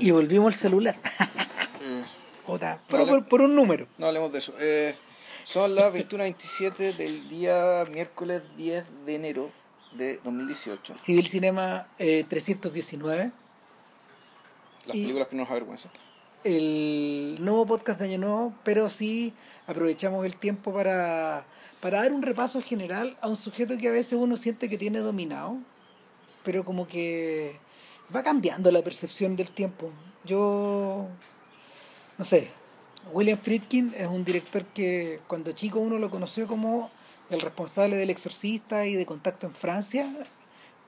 Y volvimos al celular. Jota, pero por, por un número. No hablemos de eso. Eh, son las 21.27 del día miércoles 10 de enero de 2018. Civil Cinema eh, 319. Las Y- películas que nos avergüenzan. el nuevo podcast de Año Nuevo, pero sí aprovechamos el tiempo para, para dar un repaso general a un sujeto que a veces uno siente que tiene dominado, pero como que va cambiando la percepción del tiempo. Yo, no sé, William Friedkin es un director que cuando chico uno lo conoció como el responsable del Exorcista y de Contacto en Francia,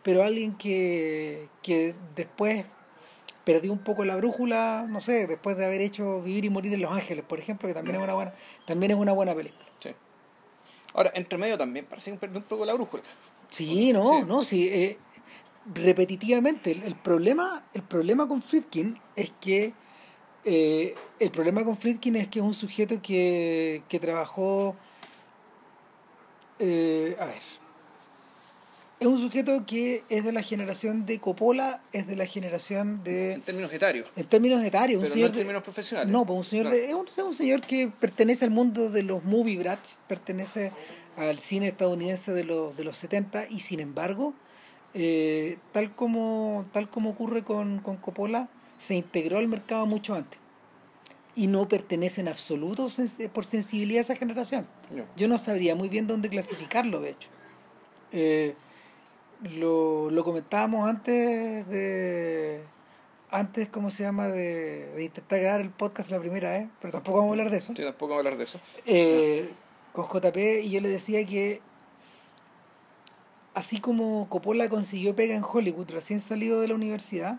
pero alguien que, que después perdió un poco la brújula, no sé, después de haber hecho Vivir y Morir en Los Ángeles, por ejemplo, que también es una buena, también es una buena película. Sí. Ahora, entre medio también parece que perdió un poco la brújula. Sí, no, Sí. no, sí, eh, repetitivamente. El, el problema, el problema con Friedkin es que eh, el problema con Friedkin es que es un sujeto que, que trabajó eh, a ver. Es un sujeto que es de la generación de Coppola, es de la generación de En términos etarios. en términos etarios, un Pero no señor en de- términos profesionales. No, pues un señor No. de- es, un, es un señor que pertenece al mundo de los movie brats, pertenece al cine estadounidense de los de los 70 y sin embargo, eh, tal como tal como ocurre con, con Coppola, se integró al mercado mucho antes y no pertenece en absoluto por sensibilidad a esa generación. No. Yo no sabría muy bien dónde clasificarlo, de hecho. Eh, lo, lo comentábamos antes de. Antes, ¿cómo se llama? De, de intentar grabar el podcast la primera vez, pero tampoco vamos a hablar de eso. Sí, tampoco vamos a hablar de eso. Eh, con JP, y yo le decía que. Así como Coppola consiguió pega en Hollywood recién salido de la universidad,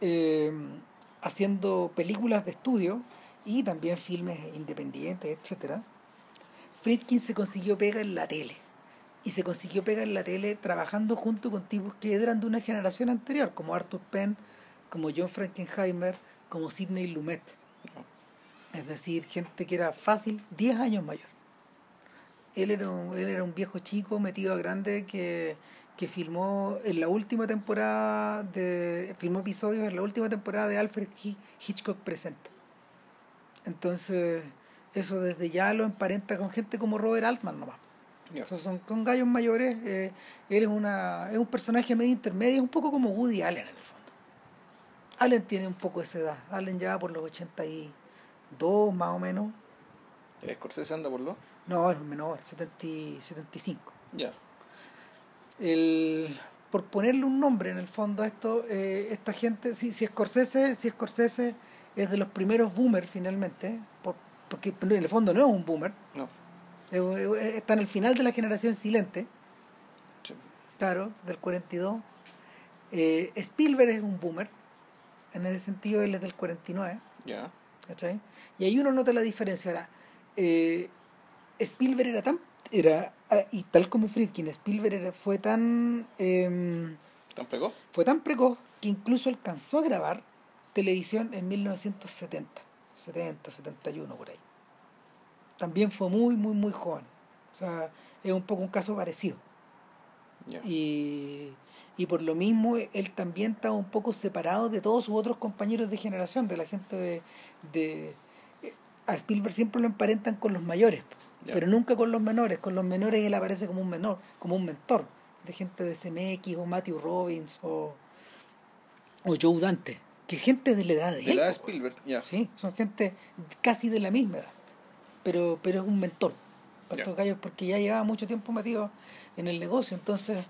eh, haciendo películas de estudio y también filmes independientes, etcétera, Friedkin se consiguió pega en la tele. Y se consiguió pega en la tele trabajando junto con tipos que eran de una generación anterior, como Arthur Penn, como John Frankenheimer, como Sidney Lumet. Es decir, gente que era fácil 10 años mayor. Él era un, él era un viejo chico metido a grande que, que filmó en la última temporada de. filmó episodios en la última temporada de Alfred Hi- Hitchcock Presenta. Entonces, eso desde ya lo emparenta con gente como Robert Altman nomás. Ya. Esos son con gallos mayores. eh, él es, una, es un personaje medio intermedio, es un poco como Woody Allen en el fondo. Allen tiene un poco esa edad. Allen ya por los 82 más o menos. Eh, Scorsese anda por lo. No, es menor, 70, y 75. Ya. El, por ponerle un nombre en el fondo a esto, eh, esta gente, si, si Scorsese, si Scorsese es de los primeros boomers finalmente, por- porque en el fondo no es un boomer, No. eh, está en el final de la generación silente, Sí. claro, del 42. Eh, Spielberg es un boomer, en ese sentido él es del 49. Ya. ¿cachai? Y ahí uno nota la diferencia. Ahora, eh, Spielberg era tan. Era, ah, y tal como Friedkin, Spielberg era- fue tan. em, ¿Tan precoz? fue tan precoz que incluso alcanzó a grabar televisión en 1970, 70, 71 por ahí. También fue muy, muy, muy joven. O sea, es un poco un caso parecido. Y, y por lo mismo él también estaba un poco separado de todos sus otros compañeros de generación, de la gente de... de eh, a Spielberg siempre lo emparentan con los mayores, Pero nunca con los menores. Con los menores él aparece como un menor, como un mentor de gente de CMX o Matthew Robbins o, o Joe Dante, que gente de la edad de, De él. la de. Spielberg. Ya. Sí, son gente casi de la misma edad, pero, pero es un mentor para estos gallos porque ya llevaba mucho tiempo metido en el negocio. Entonces,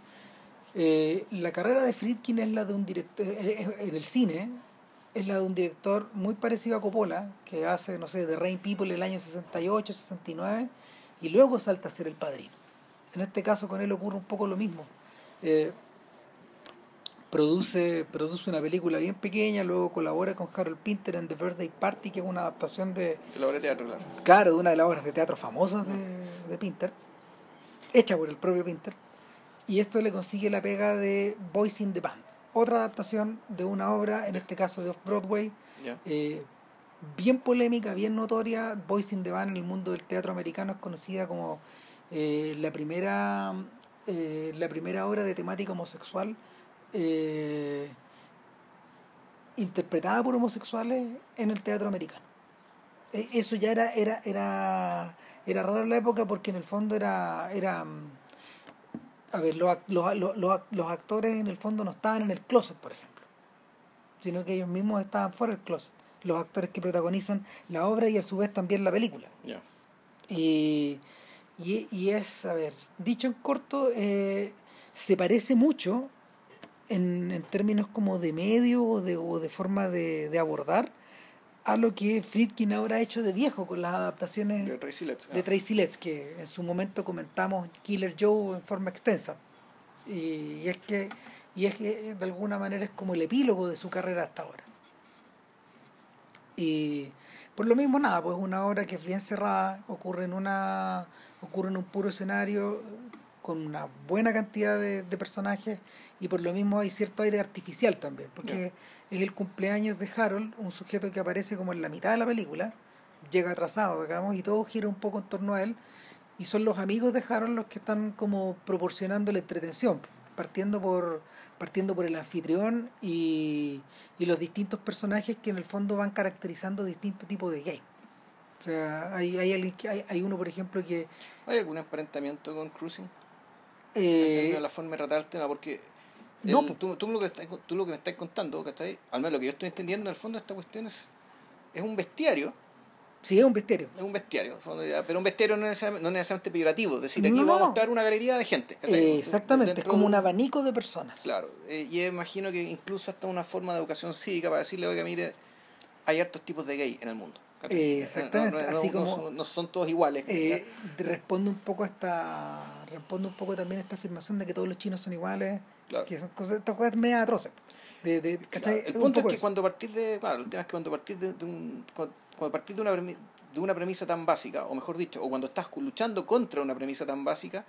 eh, la carrera de Friedkin es la de un director, eh, en el cine, es la de un director muy parecido a Coppola, que hace, no sé, The Rain People en el año 68, 69, y luego salta a ser el padrino. En este caso con él ocurre un poco lo mismo. Eh, produce, produce una película bien pequeña, luego colabora con Harold Pinter en The Birthday Party, que es una adaptación de, De la obra de teatro, claro. claro, de una de las obras de teatro famosas de, de Pinter, hecha por el propio Pinter, y esto le consigue la pega de Boys in the Band, otra adaptación de una obra, en este caso de Off-Broadway, eh, bien polémica, bien notoria. Boys in the Band en el mundo del teatro americano es conocida como eh, la primera eh, la primera obra de temática homosexual eh, interpretada por homosexuales en el teatro americano. Eso ya era, era, era, era raro en la época porque en el fondo era, era mm, a ver, los, los, los, los ac- los actores en el fondo no estaban en el closet, por ejemplo, sino que ellos mismos estaban fuera del closet, los actores que protagonizan la obra y a su vez también la película. Y, y, y es, a ver, dicho en corto, eh, se parece mucho en, en términos como de medio o de, o de forma de, de abordar a lo que Friedkin ahora ha hecho de viejo con las adaptaciones De Tracy Letts. de Tracy Letts, que en su momento comentamos Killer Joe en forma extensa. Y, y es que y es que de alguna manera es como el epílogo de su carrera hasta ahora. Y por lo mismo nada, pues una obra que es bien cerrada, ocurre en una ocurre en un puro escenario con una buena cantidad de, de personajes y por lo mismo hay cierto aire artificial también, porque es el cumpleaños de Harold, un sujeto que aparece como en la mitad de la película, llega atrasado, digamos, y todo gira un poco en torno a él, y son los amigos de Harold los que están como proporcionando la entretención, partiendo por, partiendo por el anfitrión y, y los distintos personajes que en el fondo van caracterizando distintos tipos de gay. O sea, hay, hay, alguien que, hay, hay uno, por ejemplo, que... ¿Hay algún emparentamiento con Cruising? En eh, términos de la forma de tratar el tema, porque no, el- po. tú, tú lo que estás, tú lo que me estás contando, ¿cachai? Al menos lo que yo estoy entendiendo, en el fondo esta cuestión es, es un bestiario, sí, es un bestiario. es un bestiario, pero un bestiario no necesariamente, no necesariamente peyorativo, es decir, aquí No, vamos no. a mostrar una galería de gente. Eh, exactamente, es como de un abanico de personas. Claro, eh, y imagino que incluso hasta una forma de educación cívica para decirle, oiga, mire, hay hartos tipos de gay en el mundo. ¿Cachai? Eh, exactamente, No, como- son, no son todos iguales. Eh, responde un poco a esta responde un poco también a esta afirmación de que todos los chinos son iguales Claro. que son cosas estas cosas medias atroces de, de, el Un punto es que eso. cuando partís de. Claro, el tema es que cuando partís de, de un. Cuando, cuando partís de una, premi- de una premisa tan básica, o mejor dicho, o cuando estás luchando contra una premisa tan básica,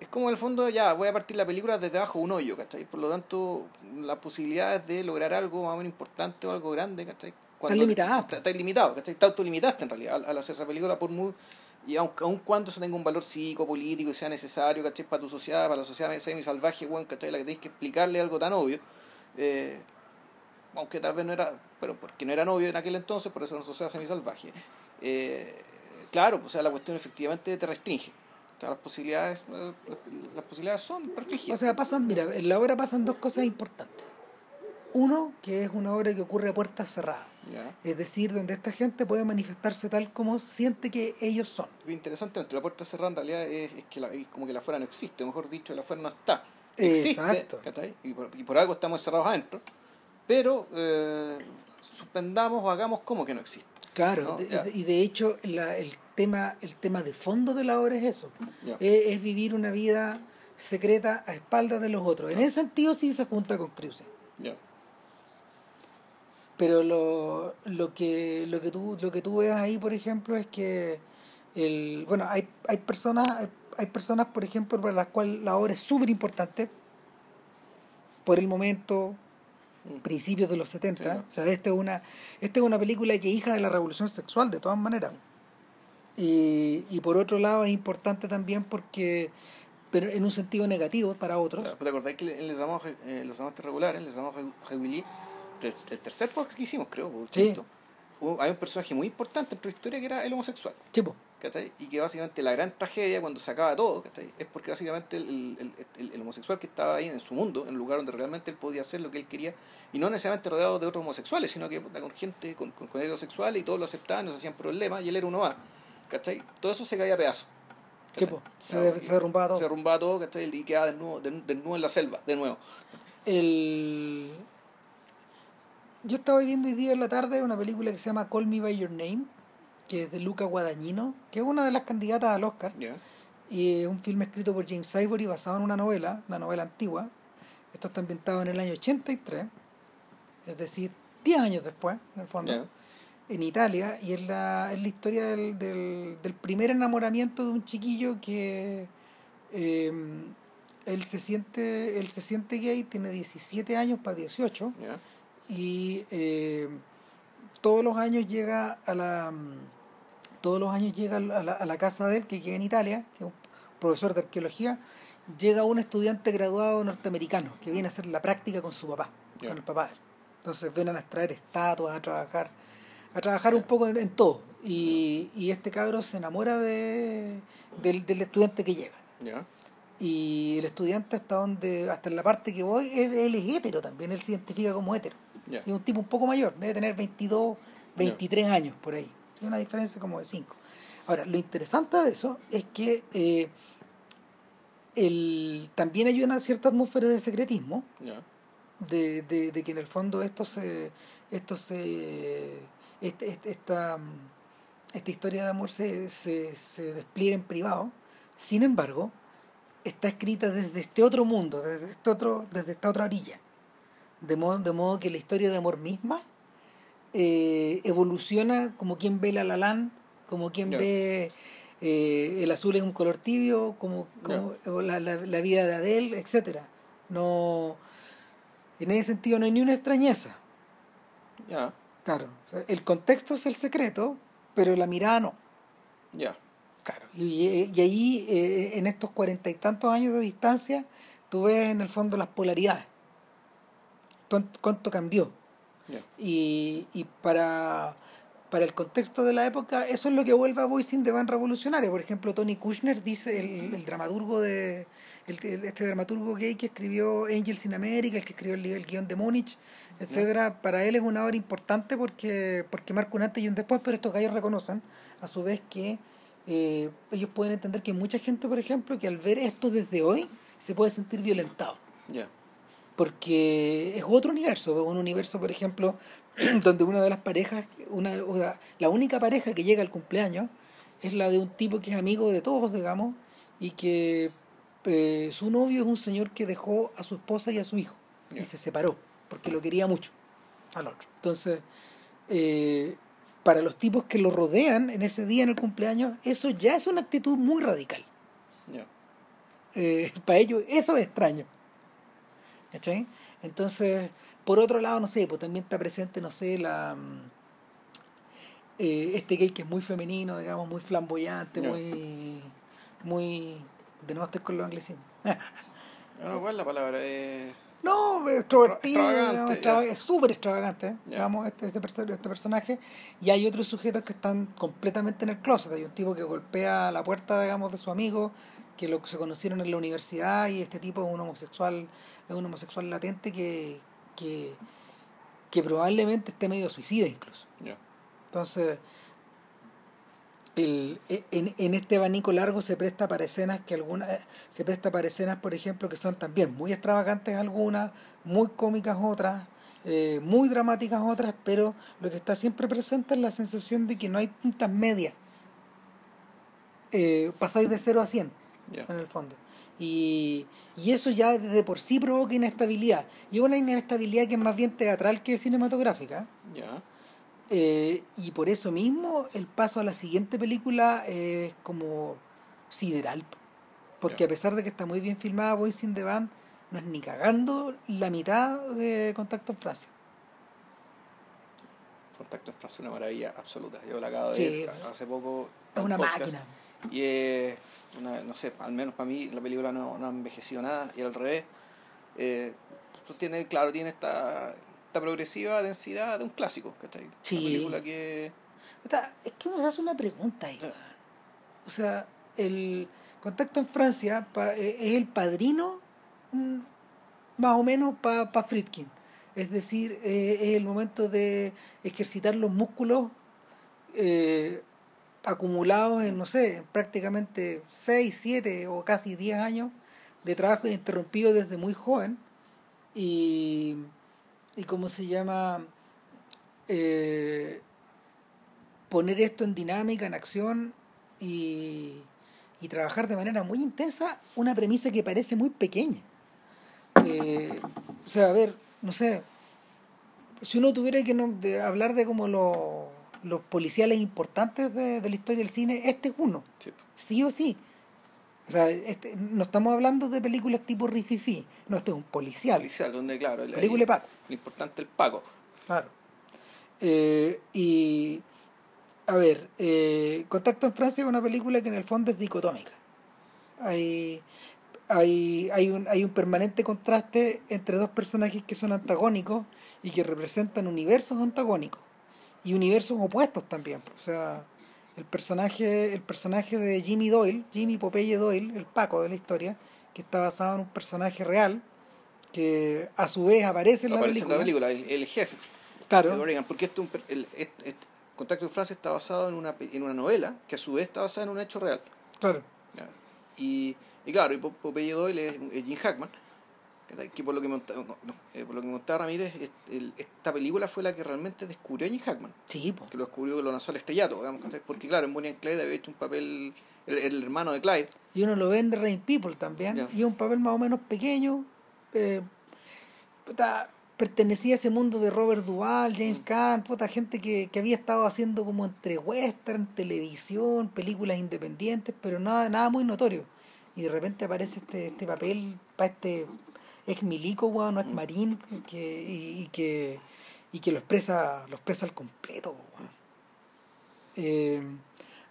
es como en el fondo, ya, voy a partir la película desde abajo de un hoyo, ¿cachai? Por lo tanto, las posibilidades de lograr algo más o menos importante o algo grande, ¿cachai? Limitadas, Está, está ilimitado, ¿cachai? Te autolimitaste en realidad al, al hacer esa película, por muy. Y aun, aun cuando eso tenga un valor psicopolítico y sea necesario, ¿cachai? Para tu sociedad, para la sociedad semi-salvaje, weón, ¿cachai? La que tenés que explicarle algo tan obvio. Eh, aunque tal vez no era, pero porque no era novio en aquel entonces, por eso era una sociedad semisalvaje. Eh, claro, o sea, la cuestión efectivamente te restringe. O sea, las posibilidades, eh, las, las posibilidades son restringidas. O sea, pasan, mira, en la obra pasan dos cosas importantes. Uno, que es una obra que ocurre a puertas cerradas. Es decir, donde esta gente puede manifestarse tal como siente que ellos son. Lo interesante entre la puerta cerrada en realidad es, es que la, es como que la afuera no existe, mejor dicho, la afuera no está. Existe, y, por, y por algo estamos encerrados adentro, pero eh, suspendamos o hagamos como que no existe. Claro, No, de- ya. y de hecho la- el, tema, el tema de fondo de la obra es eso. Es, es vivir una vida secreta a espaldas de los otros. En ese sentido sí se junta con Cruise. Pero lo, lo que lo que tú lo que tú ves ahí, por ejemplo, es que el bueno, hay hay personas hay, hay personas, por ejemplo, para las cuales la obra es súper importante por el momento Mm. principios de los 70, Sí, ¿no? o sea, esta es una esta es una película que hija de la revolución sexual de todas maneras. Y, y por otro lado es importante también porque pero en un sentido negativo para otros. Claro, ¿Te acordás que en Les Amamos, eh, los amantes regulares, Les Réguliers, el, el tercer podcast que hicimos, creo, Sí. hubo- hay un personaje muy importante en tu historia que era el homosexual. Y que básicamente la gran tragedia cuando se acaba todo, ¿cachai? Es porque básicamente el, el, homosexual que estaba ahí en su mundo, en el lugar donde realmente él podía hacer lo que él quería, y no necesariamente rodeado de otros homosexuales, sino que con gente con, con, con heterosexuales y todos lo aceptaban, no se hacían problemas, y él era uno más, ¿cachai? Todo eso se caía a pedazos. Chipo. Se, Claro, se derrumbaba todo. Se derrumbaba todo, ¿cachai? Y quedaba desnudo, desnudo en la selva, de nuevo. El... Yo estaba viendo hoy día en la tarde una película que se llama Call Me By Your Name, que es de Luca Guadagnino, que es una de las candidatas al Oscar, y es un filme escrito por James Ivory basado en una novela, una novela antigua. Esto está ambientado en el año 83, es decir, 10 años después, en el fondo, en Italia, y es la, es la historia del, del, del primer enamoramiento de un chiquillo que eh, él, se siente, él se siente gay, tiene 17 años para 18, ¿ya? Y eh, todos los años llega a la todos los años llega a la, a la casa de él que queda en Italia que es un profesor de arqueología llega un estudiante graduado norteamericano que viene a hacer la práctica con su papá con el papá. Entonces ven a extraer estatuas, a trabajar, a trabajar un poco en, en todo. Y, y este cabro se enamora de, del, del estudiante que llega. Y el estudiante hasta donde, hasta en la parte que voy, él, él es hétero también, él se identifica como hétero. Es un tipo un poco mayor, debe tener 22, 23 años por ahí. Es una diferencia como de 5. Ahora, lo interesante de eso es que eh, el, también hay una cierta atmósfera de secretismo, de, de que en el fondo esto se, esto se este, este- esta, esta historia de amor se, se, se despliega en privado. Sin embargo, está escrita desde este otro mundo, desde, este otro, desde esta otra orilla. De modo, de modo que la historia de amor misma eh, evoluciona como quien ve la Lalán, como quien ve eh, el azul es un color tibio, como, como la, la, la vida de Adele, etcétera. No, en ese sentido no hay ni una extrañeza. Ya. Claro, o sea, el contexto es el secreto, pero la mirada no. Ya. Claro, y, y ahí eh, en estos cuarenta y tantos años de distancia, tú ves en el fondo las polaridades. Cuánto, cuánto cambió. Y, y para, para el contexto de la época, eso es lo que vuelve a Voicing de Van Revolucionaria. Por ejemplo, Tony Kushner dice, el, el dramaturgo de. El, este dramaturgo gay que escribió Angels in America, el que escribió el, el guion de Múnich, etcétera, para él es una obra importante porque, porque marca un antes y un después, pero estos gallos reconocen a su vez que eh, ellos pueden entender que mucha gente, por ejemplo, que al ver esto desde hoy se puede sentir violentado. Porque es otro universo, un universo, por ejemplo, donde una de las parejas, una, o sea, la única pareja que llega al cumpleaños es la de un tipo que es amigo de todos, digamos, y que eh, su novio es un señor que dejó a su esposa y a su hijo y se separó porque lo quería mucho al otro. Entonces, eh, para los tipos que lo rodean en ese día en el cumpleaños, eso ya es una actitud muy radical. Eh, para ellos eso es extraño. ¿Cachai? Entonces, por otro lado, no sé, pues también está presente, no sé, la mm, eh, este gay que es muy femenino, digamos, muy flamboyante, Ya. muy muy de nuevo estoy con los anglicismos. No, ¿cuál es la palabra? Eh, No, extrovertido, es súper extravagante, digamos, este, este, este personaje. Y hay otros sujetos que están completamente en el closet. Hay un tipo que golpea la puerta, digamos, de su amigo, que lo se conocieron en la universidad, y este tipo es un homosexual, es un homosexual latente que, que, que probablemente esté medio suicida incluso. Entonces, el, e, en, en este abanico largo se presta para escenas que algunas, eh, se presta para escenas, por ejemplo, que son también muy extravagantes algunas, muy cómicas otras, eh, muy dramáticas otras, pero lo que está siempre presente es la sensación de que no hay tintas medias. Eh, pasáis de 0 a 100 En el fondo. Y, y eso ya de por sí provoca inestabilidad. Y una inestabilidad que es más bien teatral que cinematográfica. Eh, y por eso mismo el paso a la siguiente película es como sideral. Porque a pesar de que está muy bien filmada Boys in the Band, no es ni cagando la mitad de Contacto en Francia. Contacto en Francia es una maravilla absoluta. Yo la acabo de Sí. ver hace poco. Es una podcast, máquina. Y una, no sé, al menos para mí la película no, no ha envejecido nada. Y al revés, eh, pues tiene, claro, tiene esta, esta progresiva densidad de un clásico. ¿cachai? Sí. Una película que. Está- es que uno se hace una pregunta ahí. Sí. O sea, el Contacto en Francia pa- eh, es el padrino mm, más o menos para Friedkin. Es decir, eh, es el momento de ejercitar los músculos eh, acumulados en, no sé, prácticamente 6, 7 o casi 10 años de trabajo interrumpido desde muy joven. Y, y ¿cómo se llama? Eh, poner esto en dinámica, en acción y, y trabajar de manera muy intensa una premisa que parece muy pequeña. Eh, o sea, a ver, no sé, si uno tuviera que no- hablar de como los, los policiales importantes de, de la historia del cine, este es uno, Sí. sí o sí. O sea, este, no estamos hablando de películas tipo Rififi, no, esto es un policial, Policial, donde, claro, el, película de Paco. lo importante es el Paco. Claro. Eh, y, a ver, eh, Contacto en Francia es una película que en el fondo es dicotómica. Hay, hay, hay, un, hay un permanente contraste entre dos personajes que son antagónicos y que representan universos antagónicos y universos opuestos también. O sea, el personaje, el personaje de Jimmy Doyle, Jimmy Popeye Doyle, el Paco de la historia, que está basado en un personaje real, que a su vez aparece en la Aparece película. en la película, el, el jefe. Claro. de porque esto, el, este- este Contacto en Francia está basado en una, en una novela que a su vez está basada en un hecho real. Claro. Y, y claro, y Pop- Popeye Doyle es, es Jim Hackman, que- por lo que, no, no, eh, por lo que Ramírez, el- esta película fue la que realmente descubrió a Jim Hackman, Sí, po. que lo descubrió, que lo lanzó al estrellato, porque claro, en Bonnie and Clyde había hecho un papel, el, el hermano de Clyde, Y uno lo ve en The Rain People también. Y es un papel más o menos pequeño. eh, puta, pertenecía a ese mundo de Robert Duvall, James Mm. Caan, puta, gente que, que había estado haciendo como entre western, televisión, películas independientes, pero nada, nada muy notorio. Y de repente aparece este, este papel para este ex milico, weón, o ex Mm. marín, que, y, y que, y que lo expresa, lo expresa al completo, weón. Eh,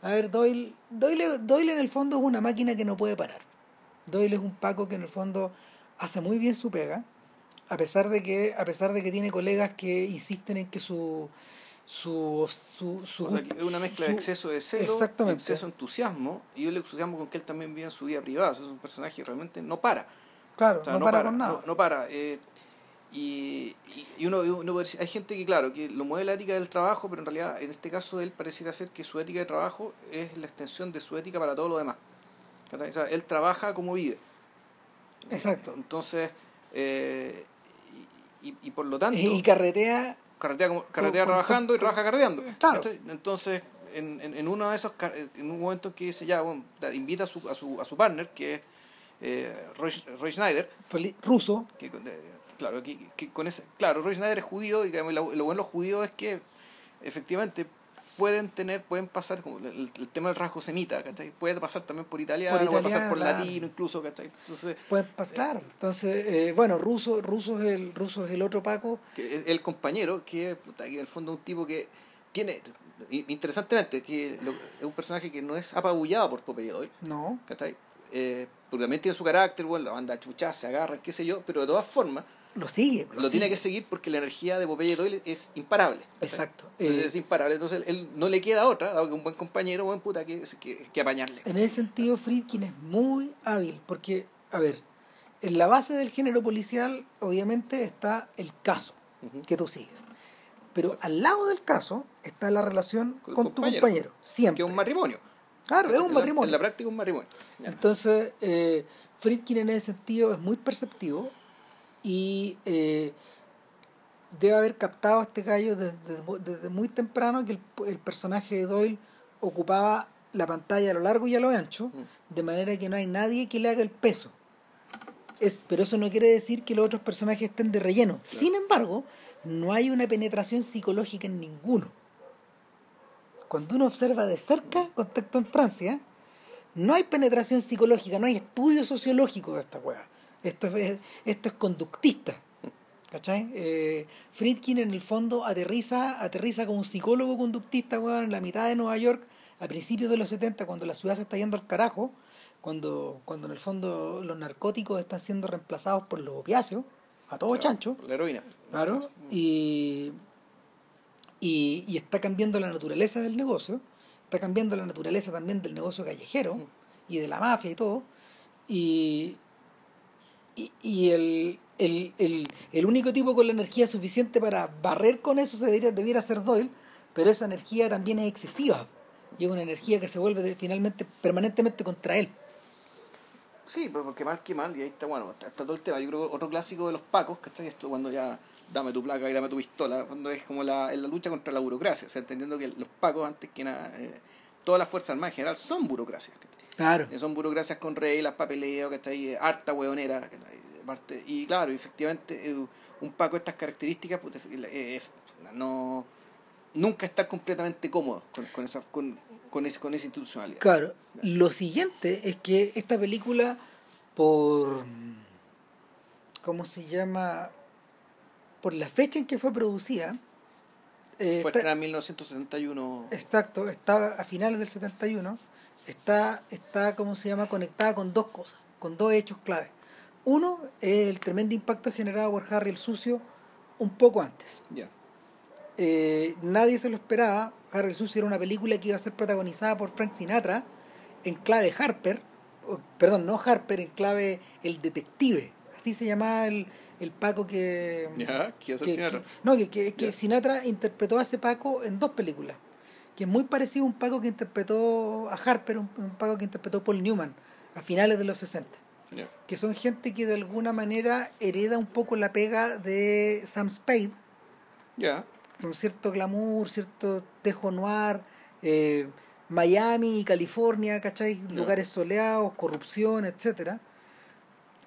a ver, Doyle, Doyle, Doyle en el fondo es una máquina que no puede parar. Doyle es un Paco que en el fondo hace muy bien su pega, a pesar de que, a pesar de que tiene colegas que insisten en que su su su, su o sea, que es una mezcla de exceso de celo, exceso de entusiasmo, y el entusiasmo con que él también vive en su vida privada, o sea, es un personaje que realmente no para. Claro, O sea, no, para, con nada. No, no para. eh, y, y- uno, uno puede decir- hay gente que, claro, que lo mueve la ética del trabajo, pero en realidad, en este caso, él pareciera ser que su ética de trabajo es la extensión de su ética para todo lo demás. O sea, él trabaja como vive. Exacto. Entonces, eh, y, y- por lo tanto, Y carretea carretea, como, carretea con- trabajando y trabaja carreteando. Claro. Entonces, en, en, en uno de esos, en un momento en que dice, ya, bueno, invita a su, a su, a su partner, que es eh, Roy, Roy Schneider, ruso, que, eh, claro que, que con ese claro Roy Schneider es judío y lo, lo bueno de los judíos es que efectivamente pueden tener pueden pasar como el, el tema del rasgo semita ¿cachai? puede pasar también por italiano, Por puede pasar por italiano, claro. latino incluso ¿cachai? entonces puede pasar. Entonces, eh, bueno, ruso, ruso es el ruso es el otro Paco. que es el compañero que, puta, que en el fondo es un tipo que tiene interesantemente que lo- es un personaje que no es apabullado por Popeye Doyle No, ¿cachai? Eh, porque también tiene su carácter, bueno, la banda chuchas, se agarran, qué sé yo, pero de todas formas lo sigue. lo, tiene que seguir porque la energía de Popeye Doyle es imparable. Exacto. Entonces Eh, es imparable, entonces él no le queda otra, dado que un buen compañero, buen puta, que, que, que apañarle. En ese sentido, Friedkin es muy hábil, porque, a ver, en la base del género policial, obviamente, está el caso que tú sigues. Pero al lado del caso está la relación Con tu compañero. compañero, siempre. Que es un matrimonio. Claro, es un En la- matrimonio. En la práctica un matrimonio. Ya. Entonces, eh, Friedkin en ese sentido es muy perceptivo y eh, debe haber captado a este gallo desde, desde muy temprano que el, el personaje de Doyle ocupaba la pantalla a lo largo y a lo ancho, Mm. de manera que no hay nadie que le haga el peso. Es, pero eso no quiere decir que los otros personajes estén de relleno. Sin embargo, no hay una penetración psicológica en ninguno. Cuando uno observa de cerca Contacto en Francia, no hay penetración psicológica, no hay estudio sociológico de esta weá. Esto es, esto es conductista. ¿Cachai? Eh, Friedkin en el fondo aterriza, aterriza como un psicólogo conductista weón, en la mitad de Nueva York a principios de los 70, cuando la ciudad se está yendo al carajo, cuando, cuando en el fondo los narcóticos están siendo reemplazados por los opiáceos, a todo Claro, chancho. La heroína. Claro, y, y, y está cambiando la naturaleza del negocio, está cambiando la naturaleza también del negocio callejero Mm. y de la mafia y todo. Y, y, y el, el, el, el único tipo con la energía suficiente para barrer con eso se debería, debiera ser Doyle, pero esa energía también es excesiva y es una energía que se vuelve de- finalmente permanentemente contra él. Sí, pues porque mal que mal, y ahí está, bueno, está, está todo el tema. Yo creo que otro clásico de los pacos, ¿cachai? Esto cuando ya dame tu placa y dame tu pistola, fondo es como la, la lucha contra la burocracia, o sea, entendiendo que los pacos, antes que nada, eh, todas las fuerzas armadas en general son burocracias, ¿cachai? Claro. Eh, Son burocracias con reglas, papeleo, ¿cachai? Eh, Harta hueonera, parte- Y claro, efectivamente, eh, un paco de estas características, pues, no, nunca estar completamente cómodo con, con, esa, con, con, ese, con esa institucionalidad. Claro, lo siguiente es que esta película, por. ¿Cómo se llama? Por la fecha en que fue producida. eh, Fue está- en 1971. exacto, está a finales del 71. Está, está, ¿cómo se llama? Conectada con dos cosas. con dos hechos claves. Uno el tremendo impacto generado por Harry el Sucio un poco antes. Ya. Eh, nadie se lo esperaba. Harry el Sucio era una película que iba a ser protagonizada por Frank Sinatra en clave Harper, perdón, no Harper, en clave el detective. Así se llamaba el, el Paco que... Ya, ¿qué hace el que- Sinatra? que- no, que. Sinatra interpretó a ese Paco en dos películas. Que es muy parecido a un Paco que interpretó a Harper, un, un Paco que interpretó Paul Newman a finales de los 60. Ya. Que son gente que de alguna manera hereda un poco la pega de Sam Spade, Ya. Con cierto glamour, cierto tejo noir, eh, Miami y California, ¿cachai? Lugares soleados, corrupción, etcétera.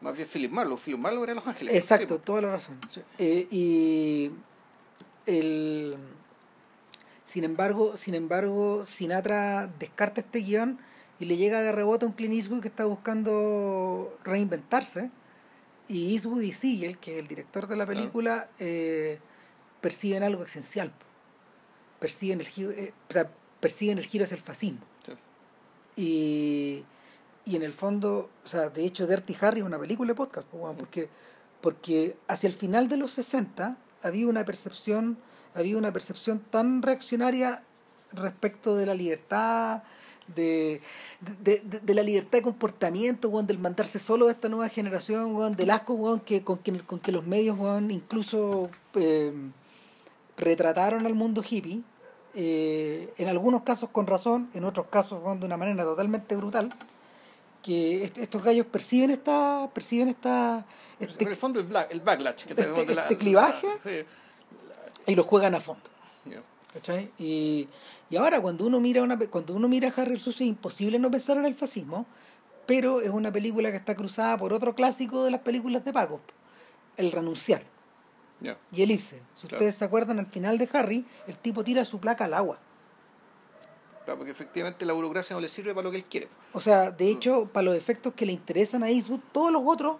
Más bien Philip Marlowe. Philip Marlowe era Los Ángeles. Exacto, Sí, toda la razón. Sí. Eh, y el sin embargo, sin embargo, Sinatra descarta este guion y le llega de rebote a un Clint Eastwood que está buscando reinventarse. Y Eastwood y Siegel, que es el director de la Claro. película, eh, perciben algo esencial. Perciben el giro, eh, o sea, perciben el giro hacia el fascismo. Sí. Y, y en el fondo, o sea, de hecho, Dirty Harry es una película de podcast, porque, porque hacia el final de los 60 había una percepción, había una percepción tan reaccionaria respecto de la libertad, de, de, de- de la libertad de comportamiento, weón, del mandarse solo de esta nueva generación, weón, del asco weón, que, con, que, con que los medios weón, incluso eh, retrataron al mundo hippie, eh, en algunos casos con razón, en otros casos de una manera totalmente brutal, que est- estos gallos perciben esta, perciben esta, En este, el fondo el, black, el backlash. Que este- tenemos de la- este clivaje. la- sí. y lo juegan a fondo. ¿cachai? Y, y ahora cuando uno mira una cuando uno mira a Harry el Sucio es imposible no pensar en el fascismo, pero es una película que está cruzada por otro clásico de las películas de Paco, el renunciar Y el irse. Si Claro. ustedes se acuerdan al final de Harry, el tipo tira su placa al agua. Claro, Porque efectivamente la burocracia no le sirve para lo que él quiere. O sea, Mm. de hecho, para los efectos que le interesan a Eastwood, todos los otros,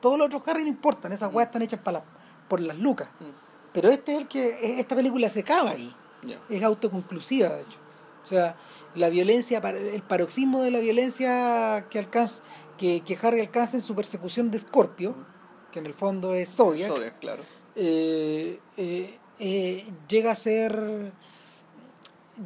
todos los otros Harry no importan, esas Mm. weas están hechas para la- por las lucas. Mm. Pero este es el que, esta película se acaba ahí. Es autoconclusiva, de hecho. O sea, la violencia, el paroxismo de la violencia que alcanza, que, que Harry alcanza en su persecución de Scorpio, que en el fondo es Zodiac, Zodiac, claro. Eh, eh, eh, llega a ser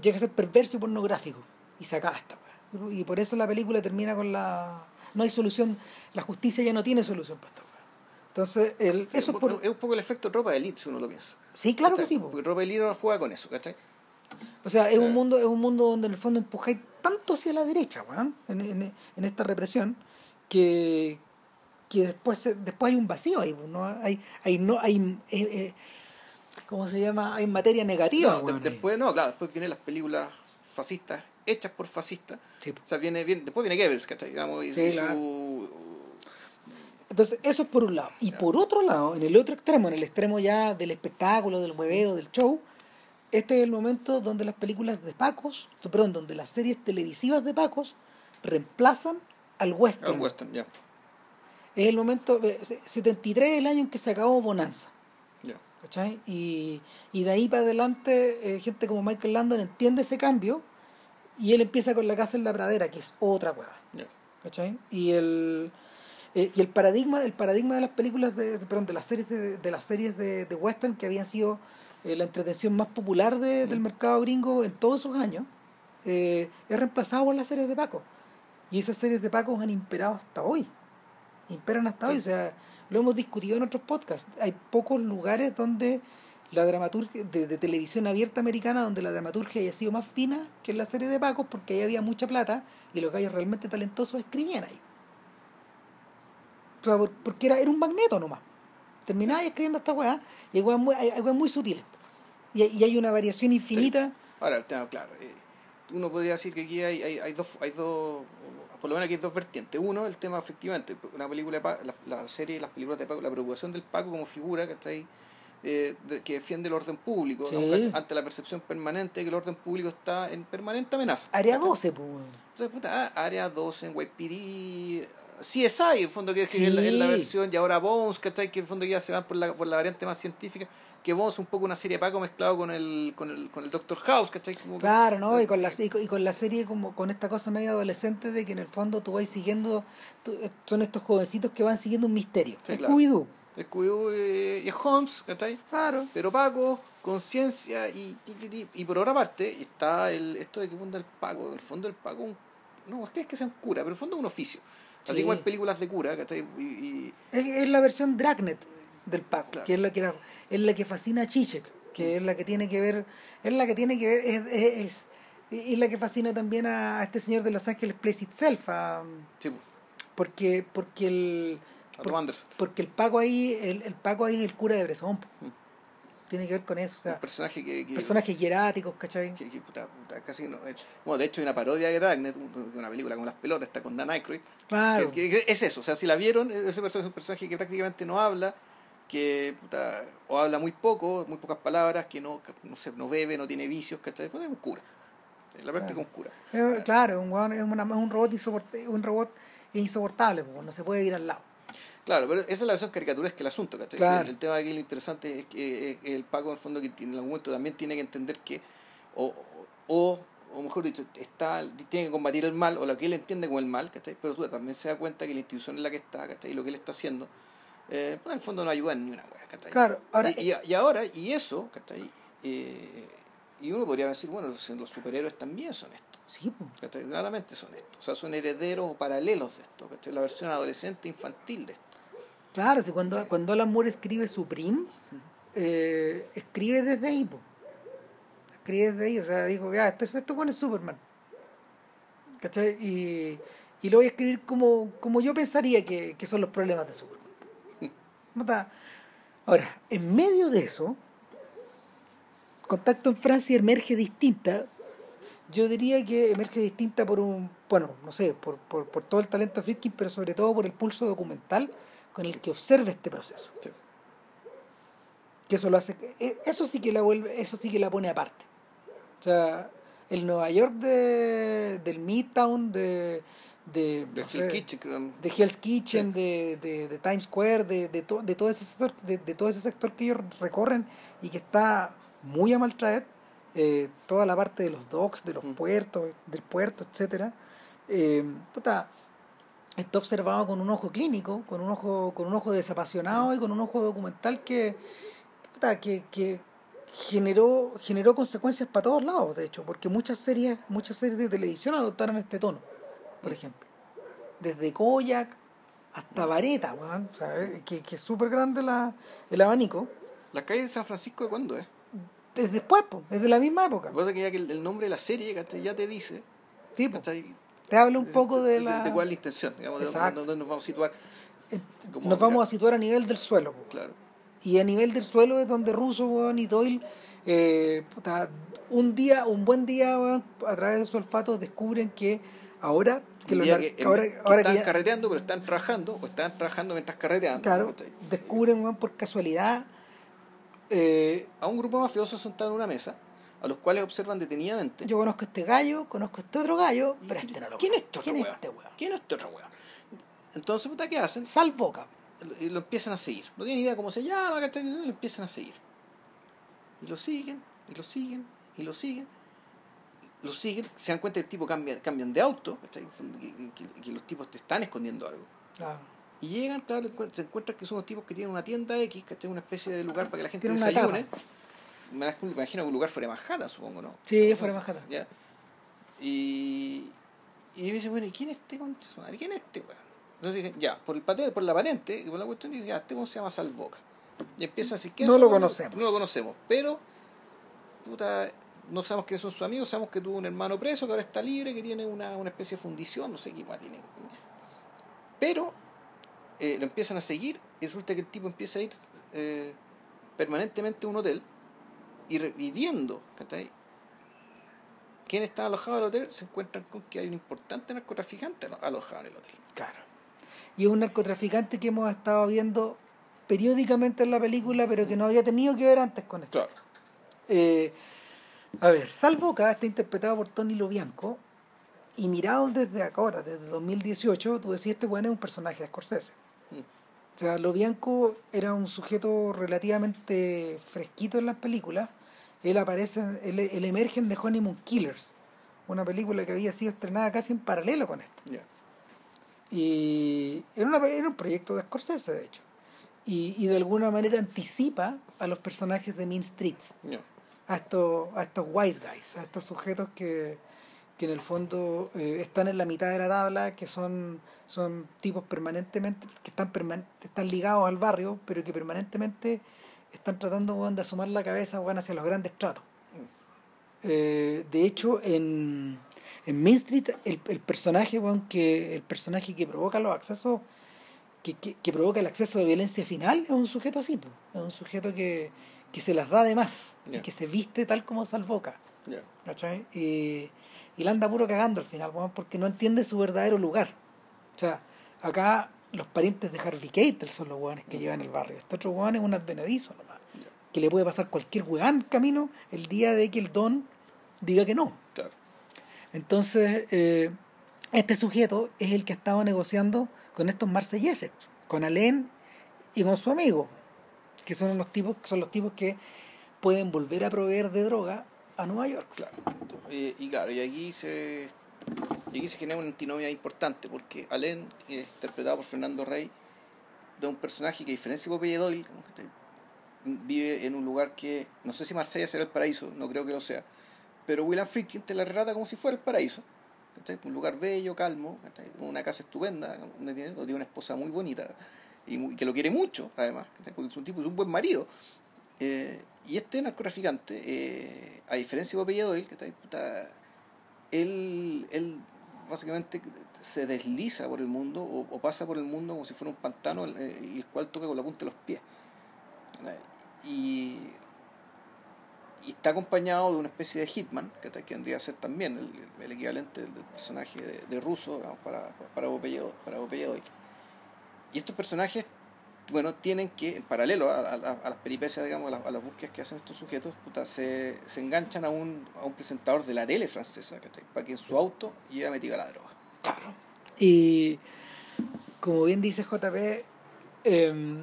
llega a ser perverso y pornográfico y se acaba esta weá. y por eso la película termina con la no hay solución la justicia ya no tiene solución para esta weá. entonces el, Sí, eso es por es un poco el efecto tropa de elite, si uno lo piensa. sí claro que sí po. Porque Tropa de elite ahora juega con eso, ¿cachai? O sea, es un mundo, es un mundo donde en el fondo empujáis tanto hacia la derecha, weón, en, en, en esta represión, que, que después después hay un vacío ahí, ¿no? Hay, hay no, hay eh, eh, ¿cómo se llama? Hay materia negativa, No, ahí. después, no, claro, después vienen las películas fascistas, hechas por fascistas. Sí. O sea, viene, viene, después viene Goebbels, ¿cachai? Digamos, y, Sí, y claro. su... Entonces, eso es por un lado. Y por otro lado, en el otro extremo, en el extremo ya del espectáculo, del mueveo, del show, este es el momento donde las películas de Pacos, perdón, donde las series televisivas de Pacos reemplazan al western. al western, ya. Es el momento, eh, se- 73 es el año en que se acabó Bonanza. Y, y de ahí para adelante, eh, gente como Michael Landon entiende ese cambio y él empieza con La Casa en la Pradera, que es otra. ¿cachai? Y el, eh, y el paradigma, el paradigma de las películas de, de- perdón, de las series de, de las series de, de western que habían sido eh, la entretención más popular de- del Mm. mercado gringo en todos esos años, es reemplazado por las series de Paco. Y esas series de Paco han imperado hasta hoy. Imperan hasta Sí. hoy. O sea, lo hemos discutido en otros podcasts. Hay pocos lugares donde la dramaturgia de, de televisión abierta americana, donde la dramaturgia haya sido más fina que en la serie de Paco, porque ahí había mucha plata y los gallos realmente talentosos escribían ahí. O sea, porque era, era un magneto nomás. Terminaba escribiendo esta weá y hay weas muy, hay, hay weas muy sutiles. Y, y hay una variación infinita. Ahora, el tema, claro, eh, uno podría decir que aquí hay, hay, hay dos, hay dos, por lo menos aquí hay dos vertientes. Uno, el tema efectivamente, una película de Paco, la, la serie, las películas de Paco, la preocupación del Paco como figura que está ahí, eh, de- que defiende el orden público, ante la percepción permanente de que el orden público está en permanente amenaza. Área ¿cachai? 12, pues. Entonces, puta, ah, área 12 en YPD, CSI, en el fondo, que, que es, la, es la versión, y ahora Bones, ¿cachai? Que en el fondo ya se van por la, por la variante más científica, que Bones es un poco una serie de Paco mezclado con el, con el, con el Doctor House, ¿cachai? Como que- Claro, ¿no? Y con, la, y con, y con la serie como con esta cosa media adolescente de que en el fondo tú vas siguiendo, tú- son estos jovencitos que van siguiendo un misterio. Sí, Es claro. Scooby-Doo. Scooby-Doo eh, y es Holmes, ¿cachai? Claro. Pero Paco, conciencia y, ti. y por otra parte está el, esto de que funda el Paco, en el fondo el Paco, un- no es que es que sea un cura, pero en el fondo es un oficio. Así Sí. como en películas de cura, ¿cachai? Y, y- Es, es la versión Dragnet del Paco, Claro. que es la que era- es la que fascina a Chichek, que es la que tiene que ver, es la que tiene que ver, es, es, es- es la que fascina también a, a este señor de Los Ángeles Place Itself, a- sí, porque, porque el por- porque el Paco ahí, el, el Paco ahí es el cura de Bresón. Mm. Tiene que ver con eso, o sea, un personaje que, que, personajes hieráticos, ¿cachai? que- que, puta, puta, casi no, eh, bueno, de hecho hay una parodia de Dragnet, un- una película con las pelotas, está con Dan Aykroyd, Claro. es eso, o sea, si la vieron, ese personaje es un personaje que prácticamente no habla, que puta, o habla muy poco, muy pocas palabras, que no, que no, se, no bebe, no tiene vicios, ¿cachai? Pues es un cura. En la práctica es un cura. Eh, claro, un, es, una- es un robot insoport- un robot insoportable, po, no se puede ir al lado. Claro, pero esa es la versión caricaturesca del asunto, ¿cachai? Claro. Sí, el tema aquí lo interesante es que eh, el Paco en el fondo que en algún momento también tiene que entender que, o, o, o mejor dicho, está, tiene que combatir el mal, o lo que él entiende como el mal, ¿cachai? Pero tú también se da cuenta que la institución en la que está, ¿cachai? Y lo que él está haciendo, eh, pues en el fondo no ayuda en ni una wea, ¿cachai? Claro, ahora, y, y, y ahora, y eso, ¿cachai? Eh, y uno podría decir, bueno, los, los superhéroes también son esto. sí. ¿cachai? Claramente son esto. O sea, son herederos o paralelos de esto. ¿cachai? La versión adolescente infantil de esto. claro, si cuando, cuando Alan Moore escribe Supreme, eh, escribe desde ahí, po. escribe desde ahí, o sea, dijo, ya, esto, es- esto bueno es Superman. ¿Cachai? Y, y lo voy a escribir como, como yo pensaría que, que son los problemas de Superman. Ahora, en medio de eso, Contacto en Francia emerge distinta. Yo diría que emerge distinta por un, bueno, no sé, por, por, por todo el talento de Friedkin, pero sobre todo por el pulso documental con el que observa este proceso. Sí. Que eso lo hace, eh, eso sí que la vuelve, eso sí que la pone aparte. O sea, el Nueva York de, del Midtown, de, de, De Hell's sé, Kitchen, de Hell's Kitchen, de, de, de Times Square, de, de, to- de todo ese sector, de, de todo ese sector que ellos recorren y que está muy a mal traer, eh, toda la parte de los docks, de los Mm. puertos, del puerto, etcétera, eh, puta, está observado con un ojo clínico, con un ojo, con un ojo desapasionado y con un ojo documental que, puta, que, que generó, generó consecuencias para todos lados, de hecho, porque muchas series, muchas series de televisión adoptaron este tono, por ejemplo. Desde Koyak hasta Vareta, weón, ¿sabes? Que, que es súper grande la, el abanico. ¿La calle de San Francisco de cuándo es? Desde después, po, desde la misma época. Lo que pasa es que ya que el, el nombre de la serie ¿cachai? ya te dice. Sí. Te habla un poco de de, la... de cuál es la intención, digamos, de Exacto. dónde nos vamos a situar. eh, como- Nos vamos a situar a nivel del suelo, po. Claro. Y a nivel del suelo es donde Russo weón, y Doyle, eh, puta, un día, un buen día, weón, a través de su olfato, descubren que ahora que, los que, que en ahora, vez- que ahora que están ya- carreteando, pero están trabajando, o están trabajando mientras carreteando. claro, descubren weón, por casualidad eh, A un grupo de mafiosos sentado en una mesa, a los cuales observan detenidamente. yo conozco a este gallo, conozco a este otro gallo, Y- pero este no lo ¿Quién es este otro ¿Quién es weón? este weón? ¿Quién es este otro weón? Entonces, puta, ¿qué hacen? Sal boca. y lo empiezan a seguir. No tienen idea cómo se llama. Lo empiezan a seguir. Y lo siguen, y lo siguen, y lo siguen. Lo siguen, se dan cuenta que el tipo cambia, cambian de auto. Que, que- que los tipos te están escondiendo algo. Claro. Y llegan, claro, se encuentran que son unos tipos que tienen una tienda X, ¿cachai? Una especie de lugar para que la gente Tienen desayune. Me imagino que un lugar fuera de Manhattan, supongo, ¿no? Sí, fuera de Manhattan. Ya. Y, y me dice, bueno, ¿y quién es este madre? ¿Quién es este weón? Entonces dije, ya, por el patente, por la patente, y por la cuestión, dije, ya, este weón se llama Salvoca. Y empieza así que No lo conocemos. No lo conocemos, pero, puta, no sabemos que son sus amigos, sabemos que tuvo un hermano preso, que ahora está libre, que tiene una, una especie de fundición, no sé qué más tiene. Pero eh, lo empiezan a seguir y resulta que el tipo empieza a ir eh, permanentemente a un hotel y, re- y viendo, ¿cachai? quién está alojado en el hotel, se encuentran con que hay un importante narcotraficante alo- alojado en el hotel. Claro. Y es un narcotraficante que hemos estado viendo periódicamente en la película, pero que no había tenido que ver antes con esto. Claro. Eh, a ver, Sal Boca está interpretado por Tony Lobianco y mirado desde ahora, desde 2018, tú decís, este weón es un personaje de Scorsese. Mm. O sea, Lo Bianco era un sujeto relativamente fresquito en las películas. Él aparece, él, él emerge en The Honeymoon Killers, una película que había sido estrenada casi en paralelo con esta. Ya. Y era, una, era un proyecto de Scorsese, de hecho. Y, y de alguna manera anticipa a los personajes de Mean Streets. A estos, a estos wise guys, a estos sujetos que, que en el fondo eh, están en la mitad de la tabla, que son, son tipos permanentemente, que están, perman- están ligados al barrio, pero que permanentemente están tratando weón, de asomar la cabeza weón, hacia los grandes tratos. Eh, de hecho, en, en Main Street, el, el personaje, weón, que, el personaje que provoca los accesos, que, que, que provoca el acceso de violencia final, es un sujeto así, es un sujeto que, que se las da de más, y que se viste tal como Salvoca. Y, y la anda puro cagando al final, porque no entiende su verdadero lugar. O sea, acá los parientes de Harvey Keitel son los weones que llevan el barrio. Este otro weón es un advenedizo nomás. Que le puede pasar cualquier weón camino el día de que el don diga que no. Claro. Entonces, eh, este sujeto es el que ha estado negociando con estos marselleses, con Alain y con su amigo, que son los tipos, son los tipos que pueden volver a proveer de droga a Nueva York. Claro. Entonces, y, claro, y aquí se y aquí se genera una antinomia importante porque Allen, es interpretado por Fernando Rey, de un personaje que a diferencia de Popeye Doyle, vive en un lugar que no sé si Marsella será el paraíso, no creo que lo sea, pero William Friedkin te la relata como si fuera el paraíso. Un lugar bello, calmo, una casa estupenda, donde tiene una esposa muy bonita y, que lo quiere mucho, además, porque es un tipo, es un buen marido. Eh, y este narcotraficante, eh, a diferencia de Popeye Doyle, ¿cachai? Puta, él, él básicamente se desliza por el mundo o, pasa por el mundo como si fuera un pantano eh, y el cual toca con la punta de los pies. Y, está acompañado de una especie de hitman, que, que ser también el, el equivalente del, personaje de, de ruso para, para Popeye para Popeye Doyle. Y estos personajes, bueno, tienen que, en paralelo a, a- a las peripecias, digamos, a, las- a las búsquedas que hacen estos sujetos, puta, se, se enganchan a un, a un presentador de la tele francesa, ¿cachai? para que en su auto lleve metida la droga. Claro. Y como bien dice JP, eh,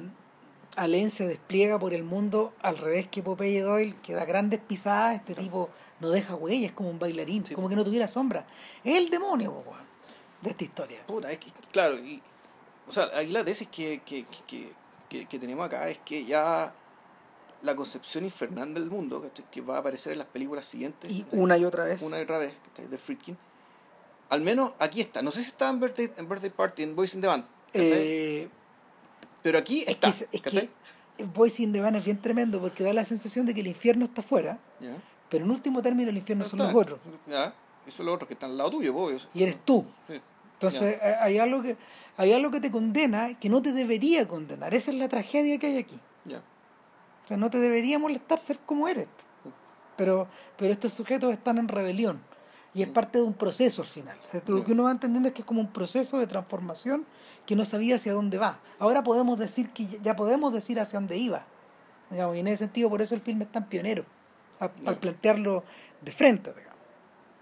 Alain se despliega por el mundo al revés que Popeye Doyle, que da grandes pisadas, este tipo no deja huellas, es como un bailarín, Sí. como que no tuviera sombra. Es el demonio, po, weón, de esta historia. Puta, es que, claro, y, o sea, aquí la tesis que, que, que, que, tenemos acá es que ya la concepción infernal del mundo, que va a aparecer en las películas siguientes, Y una y otra vez. una y otra vez, de Friedkin, al menos aquí está. No sé si estaba en Birthday, en Birthday Party, en Boys in the Band. Eh, pero aquí es está, que, es que Boys in the Van es bien tremendo porque da la sensación de que el infierno está afuera, Ya. pero en último término el infierno son Está. los otros. Ya, eso es lo otro que están al lado tuyo. Y eres tú. Sí. Entonces eh, hay algo que hay algo que te condena que no te debería condenar. Esa es la tragedia que hay aquí. Ya. O sea, no te debería molestar ser como eres. Pero, pero estos sujetos están en rebelión. Y es parte de un proceso al final. O sea, lo que uno va entendiendo es que es como un proceso de transformación que no sabía hacia dónde va. Ahora podemos decir que ya- podemos decir hacia dónde iba. Digamos, y en ese sentido, por eso el filme es tan pionero. a-. Al plantearlo de frente, digamos.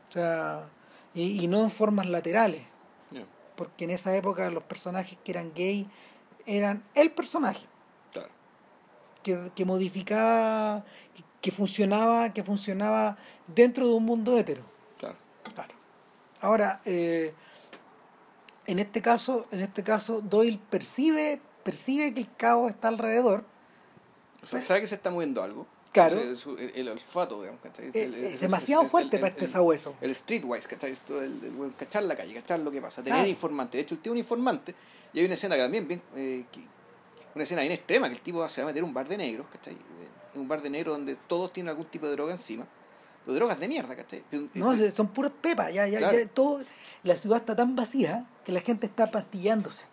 O sea, y, y no en formas laterales. Porque en esa época los personajes que eran gay eran el personaje Claro. que, que modificaba, que, que funcionaba, que funcionaba dentro de un mundo hetero. Claro. Claro. Ahora, eh, en este caso, en este caso, Doyle percibe, percibe que el caos está alrededor. O sea, sabe que se está moviendo algo. Claro. El, el olfato, digamos, ¿cachai? Es, El- es demasiado fuerte el- para este sabueso. El streetwise, ¿cachai? Esto del, cachar la calle, cachar lo que pasa, tener Claro. informante. De hecho, el tío es un informante, y hay una escena que también, bien, eh, que- una escena bien extrema, que el tipo se va a meter un bar de negros, ¿cachai? Eh, un bar de negros donde todos tienen algún tipo de droga encima. Pero drogas de mierda, ¿cachai? No, eh, son puras pepas. Ya, ya, Claro. ya todo, la ciudad está tan vacía que la gente está pastillándose.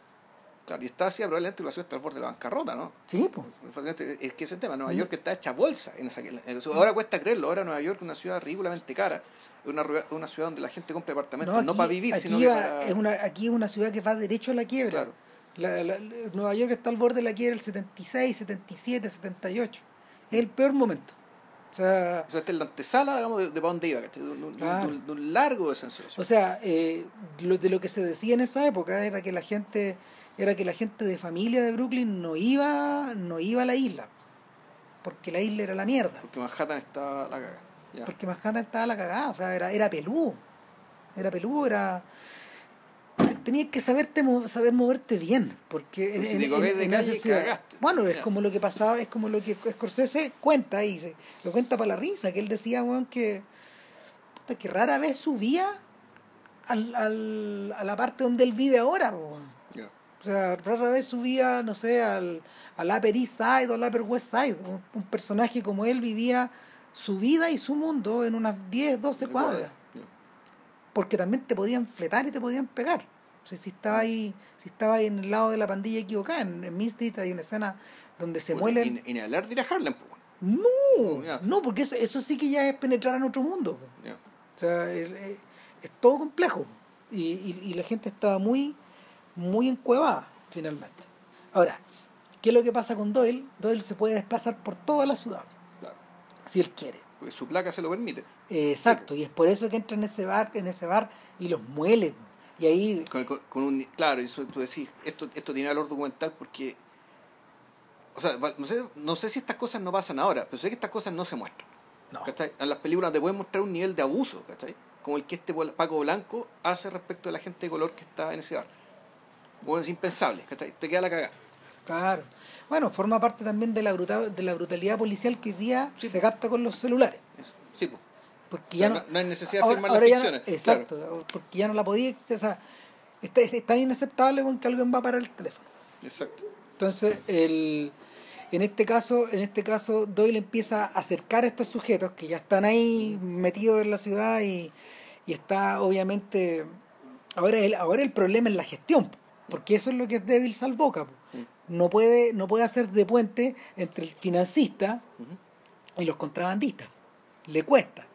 Claro, y está así, probablemente la ciudad está al borde de la bancarrota, ¿no? Sí, pues. Es que ese tema, Nueva Mm. York está hecha bolsa. En esa, en eso. ahora cuesta creerlo, ahora Nueva York es una ciudad ridículamente cara, es una, una ciudad donde la gente compra apartamentos, no, para vivir, aquí sino que va- para... es una, aquí es una ciudad que va derecho a la quiebra. Claro. La- la- la- Nueva York está al borde de la quiebra el 76, 77, 78. Es el peor momento. O sea, O sea, esta es la antesala, digamos, de, de para dónde iba. De, un- de Claro. un, de un largo de censuración. o sea eh, lo, de lo que se decía en esa época era que la gente era que la gente de familia de Brooklyn no iba no iba a la isla porque la isla era la mierda Porque Manhattan está la caga. Ya. porque Manhattan estaba la cagada o sea era era peludo era peludo era tenías que saberte saber moverte bien porque Y si corres de calle, ciudad- bueno es como lo que pasaba es como lo que Scorsese cuenta y se, lo cuenta para la risa que él decía weón, que puta, que rara vez subía al, al, a la parte donde él vive ahora po. O sea rara vez subía no sé al, al Upper East Side o al Upper West Side un, un personaje como él vivía su vida y su mundo en unas 10, 12 De cuadras porque también te podían fletar y te podían pegar. O sea, si estaba ahí, si estaba ahí en el lado de la pandilla equivocada, en, en Misty hay una escena donde se Puta, muelen. Y ni hablar de ir a Harlem. No, no, porque eso, eso sí que ya es penetrar en otro mundo. O sea, el- eh, es todo complejo. Y, y, y la gente estaba muy, muy encuevada, finalmente. Ahora, ¿qué es lo que pasa con Doyle? Doyle se puede desplazar por toda la ciudad, Claro. si él quiere. Porque su placa se lo permite. Exacto, y es por eso que entra en ese bar, en ese bar y los muele. Y ahí Con, con- con un, claro, eso tú decís, esto, esto tiene valor documental porque. O sea, no sé, no sé si estas cosas no pasan ahora, pero sé que estas cosas no se muestran. No. ¿cachai? En las películas te pueden mostrar un nivel de abuso, ¿cachai? Como el que este Paco Blanco hace respecto a la gente de color que está en ese bar. Bueno, es impensable, ¿cachai? Te queda la cagada. Claro. Bueno, forma parte también de la, bruta- de la brutalidad policial que hoy día Sí. se capta con los celulares. Eso. Sí, pues. Porque O sea, ya no- no, hay necesidad de firmar las no- ficciones, exacto, porque ya no la podía. O sea, es, es tan inaceptable con que alguien va a parar el teléfono. Exacto. Entonces, el, en este caso, en este caso, Doyle empieza a acercar a estos sujetos que ya están ahí metidos en la ciudad y, y está obviamente ahora el, ahora el problema es la gestión, porque eso es lo que es débil Salvoca. Mm. No puede, no puede hacer de puente entre el financista y los contrabandistas. Le cuesta.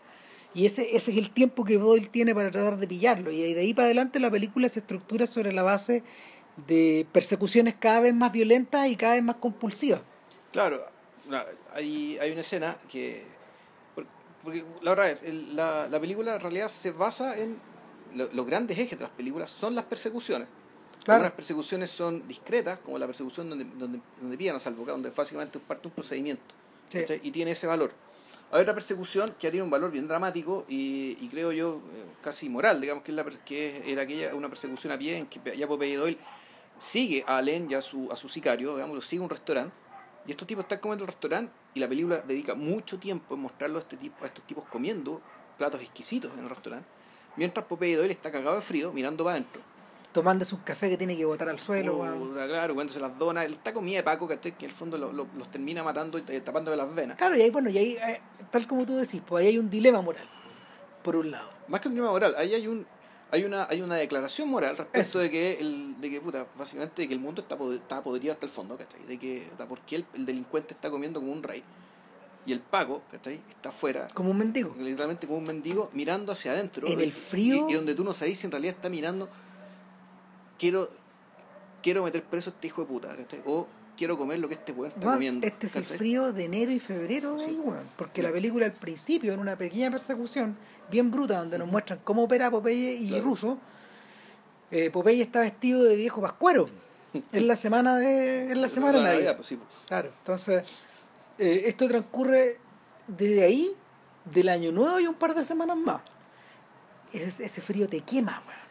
Y ese, ese es el tiempo que Doyle tiene para tratar de pillarlo. Y de ahí para adelante la película se estructura sobre la base de persecuciones cada vez más violentas y cada vez más compulsivas. Claro, hay, hay una escena que. por- Porque la verdad, es, el- la, la película en realidad se basa en. lo- los grandes ejes de las películas son las persecuciones. Claro. Algunas persecuciones son discretas, como la persecución donde, donde, donde pillan a Salvo, donde básicamente parte un procedimiento. Sí. Y tiene ese valor. Hay otra persecución que tiene un valor bien dramático y, y creo yo eh, casi moral, digamos que, es la, que era aquella una persecución a pie en que ya Popeye Doyle sigue a Allen y a su, a su sicario, digamos, sigue a un restaurante y estos tipos están comiendo en el restaurante y la película dedica mucho tiempo en mostrarlo a, este tipo, a estos tipos comiendo platos exquisitos en el restaurante, mientras Popeye Doyle está cagado de frío mirando para adentro. Tomándose un café que tiene que botar al suelo. Puta, claro, comiéndose las donas, él está comida de Paco, ¿cachai? que en el fondo lo- lo- los termina matando y eh, tapándole las venas. Claro, y ahí, bueno, y ahí, eh, tal como tú decís, pues ahí hay un dilema moral, por un lado. Más que un dilema moral, ahí hay un hay una hay una declaración moral respecto Eso. de que el de que puta, básicamente de que el mundo está pod- está podrido hasta el fondo, ¿cachai? De que puta, por qué el, el delincuente está comiendo como un rey y el Paco, ¿cachai? Está afuera Como un mendigo. literalmente como un mendigo mirando hacia adentro En el frío. y, y donde tú no sabes si en realidad está mirando quiero quiero meter preso a este hijo de puta, ¿cachai? O quiero comer lo que este weón está comiendo. este es el frío de enero y febrero de ahí, weón. Porque la película al principio, en una pequeña persecución bien bruta, donde nos muestran cómo opera Popeye y Claro. Russo, eh, Popeye está vestido de viejo pascuero. es la semana de es la semana de Navidad. pues sí, pues. Claro, entonces eh, esto transcurre desde ahí, del año nuevo y un par de semanas más. Ese, ese frío te quema, weón.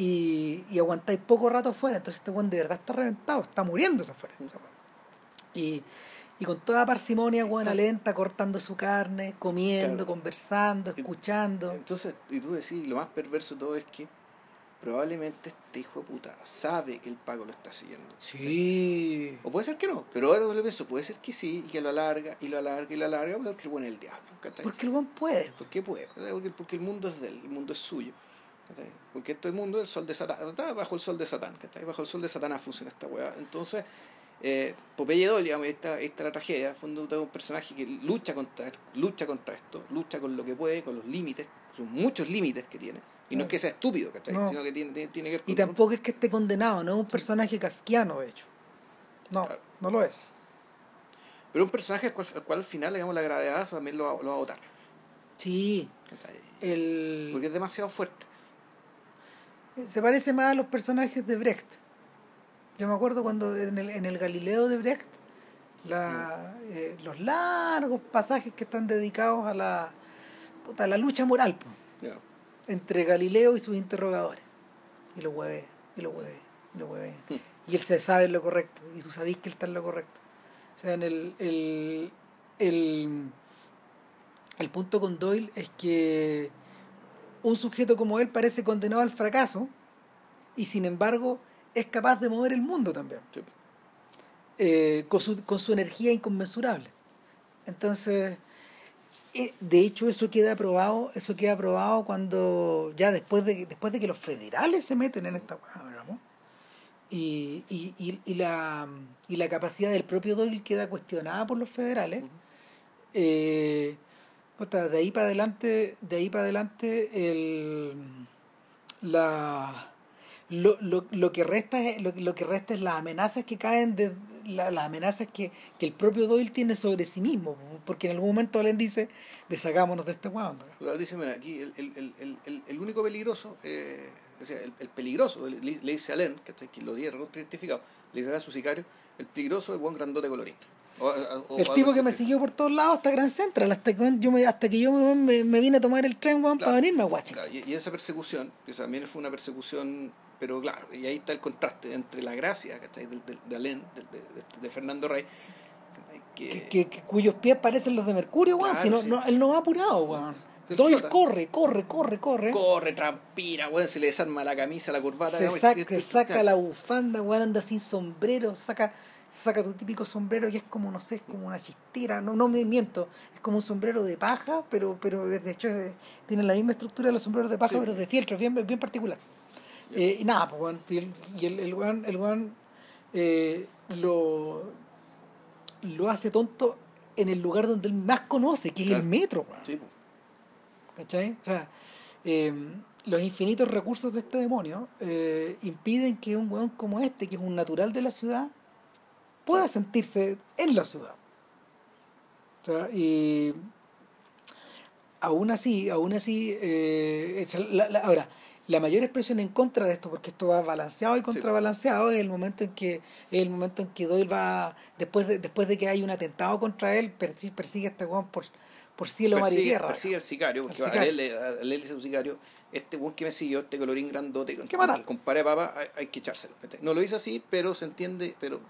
Y, y aguantáis poco rato afuera, entonces este weón de verdad está reventado, está muriéndose afuera. Y, y con toda parsimonia, buena lenta, cortando su carne, comiendo, Claro. conversando, escuchando. Entonces, y tú decís, lo más perverso de todo es que probablemente este hijo de puta sabe que el Paco lo está siguiendo. Sí. O puede ser que no, pero ahora lo pienso, puede ser que sí, y que lo alarga, y lo alarga, y lo alarga, porque el bueno es el diablo, ¿cachai? Porque el weón puede. ¿Por qué puede? Porque, porque el mundo es de él, el mundo es suyo. ¿Cachai? Porque este mundo es el sol de Satán, está bajo el sol de Satán, ¿cachai? Bajo el sol de Satán funciona esta weá. Entonces, eh, Popeye digamos, esta, esta es la tragedia, fondo es un personaje que lucha contra, lucha contra esto, lucha con lo que puede, con los límites, son muchos límites que tiene. Y no es que sea estúpido, ¿cachai? No. Sino que tiene, tiene, tiene que ver Y tampoco es que esté condenado, no es un personaje kafkiano, de hecho. No, Claro. no lo es. Pero un personaje al cual, al, cual al final, digamos, la gravedad también lo, va- lo va a botar. Sí, ¿cachai? el... Porque es demasiado fuerte. Se parece más a los personajes de Brecht. Yo me acuerdo cuando en el, en el Galileo de Brecht, la, eh, los largos pasajes que están dedicados a la, a la lucha moral po, entre Galileo y sus interrogadores. Y lo hueve, y lo hueve, y lo hueve. Hmm. Y él se sabe lo correcto, y tú sabés que él está en lo correcto. O sea, en el, el, el, el punto con Doyle es que un sujeto como él parece condenado al fracaso y sin embargo es capaz de mover el mundo también, Sí. eh, con, su, con su energía inconmensurable. Entonces, eh, de hecho eso queda aprobado, eso queda aprobado cuando ya después de, después de que los federales se meten en esta digamos, y, y, y, y la, y la capacidad del propio Doyle queda cuestionada por los federales. Eh, de ahí para adelante, de ahí para adelante, el, la, lo, lo, lo que resta es, lo, lo que resta es las amenazas que caen de la- las amenazas que, que el propio Doyle tiene sobre sí mismo, porque en algún momento Allen dice, deshagámonos de este weón. O sea, dice, mira, aquí el, el, el, único peligroso, eh, o sea, el, el peligroso, le, le dice a Len, que, lo tiene identificado, le dice a su sicario, el peligroso es el buen grandote colorín. O- o- o El tipo que me siguió por todos lados hasta Grand Central, hasta que yo me, hasta que yo me, vine a tomar el tren Claro, para venirme a Washington. Claro, y, y esa persecución, que también fue una persecución, pero claro, y ahí está el contraste entre la gracia, ¿cachai? De Alén, del- de, de- de Fernando Rey, que, que, que- que- cuyos pies parecen los de Mercurio, weón. Claro, si no, sí. no- él no va apurado, weón. Doyle corre, corre, corre, corre. corre, transpira, weón, se le desarma la camisa, la corbata. se saca, se saca la bufanda, weón, anda sin sombrero, saca, saca tu típico sombrero y es como, no sé, es como una chistera, no, no me miento, es como un sombrero de paja, pero, pero de hecho tiene la misma estructura de los sombreros de paja, Sí. pero de fieltro, es bien, bien particular. Eh, y nada, pues, y el, el, weón, el weón, eh, lo, lo hace tonto en el lugar donde él más conoce, que es el metro, weón. Sí, po. ¿Cachai? O sea, eh, los infinitos recursos de este demonio impiden que un weón como este, que es un natural de la ciudad, pueda sentirse en la ciudad. O sea, y aún así, aún así, eh, la- la- ahora, la mayor expresión en contra de esto, porque esto va balanceado y contrabalanceado, es el momento en que es el momento en que Doyle va, después de, después de que hay un atentado contra él, persigue, persigue a este weón por, por cielo, mar y tierra. persigue al sicario, porque Al a él, a él su sicario, este buen que me siguió, este colorín grandote, que matarlo. con pare de papa, hay, hay que echárselo. No lo dice así, pero se entiende, pero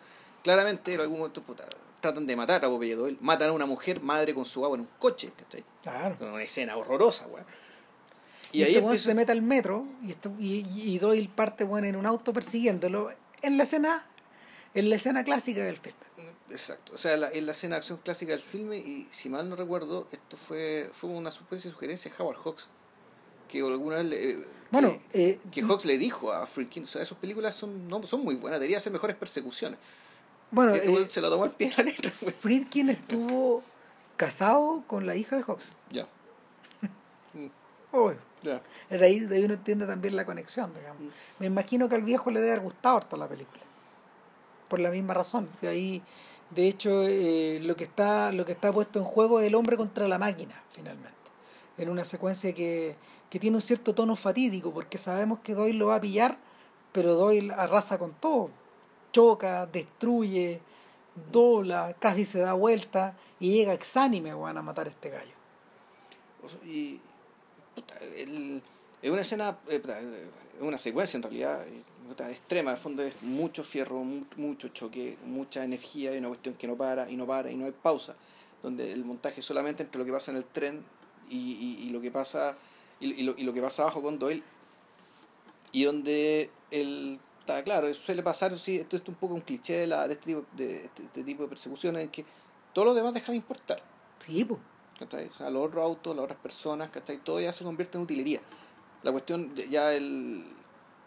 claramente en algún momento puta, tratan de matar a Popeye Doyle, matan a una mujer madre con su agua en un coche, ¿cachai? Claro. Una escena horrorosa, weón. Y, este weón se mete al metro y, esto- y, y y Doyle parte bueno, en un auto persiguiéndolo en la escena en la escena clásica del film. Exacto, o sea, la, en la escena de acción clásica del filme, y si mal no recuerdo, esto fue, fue una especie de sugerencia de Howard Hawks, que alguna vez le, que- Bueno, eh, que Hawks le dijo a Friedkin, o sea, esas películas son, no, son muy buenas, debería hacer mejores persecuciones. Bueno eh, se lo tomó al pie de la letra, güey. Friedkin estuvo casado con la hija de Hawks. Ya. Obvio. ya. De ahí, de ahí uno entiende también la conexión, digamos. Mm. Me imagino que al viejo le debe haber gustado harto la película. Por la misma razón. De ahí, de hecho, eh, lo que está, lo que está puesto en juego es el hombre contra la máquina, finalmente. En una secuencia que, que tiene un cierto tono fatídico, porque sabemos que Doyle lo va a pillar, pero Doyle arrasa con todo. Choca, destruye, dobla, casi se da vuelta y llega exánime van a matar a este gallo. Y el- es una escena, eh, es una secuencia en realidad extrema, de fondo es mucho fierro, mu- mucho choque, mucha energía y una cuestión que no para y no para y no hay pausa, donde el montaje solamente entre lo que pasa en el tren y, y- y lo que pasa y, y lo, y lo que pasa abajo con Doyle y donde el está claro suele pasar sí esto es un poco un cliché de, la, de, este, tipo, de este- este tipo de persecuciones en que todo lo demás deja de importar Sí, pues. ¿cachai? O sea, los otros autos, las otras personas, ¿cachai? Todo ya se convierte en utilería. La cuestión, de- ya el,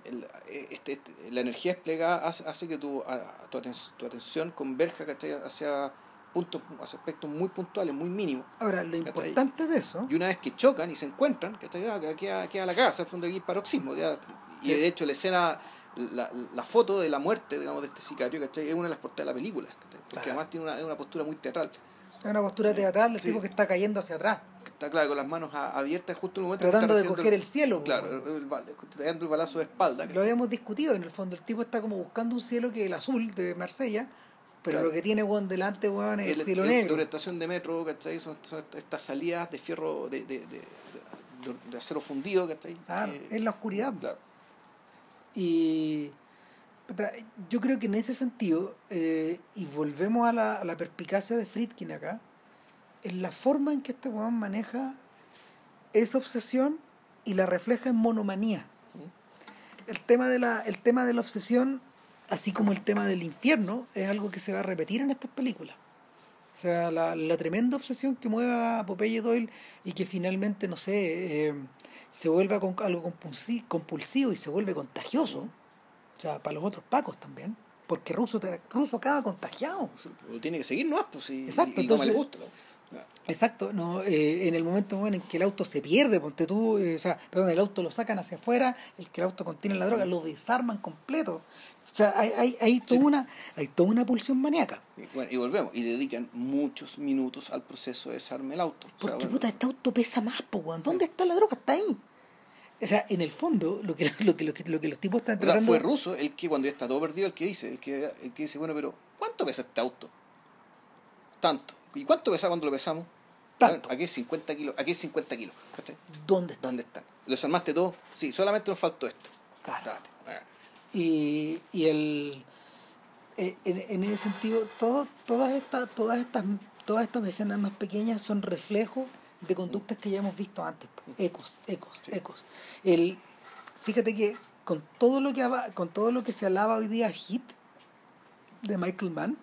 el- este, este- la energía desplegada hace, hace que tu, a- tu, aten- tu atención converja, ¿cachai? Hacia puntos, hacia aspectos muy puntuales, muy mínimos. Ahora, lo ¿Cachai? importante de eso. Y una vez que chocan y se encuentran, ¿cachai? Ya, aquí, a, aquí a la casa, al fondo aquí paroxismo. Ya, y de hecho la escena la, la foto de la muerte, digamos, de este sicario, ¿cachai? Es una de las portadas de la película, ¿cachai? Porque Claro. además tiene una, una postura muy teatral. Es una postura teatral del Sí. tipo que está cayendo hacia atrás, Está claro, con las manos abiertas justo en el momento que tratando está de coger el cielo. Claro, dando el balazo de espalda. Lo habíamos discutido, en el fondo el tipo está como buscando un cielo que es el azul de Marsella, pero Claro. lo que tiene weón delante weón es el, el- cielo el- negro. La estación de metro, ¿cachai? Son, son estas salidas de fierro, de, de, de, de- acero fundido, ¿cachai? Claro, Que- es la oscuridad. claro. Y yo creo que en ese sentido, eh, y volvemos a la, la perspicacia de Friedkin acá, en la forma en que este weón maneja esa obsesión y la refleja en monomanía. El tema de la, el tema de la obsesión, así como el tema del infierno, es algo que se va a repetir en estas películas. O sea, la, la tremenda obsesión que mueve a Popeye Doyle y que finalmente, no sé, eh, se vuelve con, algo compulsi- compulsivo y se vuelve contagioso. O sea, para los otros pacos también. Porque Russo, Russo acaba contagiado. Lo tiene que seguir, ¿no? Pues, y, Exacto, y, y no me Exacto, no eh, en el momento bueno, en que el auto se pierde, ponte tú, eh, o sea, perdón, el auto lo sacan hacia afuera, el que el auto contiene la droga, lo desarman completo. O sea, hay, hay, hay, toda, Sí. una, hay toda una pulsión maníaca. Y, bueno, y volvemos, y dedican muchos minutos al proceso de desarme el auto. O sea, Porque bueno, puta, este auto pesa más, po, weón. ¿Dónde está la droga? Está ahí. O sea, en el fondo, lo que, lo que, lo que, lo que los tipos están o sea, tratando fue ruso el que cuando ya está todo perdido, el que dice, el que, el que dice, bueno, pero ¿cuánto pesa este auto? Tanto. ¿Y cuánto pesa cuando lo pesamos? Tanto. Aquí es 50 kilos, aquí es 50 kilos. ¿Dónde está? ¿Dónde están? ¿Lo desarmaste todo? Sí, solamente nos faltó esto. Claro. Y, y el eh, en, en ese sentido todo, todas estas todas estas todas estas escenas más pequeñas son reflejos de conductas que ya hemos visto antes ecos ecos Sí. ecos el fíjate que con todo lo que con todo lo que se alaba hoy día hit de Michael Mann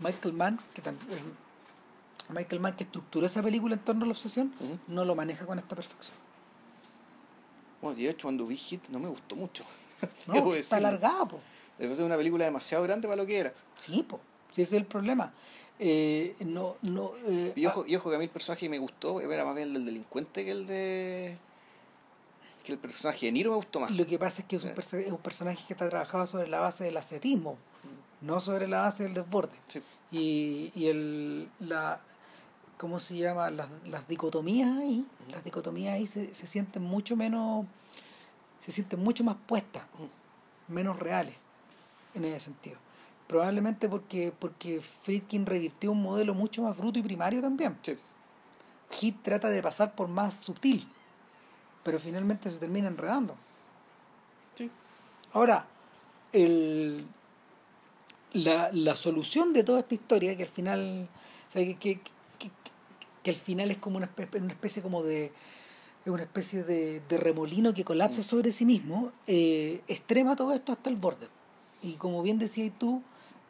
Michael Mann que también Michael Mann que estructuró esa película en torno a la obsesión no lo maneja con esta perfección Bueno, de hecho, cuando vi Hit no me gustó mucho. no está alargada po. Después de una película demasiado grande para lo que era. Sí, po. Sí, ese es el problema. Eh, no, no, eh, Y ojo, y ojo que a mí el personaje que me gustó era más bien el del delincuente que el de. que el personaje de Niro me gustó más. ah, lo que pasa es que es un, perso- es un personaje que está trabajado sobre la base del ascetismo, no sobre la base del desborde. Sí. Y, y el, la, ¿cómo se llama? Las, las dicotomías ahí, las dicotomías ahí se, se sienten mucho menos, se sienten mucho más puestas, menos reales, en ese sentido. Probablemente porque, porque Friedkin revirtió un modelo mucho más bruto y primario también. Sí. Hit trata de pasar por más sutil, pero finalmente se termina enredando. Sí. Ahora, el, la, la solución de toda esta historia, que al final, o sea, que, que, que, al final es como una especie, una especie como de es una especie de, de remolino que colapsa sobre sí mismo, eh, extrema todo esto hasta el borde. Y como bien decías tú,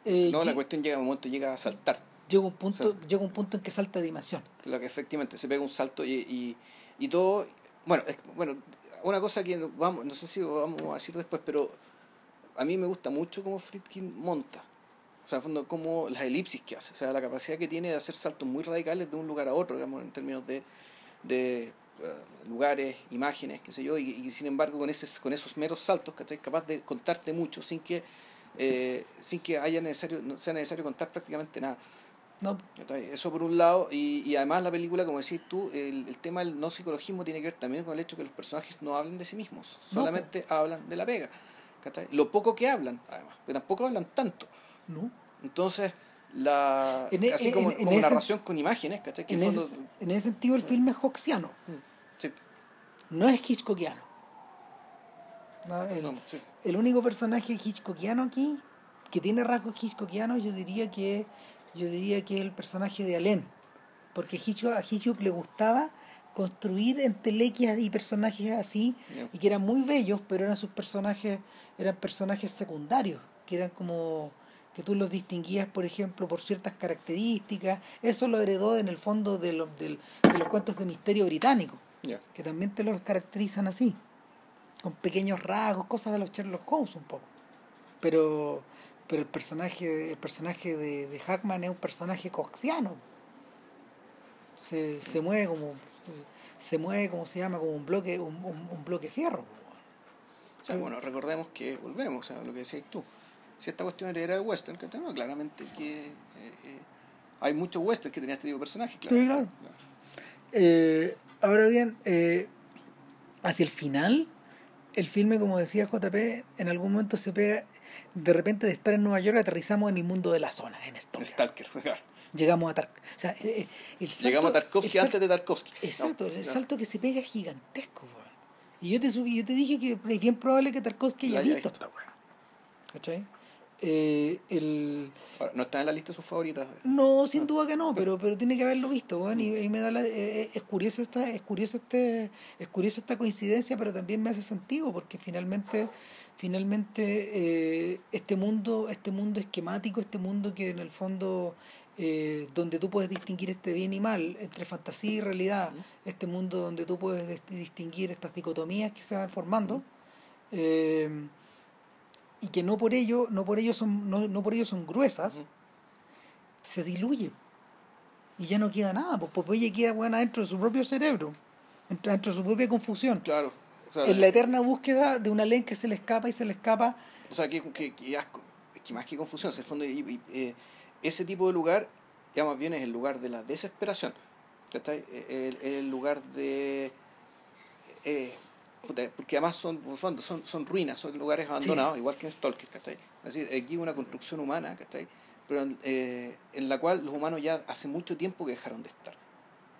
eh, No, la cuestión llega un momento llega a saltar. llega un punto, llega un punto en que salta de dimensión. Lo que efectivamente se pega un salto y, y, y todo. Bueno, es- bueno, una cosa que vamos, no sé si lo vamos a decir después, pero a mí me gusta mucho cómo Friedkin monta. O sea, en fondo, como las elipsis que hace. O sea, la capacidad que tiene de hacer saltos muy radicales de un lugar a otro, digamos, en términos de, de eh, lugares, imágenes, qué sé yo, y, y sin embargo con, ese, con esos meros saltos, que es capaz de contarte mucho sin que, eh, sin que haya necesario, no sea necesario contar prácticamente nada. ¿no? Eso por un lado, y, y además la película, como decís tú, el, el tema del no psicologismo tiene que ver también con el hecho que los personajes no hablan de sí mismos, No, solamente hablan de la pega. Lo poco que hablan, además, que tampoco hablan tanto. ¿No? Entonces, la, En e- así en- como, en como ese- narración con imágenes, ¿cachai? Que En, ese, fondo- en ese sentido el filme es Hoxiano, sí, no es Hitchcockiano. No, el, no, sí. el único personaje hitchcockiano aquí que tiene rasgos hitchcockianos yo diría que yo diría que es el personaje de Allen porque Hitchcock, a Hitchcock le gustaba construir entelequias y personajes así y que eran muy bellos pero eran sus personajes eran personajes secundarios que eran como que tú los distinguías por ejemplo por ciertas características eso lo heredó en el fondo de, los del- de los cuentos de misterio británico que también te los caracterizan así, con pequeños rasgos, cosas de los Sherlock Holmes un poco. Pero, pero el personaje, el personaje de, de Hackman es un personaje coxiano. Se, se mueve como se mueve como se llama como un bloque un, un- un bloque fierro O sea, bueno, recordemos que volvemos a lo que decías tú. Si esta cuestión era el western, que no, claramente que eh, eh, hay muchos westerns que tenía este tipo de personajes. Sí, claro. Eh, ahora bien, eh, hacia el final, el filme, como decía JP, en algún momento se pega, de repente de estar en Nueva York, aterrizamos en el mundo de la zona, en Stalker. Stalker, claro. Llegamos a Tar o sea, el, el salto, Llegamos a Tarkovsky antes de Tarkovsky. Exacto, No, el claro. salto que se pega es gigantesco, weón. Y yo te subí, yo te dije que es bien probable que Tarkovsky haya visto visto. esta weón. ¿Cachai? Eh, el, Ahora, no está en la lista de sus favoritas. no, sin duda que no, pero pero tiene que haberlo visto, y, y me da la, eh, es curioso esta es curioso este es curioso esta coincidencia, pero también me hace sentido porque finalmente finalmente eh, este mundo este mundo esquemático, este mundo que en el fondo eh, donde tú puedes distinguir este bien y mal entre fantasía y realidad, este mundo donde tú puedes dis- distinguir estas dicotomías que se van formando. eh, y que no por ello no por ello son no, no por ello son gruesas se diluye y ya no queda nada pues Popeye queda buena dentro de su propio cerebro dentro de su propia confusión Claro. O sea, en la eterna búsqueda de una ley que se le escapa y se le escapa O sea, que, que, que ya es co- es que más que confusión, en el fondo, y- y, eh, ese tipo de lugar, ya más bien es el lugar de la desesperación. ¿cachai? El, el lugar de. eh, porque además son, fondo, son, son ruinas, son lugares abandonados, igual que en Stalker. ¿cachai? Es decir, aquí una construcción humana, ¿cachai? pero eh, en la cual los humanos ya hace mucho tiempo que dejaron de estar.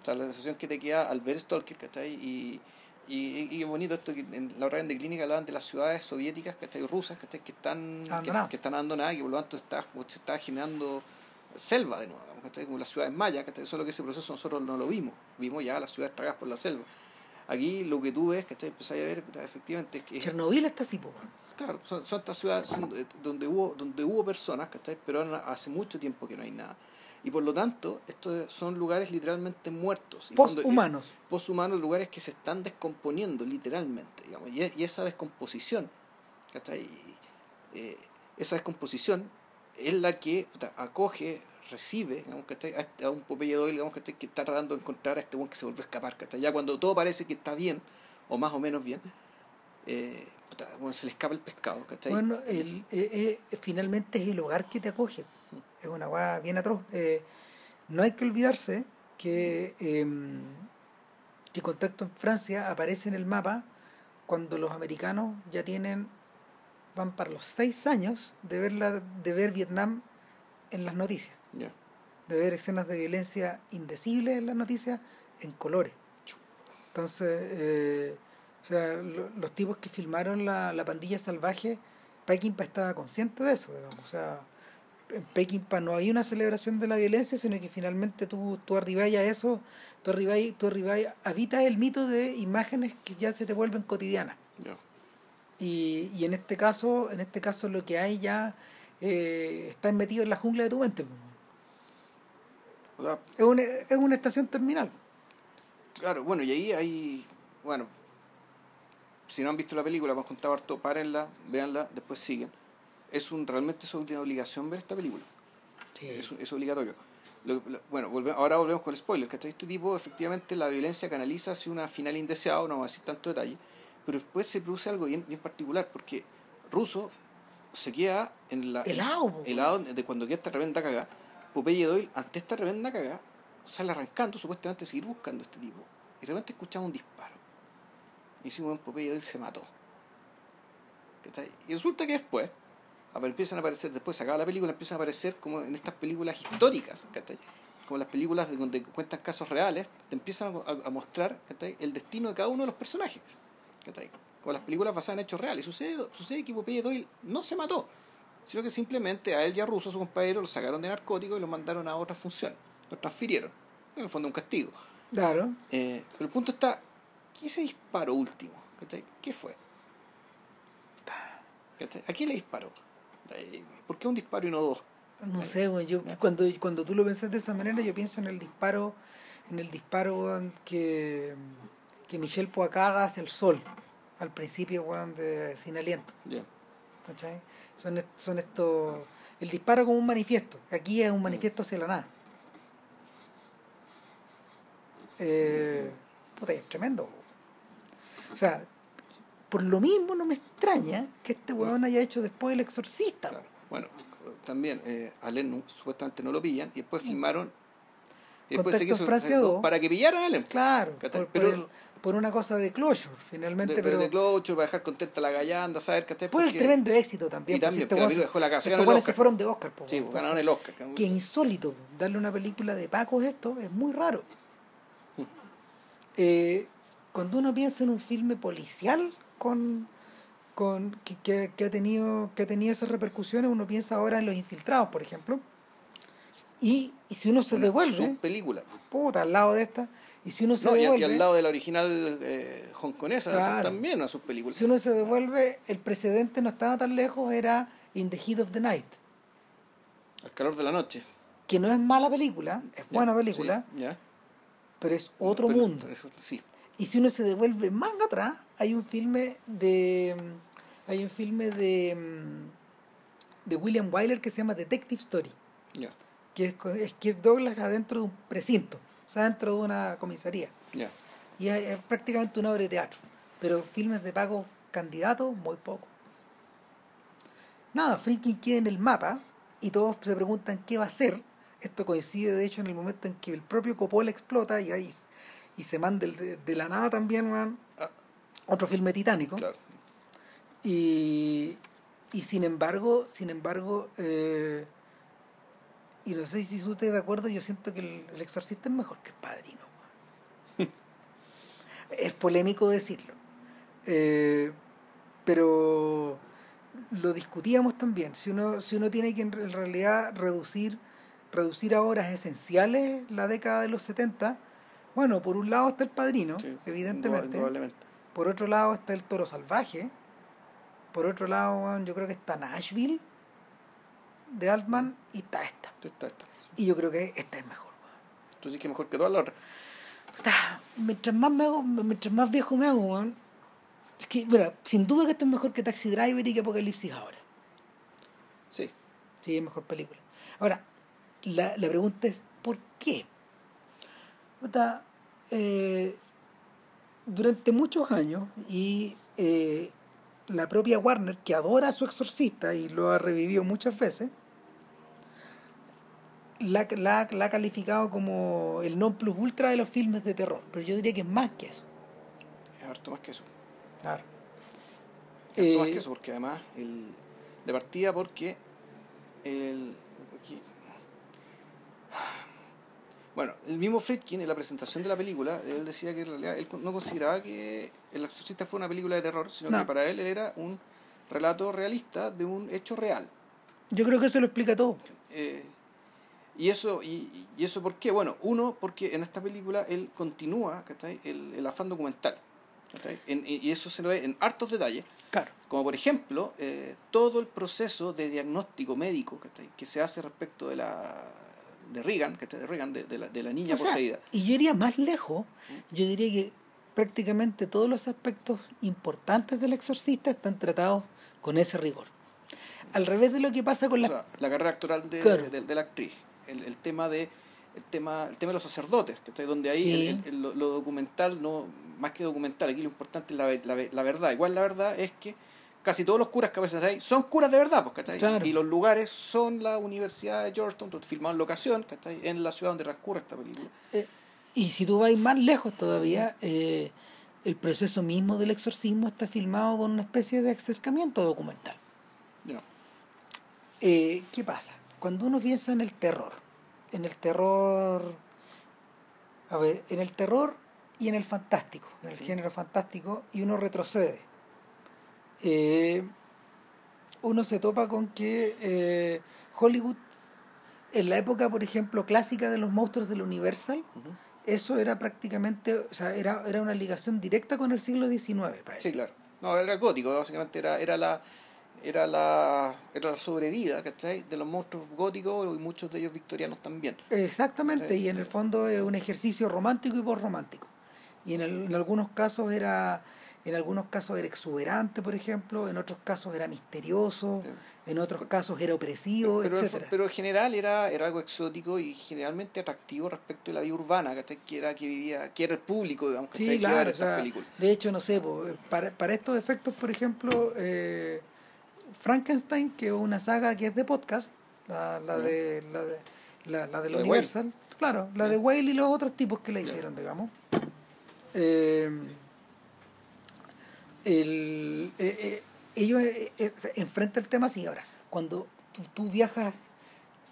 O sea, la sensación que te queda al ver Stalker, ¿cachai? Y, y, y bonito esto que en la orden de clínica hablaban de las ciudades soviéticas, ¿cachai? Rusas, ¿cachai? Que están, que, Abandonadas. que están abandonadas y que por lo tanto está, se está generando selva de nuevo, ¿cachai? Como las ciudades mayas, ¿cachai? Solo que ese proceso nosotros no lo vimos. Vimos ya las ciudades tragadas por la selva. Aquí lo que tú ves, ¿cachai? Empezáis a ver, efectivamente, es que... Chernobyl está así po, weón. Claro, son, son estas ciudades son, eh, donde hubo donde hubo personas, ¿cachai? Pero hace mucho tiempo que no hay nada. Y por lo tanto, estos son lugares literalmente muertos. Posthumanos posthumanos, lugares que se están descomponiendo literalmente, digamos, y, y esa descomposición, ¿cachai? Eh, esa descomposición es la que puta, acoge, recibe, digamos, ¿cachai? A, este- a un Popeye Doyle, digamos, ¿cachai? que está tratando de encontrar a este buen que se volvió a escapar, ¿cachai? Ya cuando todo parece que está bien, o más o menos bien, eh, bueno, se le escapa el pescado, ¿cachai? bueno el, eh, eh, finalmente es el hogar que te acoge es una weá bien atroz Eh, no hay que olvidarse que em, que contacto en Francia aparece en el mapa cuando los americanos ya tienen van para los seis años de ver la, de ver Vietnam en las noticias De ver escenas de violencia indecibles en las noticias en colores. Entonces, eh, o sea, lo- los tipos que filmaron la, la pandilla salvaje, Peckinpah estaba consciente de eso, digamos. O sea, en Peckinpah no hay una celebración de la violencia, sino que finalmente tú, tú arribáis a eso, tú arribáis, tú arribáis, habitas el mito de imágenes que ya se te vuelven cotidianas. Y, y en este caso, en este caso lo que hay ya eh, está metido en la jungla de tu mente. O sea, Es una, es una estación terminal. Claro, bueno, y ahí hay, bueno, si no han visto la película, hemos contado harto, párenla, véanla, después siguen. Es un, realmente es una obligación ver esta película, es, es obligatorio. Lo- lo- bueno, volve- ahora volvemos con el spoiler, que este tipo efectivamente la violencia canaliza hacia una final indeseada, no vamos a decir tanto detalle, pero después se produce algo bien, bien particular, porque Russo se queda en la... Helado, helado de cuando queda esta tremenda cagada. Popeye Doyle, ante esta tremenda cagada, sale arrancando supuestamente seguir buscando a este tipo. Y de repente escuchamos un disparo. Y decimos, bueno, Popeye Doyle se mató. Y resulta que después empiezan a aparecer, después se la película, empiezan a aparecer como en estas películas históricas. Como las películas de donde cuentan casos reales, te empiezan a, mostrar el destino de cada uno de los personajes. Como las películas basadas en hechos reales. Sucede, sucede que Popeye Doyle no se mató, sino que simplemente a él y a Russo, su compañero, lo sacaron de narcóticos y lo mandaron a otra función. Lo transfirieron. En el fondo un castigo. Claro. Eh, pero el punto está, ¿qué ese disparo último? ¿Qué fue? ¿A quién le disparó? ¿Cachai? ¿Por qué un disparo y no dos? No sé, yo cuando, cuando tú lo pensás de esa manera, yo pienso en el disparo, en el disparo que, que Michel Poacada hace el sol al principio, weón, de Sin Aliento. ¿Cachai? Son, son estos. El disparo como un manifiesto. Aquí es un manifiesto hacia la nada. Eh, puta, es tremendo. O sea, por lo mismo no me extraña que este huevón haya hecho después El Exorcista. Claro. Bueno, también eh, a Len supuestamente no lo pillan y después filmaron y después se quiso Francia para que pillaran a Ellen. Claro, Pero- por el- por una cosa de closure, finalmente, de, pero de Clocho, para dejar contenta a la gallanda, saber que por el tremendo éxito también. Y también, este porque película se- dejó la casa, estos el se fueron de Oscar. po, Sí, entonces, ganaron el Oscar. Qué insólito, darle una película de Pacos esto es muy raro. Hmm. Eh, cuando uno piensa en un filme policial con, con que, que- que ha tenido que ha tenido esas repercusiones, uno piensa ahora en Los Infiltrados, por ejemplo. Y, y si uno se Una devuelve, subpelícula. puta, al lado de esta, y si uno se No, a- devuelve, y al lado de la original eh, hongkonesa Claro. también una subpelícula. si uno se devuelve, el precedente no estaba tan lejos, era In the Heat of the Night, Al calor de la noche. que no es mala película, es buena película, sí, pero es otro Pero- mundo. pero eso sí. Y si uno se devuelve más atrás, hay un filme de. mm, Hay un filme de. mm, de William Wyler que se llama Detective Story. Ya, Que es, es Kirk Douglas adentro de un precinto. O sea, dentro de una comisaría. Y es, es prácticamente una obra de teatro. Pero filmes de pago candidatos, muy poco. Nada, Friedkin queda en el mapa y todos se preguntan qué va a hacer. Esto coincide, de hecho, en el momento en que el propio Coppola explota y ahí y se manda de, de la nada también weón, Ah, otro filme titánico. claro. Y, y sin embargo, sin embargo, eh, y no sé si usted de acuerdo, yo siento que el, el exorcista es mejor que el padrino. es polémico decirlo. Eh, pero lo discutíamos también. Si uno, si uno tiene que en re- en realidad reducir, reducir a horas esenciales la década de los 70, bueno, por un lado está el padrino, Sí, evidentemente. Por otro lado está el toro salvaje. Por otro lado, yo creo que está Nashville de Altman y está esta. Está- está, sí. Y yo creo que esta es mejor. Tú sí que mejor que todas las otras. Mientras más me hago, mientras más viejo me hago, weón, es que, mira, sin duda que esto es mejor que Taxi Driver y que Apocalipsis ahora. Sí. Sí, es mejor película. Ahora, la, la pregunta es, ¿por qué? Puta, eh, durante muchos años, y eh, la propia Warner, que adora a su exorcista y lo ha revivido muchas veces, la, la, la ha calificado como el non plus ultra de los filmes de terror. Pero yo diría que es más que eso. Es harto más que eso. Claro. Harto más Eh, que eso, porque además, el, de partida porque el... aquí- Bueno, el mismo Friedkin en la presentación de la película, él decía que en realidad él no consideraba que El Exorcista fuera una película de terror, sino No. que para él era un relato realista de un hecho real. Yo creo que eso lo explica todo. Eh, y eso y, y eso por qué bueno uno porque en esta película él continúa ¿cachai? El, el afán documental ¿cachai? En- y eso se lo ve en hartos detalles Claro. como por ejemplo eh, todo el proceso de diagnóstico médico ¿cachai? que se hace respecto de la de Reagan ¿cachai? de Reagan de, de la, de la niña O sea, poseída y yo iría más lejos. Yo diría que prácticamente todos los aspectos importantes del exorcista están tratados con ese rigor. Al revés de lo que pasa con O la... sea, la carrera actoral de, Claro. de la actriz el, el tema de el tema el tema de los sacerdotes ¿cachai? donde ahí Sí. el- el- lo, lo documental no más que documental aquí lo importante es la, ve- la, la verdad igual la verdad es que casi todos los curas que aparecen ahí son curas de verdad pues, ¿cachai? Claro. y los lugares son la universidad de Georgetown donde filmado en locación ¿cachai? en la ciudad donde transcurre esta película eh, y si tú vas más lejos todavía, eh, el proceso mismo del exorcismo está filmado con una especie de acercamiento documental. Eh, ¿Qué pasa? Cuando uno piensa en el terror, en el terror, a ver, en el terror y en el fantástico, en el género fantástico, y uno retrocede, eh, uno se topa con que eh, Hollywood, en la época, por ejemplo, clásica de los monstruos del Universal, eso era prácticamente, o sea, era, era una ligación directa con el siglo XIX. para sí claro. No era gótico básicamente era era la era la era la sobrevida ¿cachai? de los monstruos góticos y muchos de ellos victorianos también Exactamente, y en el fondo es un ejercicio romántico y postromántico. Y en, el- en algunos casos era, en algunos casos era exuberante, por ejemplo, en otros casos era misterioso, en otros casos era opresivo, pero, etcétera. pero en general era, era algo exótico y generalmente atractivo respecto a la vida urbana, que era que vivía, que era el público, digamos, que Sí, que claro, ver o estas películas. de hecho, no sé, po, para, para estos efectos, por ejemplo, eh, Frankenstein, que es una saga que es de podcast, la, la de la de, la, la de la Universal, claro, la de Whale y los otros tipos que la hicieron, digamos. Eh, el, eh, eh, ellos enfrentan el tema así ahora. Cuando tú, tú viajas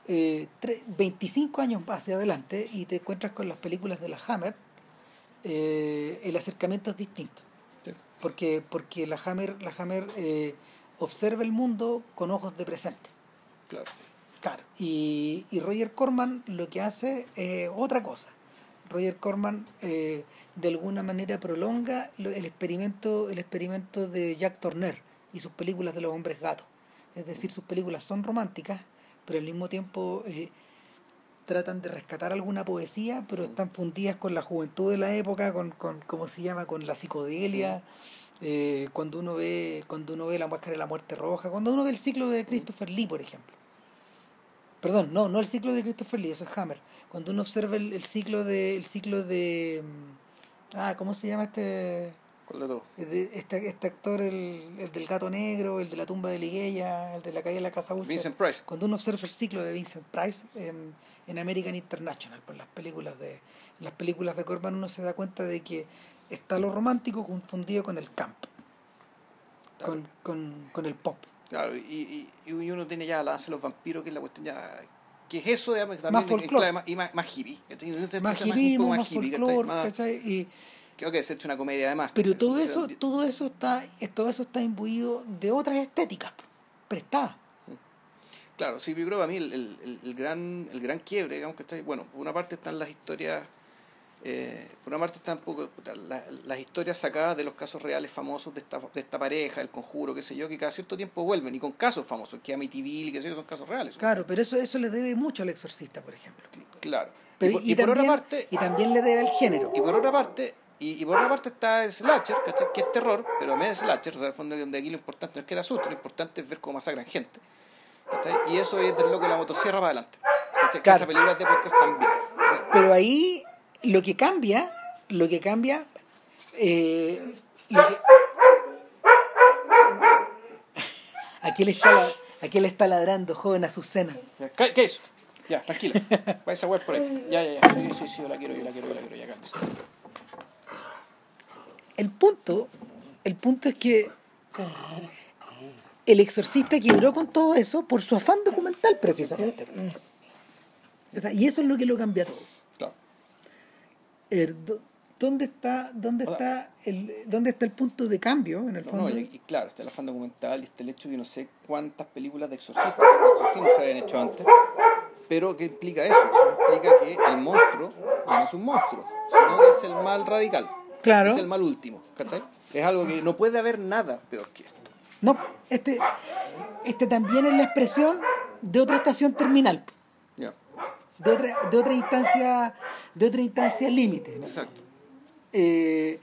eh, tre- 25 años hacia adelante y te encuentras con las películas de la Hammer, el acercamiento es distinto. Sí. Porque, porque la Hammer, la Hammer observa el mundo con ojos de presente. Claro. Claro. Y, y Roger Corman lo que hace es otra cosa. Roger Corman eh, de alguna manera prolonga lo- el experimento, el experimento de Jack Turner y sus películas de los hombres gatos. Es decir, sus películas son románticas, pero al mismo tiempo eh, tratan de rescatar alguna poesía, pero están fundidas con la juventud de la época, con, con ¿cómo se llama? con la psicodelia. Eh, cuando uno ve, cuando uno ve la máscara de la muerte roja, cuando uno ve el ciclo de Christopher Lee, por ejemplo. Perdón, no, no el ciclo de Christopher Lee, eso es Hammer. Cuando uno observa el, el ciclo de, el ciclo de, mm, ah, ¿cómo se llama este, ¿Cuál de todo? de- este, este actor, el, el del gato negro, el de la tumba de Ligueya, el de la calle de la casa Ucha? Vincent Price. Cuando uno observa el ciclo de Vincent Price en, en American International, por las películas de, en las películas de Corman uno se da cuenta de que está lo romántico confundido con el camp, Claro. con, con, con el pop. Claro, y, y, y uno tiene ya la danza de los vampiros, que es la cuestión ya. que es eso? Digamos, que Más también es- claro, más- y más, más hippie. Más es más folclore, Más- ¿cachai? Y, Creo que ha hecho una comedia además. Pero todo eso, todo eso está, es- todo eso está imbuido de otras estéticas prestadas. Claro, sí, yo creo que a mí el, el, el- el gran, el gran quiebre, digamos que está, bueno, por una parte están las historias, eh, por una parte están un poco puta, la- las historias sacadas de los casos reales famosos de esta, de esta pareja, el conjuro, qué sé yo, que cada cierto tiempo vuelven, y con casos famosos, que Amityville, que sé yo, son casos reales. Claro, pero eso, eso le debe mucho al exorcista, por ejemplo. Claro. Pero, y, por- y por también, otra parte, y también le debe al género. y por otra parte, y, y por otra parte está el slasher, ¿cachai? que es terror, pero a mí es slasher, o sea, el fondo donde aquí lo importante no es que te asuste, lo importante es ver cómo masacran gente. ¿cachai? Y eso es de lo que la motosierra para adelante. ¿cachai? Que Claro. esas películas de podcast también. Pero ahí lo que cambia, lo que cambia, eh, lo que... Aquí él está, aquí él está ladrando, joven Azucena. ¿Qué, ¿Qué es? Ya, tranquila. Va esa web por ahí. Ya, ya, ya. Sí, sí, sí, yo la quiero, yo la quiero, yo la quiero. Ya, cálmese. El punto, el punto es que el exorcista quebró con todo eso por su afán documental precisamente. O sea, y eso es lo que lo cambia todo. Er, ¿Dónde está, dónde O está el, dónde está el punto de cambio en el No, fondo? no, y, y claro, está el afán documental y está el hecho de que no sé cuántas películas de exorcistas, exorcismos se habían hecho antes. Pero ¿qué implica eso? Eso implica que el monstruo ya no es un monstruo, sino que es el mal radical. Claro. Es el mal último. ¿cachai? Es algo que no puede haber nada peor que esto. No, este, este también es la expresión de otra estación terminal, de otra, de otra instancia, de otra instancia límite. ¿no? exacto. Eh,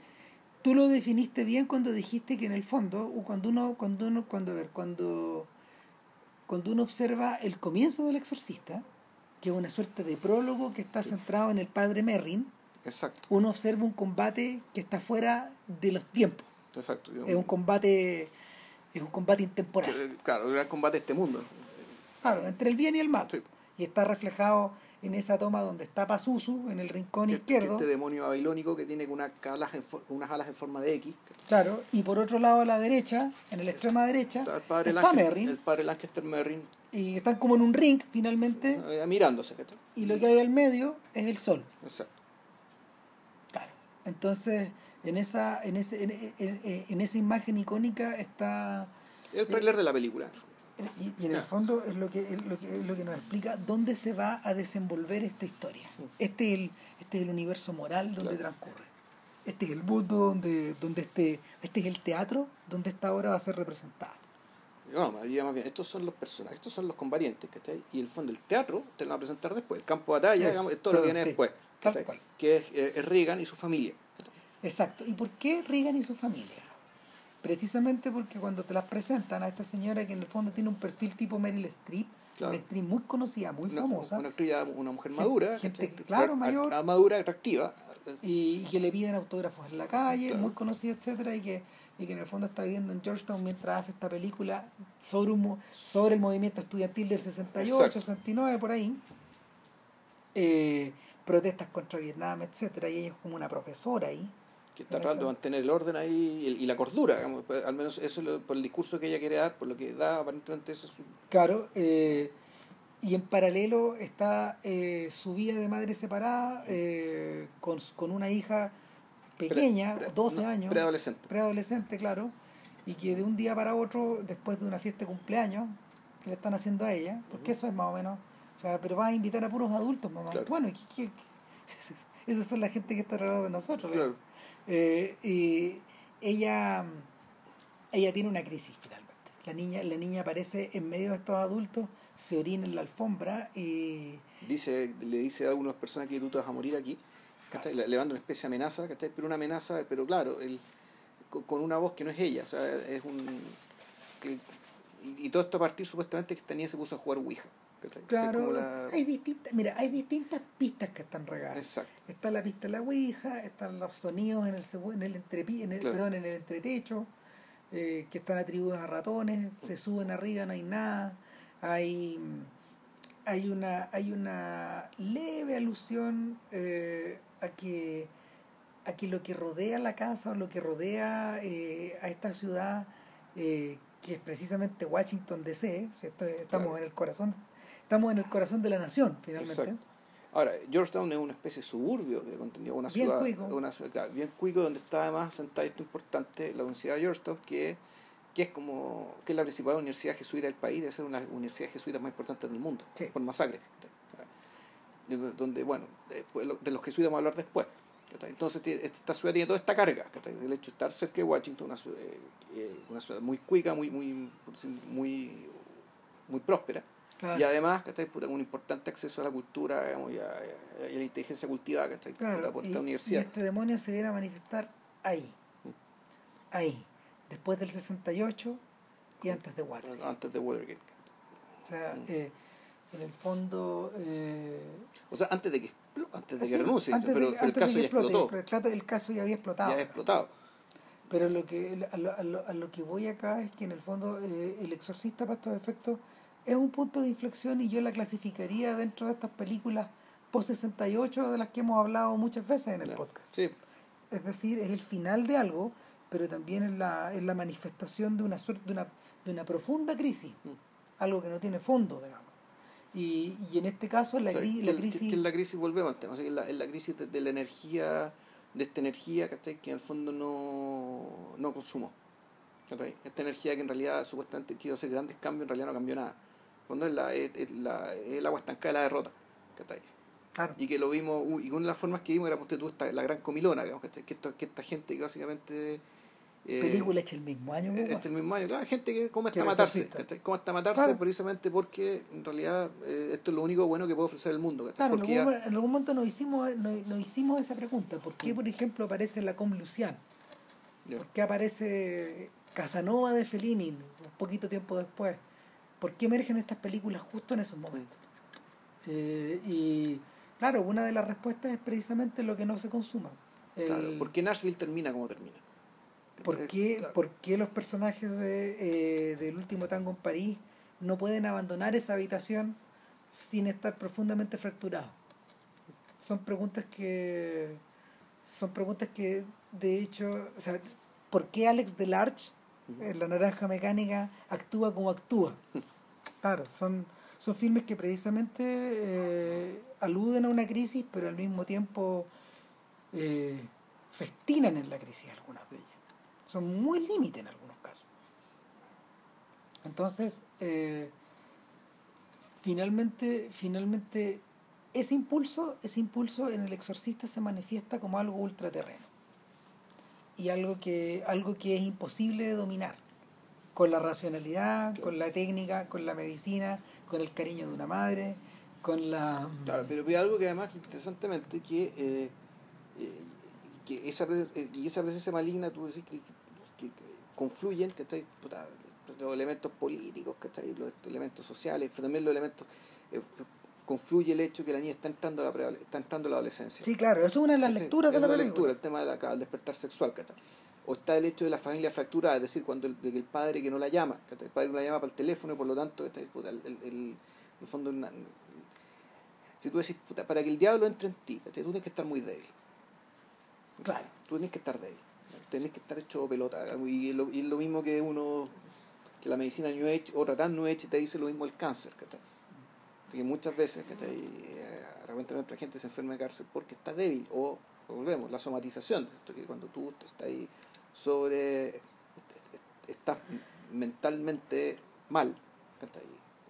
tú lo definiste bien cuando dijiste que en el fondo, cuando uno, cuando uno, cuando a ver, cuando, cuando uno observa el comienzo del exorcista, que es una suerte de prólogo que está centrado en el padre Merrin, Exacto. uno observa un combate que está fuera de los tiempos. Exacto. Yo- Es un combate, es un combate intemporal. Claro, el gran combate de este mundo. Claro, entre el bien y el mal. Sí. Y está reflejado en esa toma donde está Pazuzu, en el rincón Que, que izquierdo. este demonio babilónico que tiene unas alas en, unas alas en forma de X. Claro, y por otro lado a la derecha, en la extrema derecha, Está el padre, está Lancaster, Merrin, el padre Lancaster Merrin y están como en un ring finalmente, eh, mirándose. ¿cachai? y lo que hay al medio es el sol. Exacto. Claro. Entonces, en esa, en ese, en, en- en esa imagen icónica está El trailer de la película. Y, y en el fondo es lo que es lo que es lo que nos explica dónde se va a desenvolver esta historia. Este es el, este es el universo moral donde Claro. transcurre. Este es el mundo donde, donde este, este es el teatro donde esta obra va a ser representada. No, más bien, estos son los personajes, estos son los combatientes, ¿cachai? Y el fondo, el teatro, te lo van a presentar después. El campo de batalla, Eso, digamos, es todo lo que viene sí, después. tal cual. Que es, eh, es Reagan y su familia. Exacto. ¿Y por qué Reagan y su familia? Precisamente porque cuando te las presentan a esta señora que en el fondo tiene un perfil tipo Meryl Streep, Claro. una actriz muy conocida, muy Una- famosa, Una, actriz una mujer madura. gente, claro, mayor. a- madura, atractiva. y, y que le piden autógrafos en la calle, Claro. muy conocida, etcétera, y que, y que en el fondo está viviendo en Georgetown mientras hace esta película sobre, un, sobre el movimiento estudiantil del 68, Exacto. 69, por ahí. Eh, protestas contra Vietnam, etcétera, y ella es como una profesora ahí. Que está tratando de mantener el orden ahí y, la cordura, digamos, pues, al menos eso es lo- por el discurso que ella quiere dar, por lo que da aparentemente eso es su- Claro, eh, y en paralelo está eh, su vida de madre separada eh, con, con una hija pequeña, pre- 12 no, años, preadolescente. preadolescente, claro, y que de un día para otro, después de una fiesta de cumpleaños que le están haciendo a ella, porque eso es más o menos, o sea, pero vas a invitar a puros adultos, mamá. Claro. Bueno, ¿y qué- qué- qué? esas son la gente que está alrededor de nosotros. ¿ves? Claro. Eh, y ella, ella tiene una crisis finalmente. La niña, la niña aparece en medio de estos adultos, se orina en la alfombra y Dice, le dice a algunas personas que tú te vas a morir aquí, ¿cachai? Le, le manda una especie de amenaza, ¿cachai? pero una amenaza, pero claro, él, con, una voz que no es ella, o sea, es un... y, y todo esto a partir supuestamente que esta niña se puso a jugar Ouija. Claro, la- hay distintas, mira, hay distintas pistas que están regadas. Exacto. Está la pista de la Ouija, están los sonidos en el en el entrepi, en el, Claro. perdón, en el entretecho, eh, que están atribuidos a ratones, se suben arriba, no hay nada, hay hay una hay una leve alusión eh, a que a que lo que rodea la casa o lo que rodea eh, a esta ciudad eh, que es precisamente Washington DC ¿cierto? estamos Claro. en el corazón estamos en el corazón de la nación finalmente Exacto. Ahora, Georgetown es una especie de suburbio de contenido, una Bien ciudad, cuico. una ciudad claro, bien cuico, donde está además sentada esto importante, la Universidad de Georgetown, que, que es como que es la principal universidad jesuita del país, debe ser una universidad jesuita más importante del mundo, Sí. por masacre. Donde, bueno, después lo- de los jesuitas vamos a hablar después. Entonces, esta ciudad tiene toda esta carga, el hecho de estar cerca de Washington, una ciudad, eh, eh, una ciudad muy cuica, muy, muy, muy, muy próspera. Claro. Y además, ¿cachai? Puta, con un importante acceso a la cultura digamos, y, a, y a la inteligencia cultivada, ¿cachai? Claro, Puta, por y, esta y universidad. este demonio se viene a manifestar ahí, Mm. ahí, después del 68 y antes de Watergate. Antes de Watergate. O sea, Mm. eh, en el fondo... Eh, O sea, antes de que, antes de sí, que renuncie, antes de pero, que- pero el de caso que ya explote, explotó. pero el caso- ya había explotado. Ya ha explotado. Pero lo que a lo, a lo- a lo que voy acá es que en el fondo eh, el exorcista para estos efectos es un punto de inflexión y yo la clasificaría dentro de estas películas post 68 de las que hemos hablado muchas veces en el podcast. Sí, Es decir, es el final de algo, pero también es la, es la manifestación de una suerte, de una, de una profunda crisis, Mm. algo que no tiene fondo, digamos. Y, y en este caso la, O sea, cri- que, la crisis... que es la crisis, volvemos al tema, o sea, que es la, es la crisis de, de la energía, de esta energía, ¿cachai? Que en el fondo no, no consumo. ¿cachai? Esta energía que en realidad supuestamente quiso hacer grandes cambios, en realidad no cambió nada. El fondo es, la, es, es la, es el agua estancada de la derrota. ¿cachai? Claro. y que lo vimos, y una de las formas que vimos era, tú, esta, la gran comilona, digamos, ¿cachai? que, esto, que esta gente que básicamente... eh, película hecha el mismo año. eh, pues, este el mismo año, claro, gente que come hasta matarse, come hasta matarse Claro. precisamente porque en realidad eh, esto es lo único bueno que puede ofrecer el mundo, ¿cachai? Claro, en algún, ya- en algún momento nos hicimos, nos, nos hicimos esa pregunta. ¿Por qué, por ejemplo, aparece la Com Lucian? ¿Por qué aparece Casanova de Fellini un poquito tiempo después? ¿Por qué emergen estas películas justo en esos momentos? Eh, y claro, una de las respuestas es precisamente lo que no se consuma. El- Claro, ¿por qué Nashville termina como termina? ¿Por Eh, qué, claro. por qué los personajes de, eh, del último tango en París no pueden abandonar esa habitación sin estar profundamente fracturados? Son preguntas que son preguntas que de hecho, o sea, ¿por qué Alex Delarge Ujú. en La Naranja Mecánica actúa como actúa? Claro, son son filmes que precisamente eh, aluden a una crisis, pero al mismo tiempo eh, festinan en la crisis algunas de ellas. Son muy límite en algunos casos. Entonces, eh, finalmente, finalmente, ese impulso, ese impulso en el exorcista se manifiesta como algo ultraterreno. Y algo que, algo que es imposible de dominar. Con la racionalidad, con la técnica, con la medicina, con el cariño de una madre, con la... Claro, pero hay algo que además, interesantemente, que, eh, eh, que esa, eh, y esa presencia maligna, tú decís que, que- que confluyen, ¿cachai? Puta, los elementos políticos, ¿cachai? Los elementos sociales, también los elementos... eh, confluye el hecho que la niña está entrando a la, está entrando a la adolescencia. Sí, claro, eso es una de las lecturas de Es la película. lectura, el tema del el despertar sexual, ¿cachai? O está el hecho de la familia fracturada, es decir, cuando el, que el padre que no la llama, el padre no la llama para el teléfono y por lo tanto, ¿cachai? Puta, el, el, el- en el fondo, una- si tú decís, puta, para que el diablo entre en ti, tú tienes que estar muy débil. Claro. Tú tienes que estar débil, tienes que estar hecho pelota. Y es lo, y es lo mismo que uno, que la medicina New Age, o tratar New Age te dice lo mismo el cáncer, ¿cachai? que muchas veces ¿cachai? Eh, de repente nuestra gente se enferma de cáncer porque está débil o volvemos la somatización esto que cuando tú estás ahí sobre estás mentalmente mal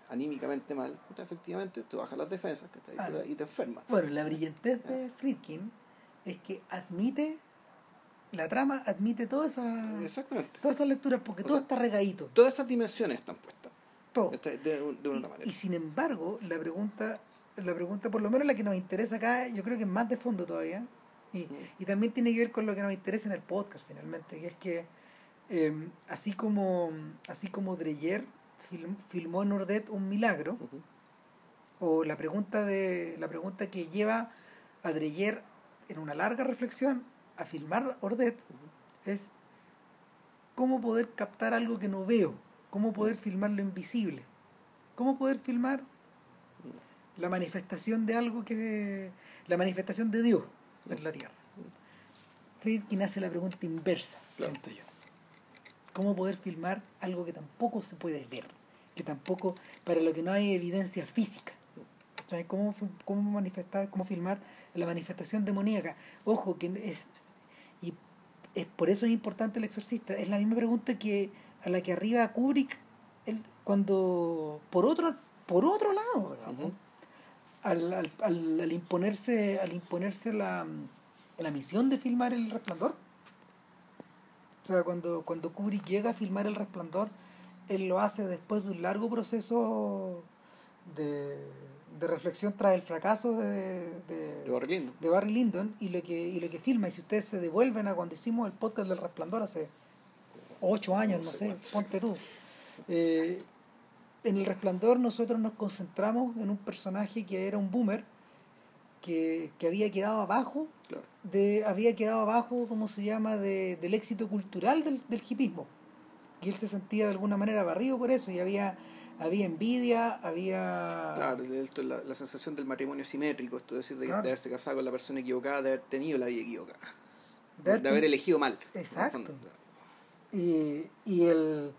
anímicamente mal efectivamente te bajan las defensas. Ah, y te enfermas Bueno, la brillantez de Friedkin es que admite, la trama admite todas esas, exactamente todas esas lecturas porque O todo sea, está regadito. todas esas dimensiones están puestas Todo. de una Y, manera y sin embargo, la pregunta, la pregunta, por lo menos la que nos interesa acá, yo creo que es más de fondo todavía. Y, también tiene que ver con lo que nos interesa en el podcast finalmente, que es que eh, así como así como Dreyer film- filmó en Ordet un milagro, o la pregunta de la pregunta que lleva a Dreyer en una larga reflexión a filmar Ordet es cómo poder captar algo que no veo, cómo poder filmar lo invisible, cómo poder filmar la manifestación de algo que la manifestación de Dios en la tierra. Friedkin hace la pregunta inversa, Claro. siento yo. ¿Cómo poder filmar algo que tampoco se puede ver? Que tampoco, para lo que no hay evidencia física. ¿Sabes? ¿Cómo, cómo manifestar, cómo filmar la manifestación demoníaca? Ojo, que es, y es por eso es importante el exorcista. Es la misma pregunta que a la que arriba Kubrick él, cuando por otro por otro lado digamos, Ujú. Al, al, al, al imponerse al imponerse la, la misión de filmar el resplandor. O sea cuando cuando Kubrick llega a filmar el resplandor él lo hace después de un largo proceso de, de reflexión tras el fracaso de, de, de Barry Lyndon. de Barry Lyndon y lo que y lo que filma. Y si ustedes se devuelven a cuando hicimos el podcast del resplandor hace ocho años No no, sé sé, ponte tú. Eh, en el resplandor nosotros nos concentramos en un personaje que era un boomer que, que había quedado abajo Claro. de había quedado abajo cómo se llama de, del éxito cultural del, del hipismo y él se sentía de alguna manera barrido por eso y había había envidia había Claro, esto es la, la sensación del matrimonio simétrico, esto es decir, de, Claro. de haberse casado con la persona equivocada, de haber tenido la vida equivocada, de de, haber ten- elegido mal. Exacto. Y, y el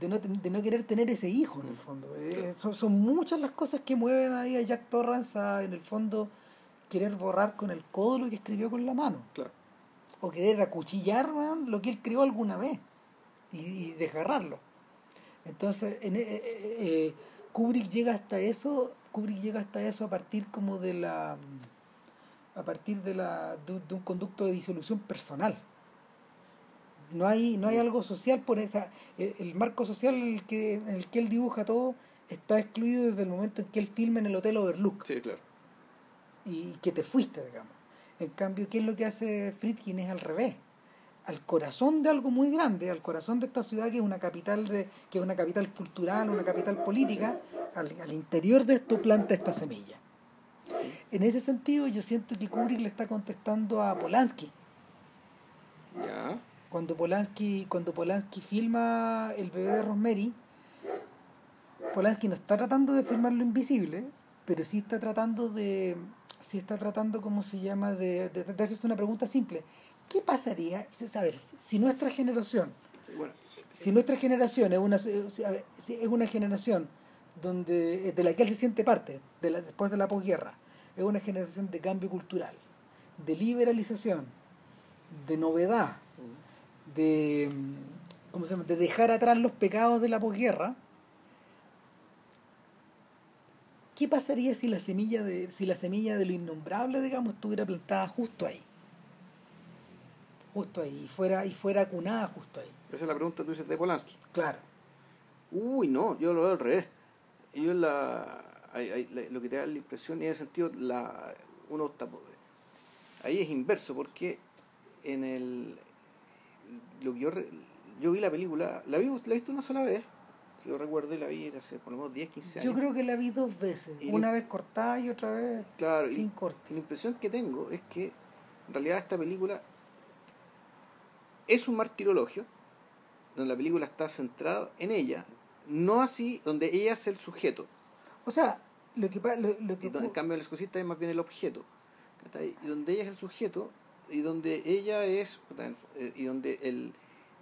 de no, de no querer tener ese hijo en el fondo. Eh, son, son muchas las cosas que mueven ahí a Jack Torrance a en el fondo querer borrar con el codo lo que escribió con la mano. Claro. o querer acuchillar lo que él creó alguna vez y, y desgarrarlo. Entonces en, eh, eh, eh, Kubrick llega hasta eso Kubrick llega hasta eso a partir como de la a partir de la de, de un conducto de disolución personal no hay no hay algo social por esa el, el marco social en el que en el que él dibuja todo está excluido desde el momento en que él filma en el hotel Overlook Sí, claro. y que te fuiste, digamos. En cambio, ¿qué es lo que hace Friedkin? Es al revés. Al corazón de algo muy grande, al corazón de esta ciudad que es una capital de, que es una capital cultural, una capital política, al, al interior de esto planta esta semilla. En ese sentido, yo siento que Kubrick le está contestando a Polanski. Ya. Cuando Polanski, cuando Polanski filma El bebé de Rosemary, Polanski no está tratando de filmar lo invisible, pero sí está tratando de, sí está tratando, ¿cómo se llama?, de, de, de hacerse una pregunta simple. ¿Qué pasaría, a ver, si nuestra generación, bueno, si nuestra generación es una, si es una generación donde, de la que él se siente parte, de la, después de la posguerra, es una generación de cambio cultural, de liberalización, de novedad, de, ¿cómo se llama? de dejar atrás los pecados de la posguerra, ¿qué pasaría si la semilla de, si la semilla de lo innombrable, digamos, estuviera plantada justo ahí? Justo ahí, y fuera, y fuera cunada justo ahí. esa es la pregunta que tú dices de Polanski. Claro. Uy, no, yo lo veo al revés. Yo la, hay- hay- la- lo que te da la impresión y en ese sentido la, uno está- ahí es inverso porque en el lo que yo re- yo vi la película, la vi, la he visto una sola vez, que yo recuerdo y la vi hace por lo menos 10, 15 años. Yo creo que la vi dos veces, Y una vez cortada y otra vez claro, y- sin corte. La impresión que tengo es que en realidad esta película es un martirologio, donde la película está centrada en ella, no así donde ella es el sujeto, O sea, lo que, lo, lo que en cambio el escocista es más bien el objeto, y donde ella es el sujeto, y donde ella es, eh, y donde el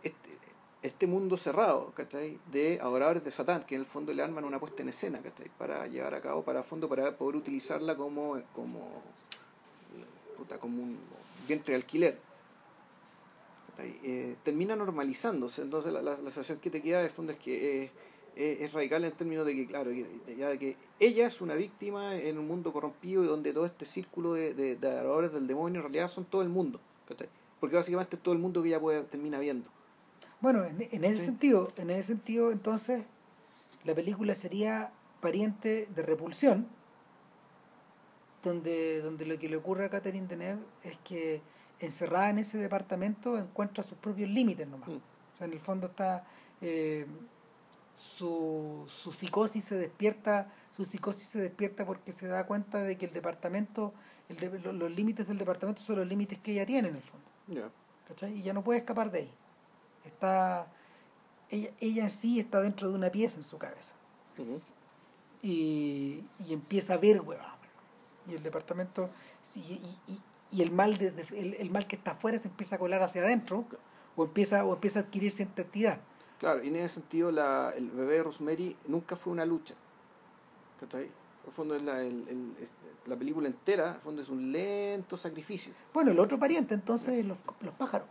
este, este mundo cerrado, ¿cachai? de adoradores de Satán, que en el fondo le arman una puesta en escena, ¿cachai? para llevar a cabo, para fondo, para poder utilizarla como, como puta, como un vientre de alquiler. Eh, termina normalizándose, entonces la, la, la sensación que te queda de fondo es que eh, eh, es radical en términos de que, claro, ya de que ella es una víctima en un mundo corrompido y donde todo este círculo de, de, de adoradores del demonio en realidad son todo el mundo, ¿cachai? porque básicamente es todo el mundo que ella puede, termina viendo. Bueno, en, en ese Sí. sentido, en ese sentido, entonces, la película sería pariente de Repulsión, donde, donde lo que le ocurre a Catherine Deneuve es que encerrada en ese departamento encuentra sus propios límites nomás. Mm. O sea, en el fondo está eh, su, su psicosis se despierta, su psicosis se despierta porque se da cuenta de que el departamento, el de- lo- los límites del departamento son los límites que ella tiene en el fondo. Y ya no puede escapar de ahí. Está, ella, ella en sí está dentro de una pieza en su cabeza. Y, y empieza a ver, weón. Y el departamento, y, y- y el, mal desde- el, el mal que está afuera se empieza a colar hacia adentro, o empieza, o empieza a adquirir cierta entidad. Claro, y en ese sentido la, el bebé de Rosemary nunca fue una lucha. ¿cachai? En el fondo es la, el- el- la película entera, en el fondo es un lento sacrificio. Bueno, el otro pariente entonces es los, los pájaros.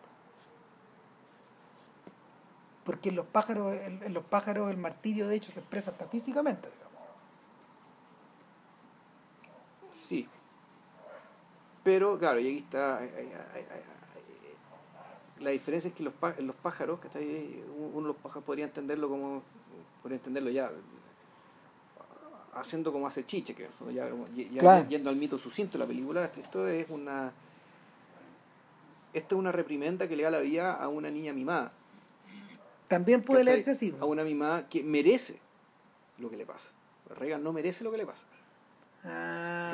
Porque en los pájaros, en, en los pájaros el martirio de hecho se expresa hasta físicamente, digamos. Sí. Pero, claro, y aquí está. La diferencia es que los, los pájaros, ¿cachai? Uno de los pájaros podría entenderlo como. Podría entenderlo ya. Haciendo como hace Chiche, que ya, ya Claro. yendo al mito sucinto de la película, esto es una. Esto es una reprimenda que le da la vida a una niña mimada. También puede leerse así. A una mimada que merece lo que le pasa. Reagan no merece lo que le pasa. Ah.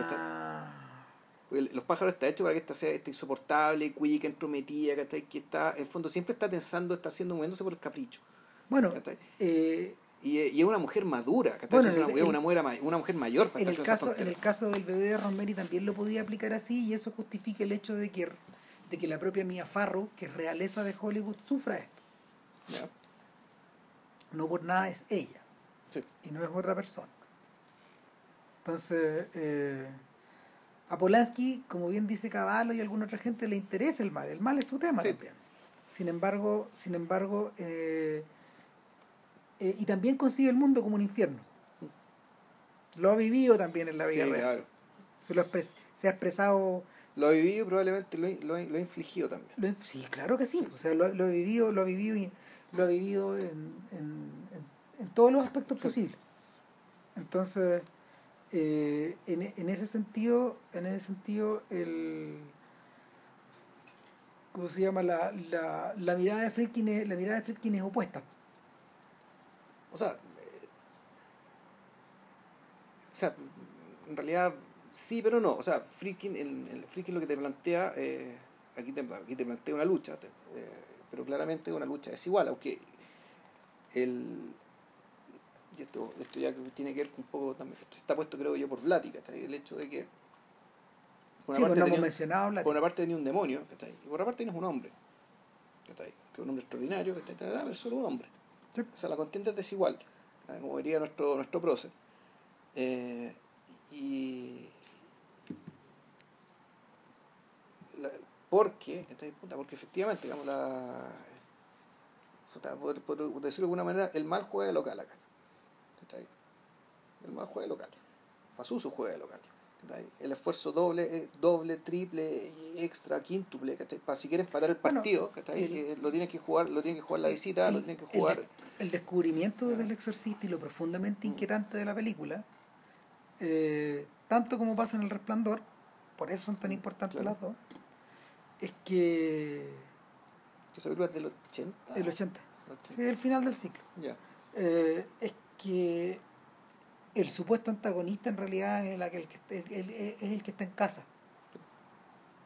Porque los pájaros está hecho para que esta sea esta insoportable, cuica, entrometida, ¿cachai? que está, en el fondo siempre está tensando, está haciendo moviéndose por el capricho. Bueno, eh, Y, es- y es una mujer madura, ¿cachai? Bueno, es una, el- una, mujer, una mujer mayor para en, el estar caso, en el caso del bebé de Rosemary también lo podía aplicar así y eso justifica el hecho de que, de que la propia Mia Farrow, que es realeza de Hollywood, sufra esto. No por nada es ella sí. y no es otra persona. Entonces, eh, a Polanski, como bien dice Caballo y alguna otra gente, le interesa el mal. El mal es su tema Sí. también. Sin embargo, sin embargo, eh, eh, y también concibe el mundo como un infierno. Lo ha vivido también en la Sí, vida real. claro. Se, lo se ha expresado. Lo ha vivido y probablemente lo, ha- lo, lo ha infligido también. lo- sí, claro que sí. O sea, lo, lo ha vivido, lo ha vivido, y- lo ha vivido en, en, en- en todos los aspectos Sí. posibles. Entonces, eh, en, en ese sentido, en ese sentido, el ¿cómo se llama? La, la, la mirada de Friedkin es, la mirada de Friedkin es opuesta. O sea, eh, o sea, en realidad sí, pero no. O sea, Friedkin, el, el Friedkin lo que te plantea, eh, aquí, te, plantea una lucha, pero claramente una lucha desigual, aunque el, y esto, esto ya tiene que ver con un poco también, esto está puesto creo yo por Blatty, ¿cachai? el hecho de que por Sí, una, pues parte tenía, un- por una parte tenía un demonio, ¿cachai? y por otra parte tienes un hombre, ¿cachai? que es un hombre extraordinario, ¿cachai? pero solo un hombre. Sí. O sea, la contienda es desigual, como diría nuestro, nuestro prócer. Eh, y. la- porque, ¿cachai? Porque efectivamente, digamos, la. por, por decirlo de alguna manera, el mal juega de local acá. El mal juega de local. Pasuso juega de local. El esfuerzo doble, eh, doble, triple, extra, quíntuple. Para si quieren parar el partido, el- Que lo tienen que jugar, lo tienen que jugar la visita, lo el- tienen que el jugar. de- el descubrimiento del exorcista y lo profundamente inquietante de la película, eh, tanto como pasa en El Resplandor, por eso son tan importantes Claro. las dos, es que Esa película es del 80. el 80, ¿cachai? Sí, el final del ciclo. Ya. Eh, es que el supuesto antagonista en realidad es, que el que, el- el- es el que está en casa.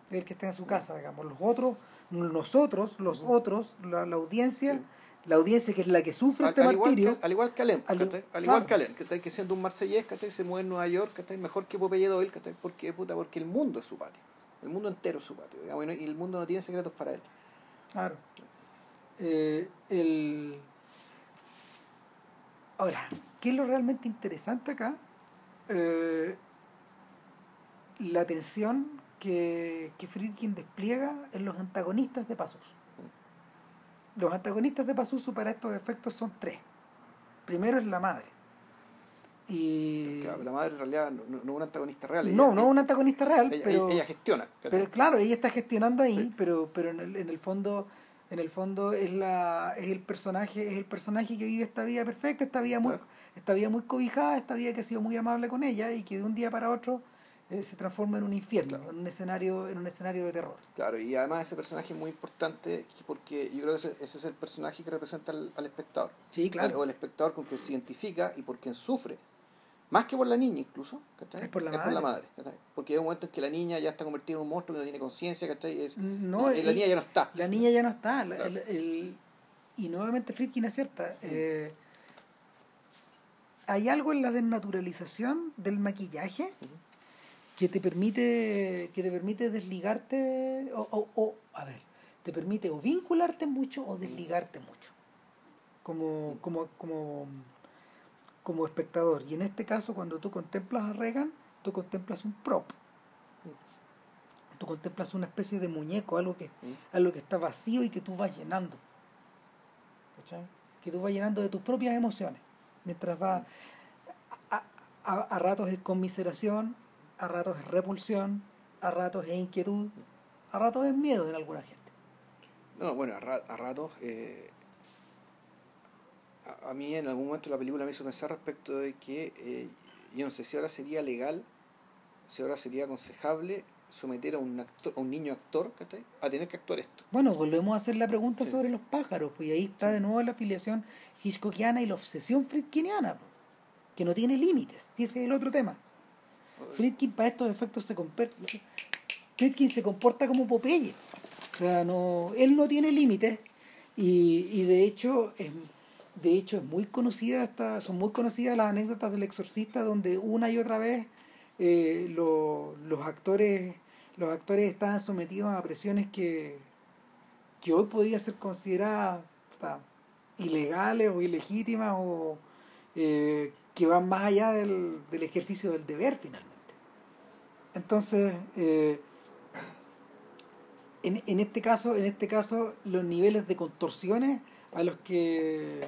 Es el que está en su casa, digamos. Los otros, nosotros, los otros, la, la audiencia, Sí. la audiencia que es la que sufre Al, este al igual martirio. que, al igual que Alem, al-. Al igual que Alem, ¿cachai? que siendo un marsellés, ¿cachai? se mueve en Nueva York, ¿cachai? mejor que Popeye Doyle, ¿cachai? porque, puta, porque el mundo es su patio, el mundo entero es su patio, digamos, y el mundo no tiene secretos para él. Claro. Eh, el... Ahora, ¿qué es lo realmente interesante acá? Eh, la tensión que, que Friedkin despliega en los antagonistas de Pasus. Los antagonistas de Pazuzu para estos efectos son tres. Primero es la madre. Y... Claro, la madre en realidad no, no- es un antagonista real. no, ella- no es un antagonista real, ella, pero... ella gestiona. Pero claro, ella está gestionando ahí, Sí. pero, pero en el, en el fondo, en el fondo es la, es el personaje, es el personaje que vive esta vida perfecta, esta vida muy, Claro. esta vida muy cobijada, esta vida que ha sido muy amable con ella y que de un día para otro eh, se transforma en un infierno, Claro. en un escenario, en un escenario de terror. Claro, y además ese personaje es muy importante porque yo creo que ese, ese es el personaje que representa al, al espectador. Sí, O el espectador con quien se identifica y por quien sufre. Más que por la niña incluso, ¿cachai? Es por la madre. madre. ¿cachai? Porque hay un momento en que la niña ya está convertida en un monstruo que no tiene conciencia, ¿cachai? Es- No, y la niña ya no está. La niña ya no está. la- Claro. el- el- y nuevamente Friedkin acierta. eh, hay algo en la desnaturalización del maquillaje que te permite que te permite desligarte o, o- o, a ver te permite o vincularte mucho o desligarte mucho como como como como espectador y en este caso cuando tú contemplas a Reagan tú contemplas un prop tú contemplas una especie de muñeco algo que algo que está vacío y que tú vas llenando. ¿Cachai? Que tú vas llenando de tus propias emociones. Mientras va a, a- a ratos es conmiseración, a ratos es repulsión, a ratos es inquietud, a ratos es miedo en alguna gente. No, bueno, a ratos. eh, a, a mí en algún momento la película me hizo pensar respecto de que eh, yo no sé si ahora sería legal, si ahora sería aconsejable someter a un actor, a un niño actor, ¿cachai? A tener que actuar esto. Bueno, volvemos a hacer la pregunta Sí. sobre los pájaros, pues y ahí está de nuevo la afiliación hitchcockiana y la obsesión friedkiniana, pues, que no tiene límites, si ese es el otro tema. Friedkin para estos efectos se comporta Friedkin se comporta como Popeye o sea no él no tiene límites y, y de hecho es de hecho es muy conocida esta, son muy conocidas las anécdotas del exorcista donde una y otra vez eh, lo- los actores los actores estaban sometidos a presiones que que hoy podía ser consideradas ilegales o ilegítimas o eh, que van más allá del, del ejercicio del deber finalmente. Entonces, eh, en, en este caso, en este caso, los niveles de contorsiones a los que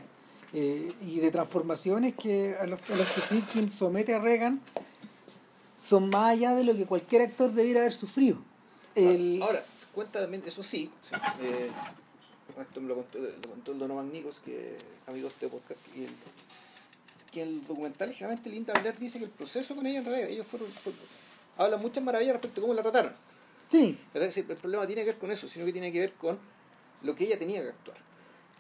eh, y de transformaciones que a los, a los que Friedkin somete a Reagan son más allá de lo que cualquier actor debiera haber sufrido. El- Ahora, se cuenta también, eso sí, sí, eh, esto me lo contó, lo contó el Donovan Nichols, que amigo de este podcast, y el, que el documental, generalmente Linda Blair dice que el proceso con ella en realidad, ellos fueron, fueron- hablan muchas maravillas respecto a cómo la trataron. sí, Es decir, el problema tiene que ver con eso, sino que tiene que ver con lo que ella tenía que actuar,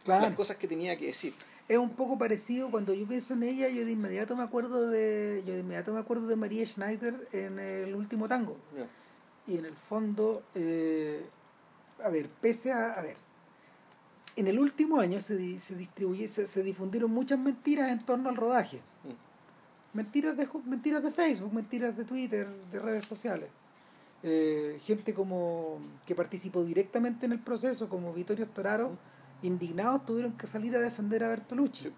claro. las cosas que tenía que decir. Es un poco parecido cuando yo pienso en ella yo de inmediato me acuerdo de yo de inmediato me acuerdo de María Schneider en el último tango. Y en el fondo eh, a ver pese a a ver en el último año se, se distribuye se, se difundieron muchas mentiras en torno al rodaje. Mm. mentiras de mentiras de Facebook mentiras de Twitter de redes sociales. Eh, gente como que participó directamente en el proceso como Vittorio Storaro indignados tuvieron que salir a defender a Bertolucci Sí.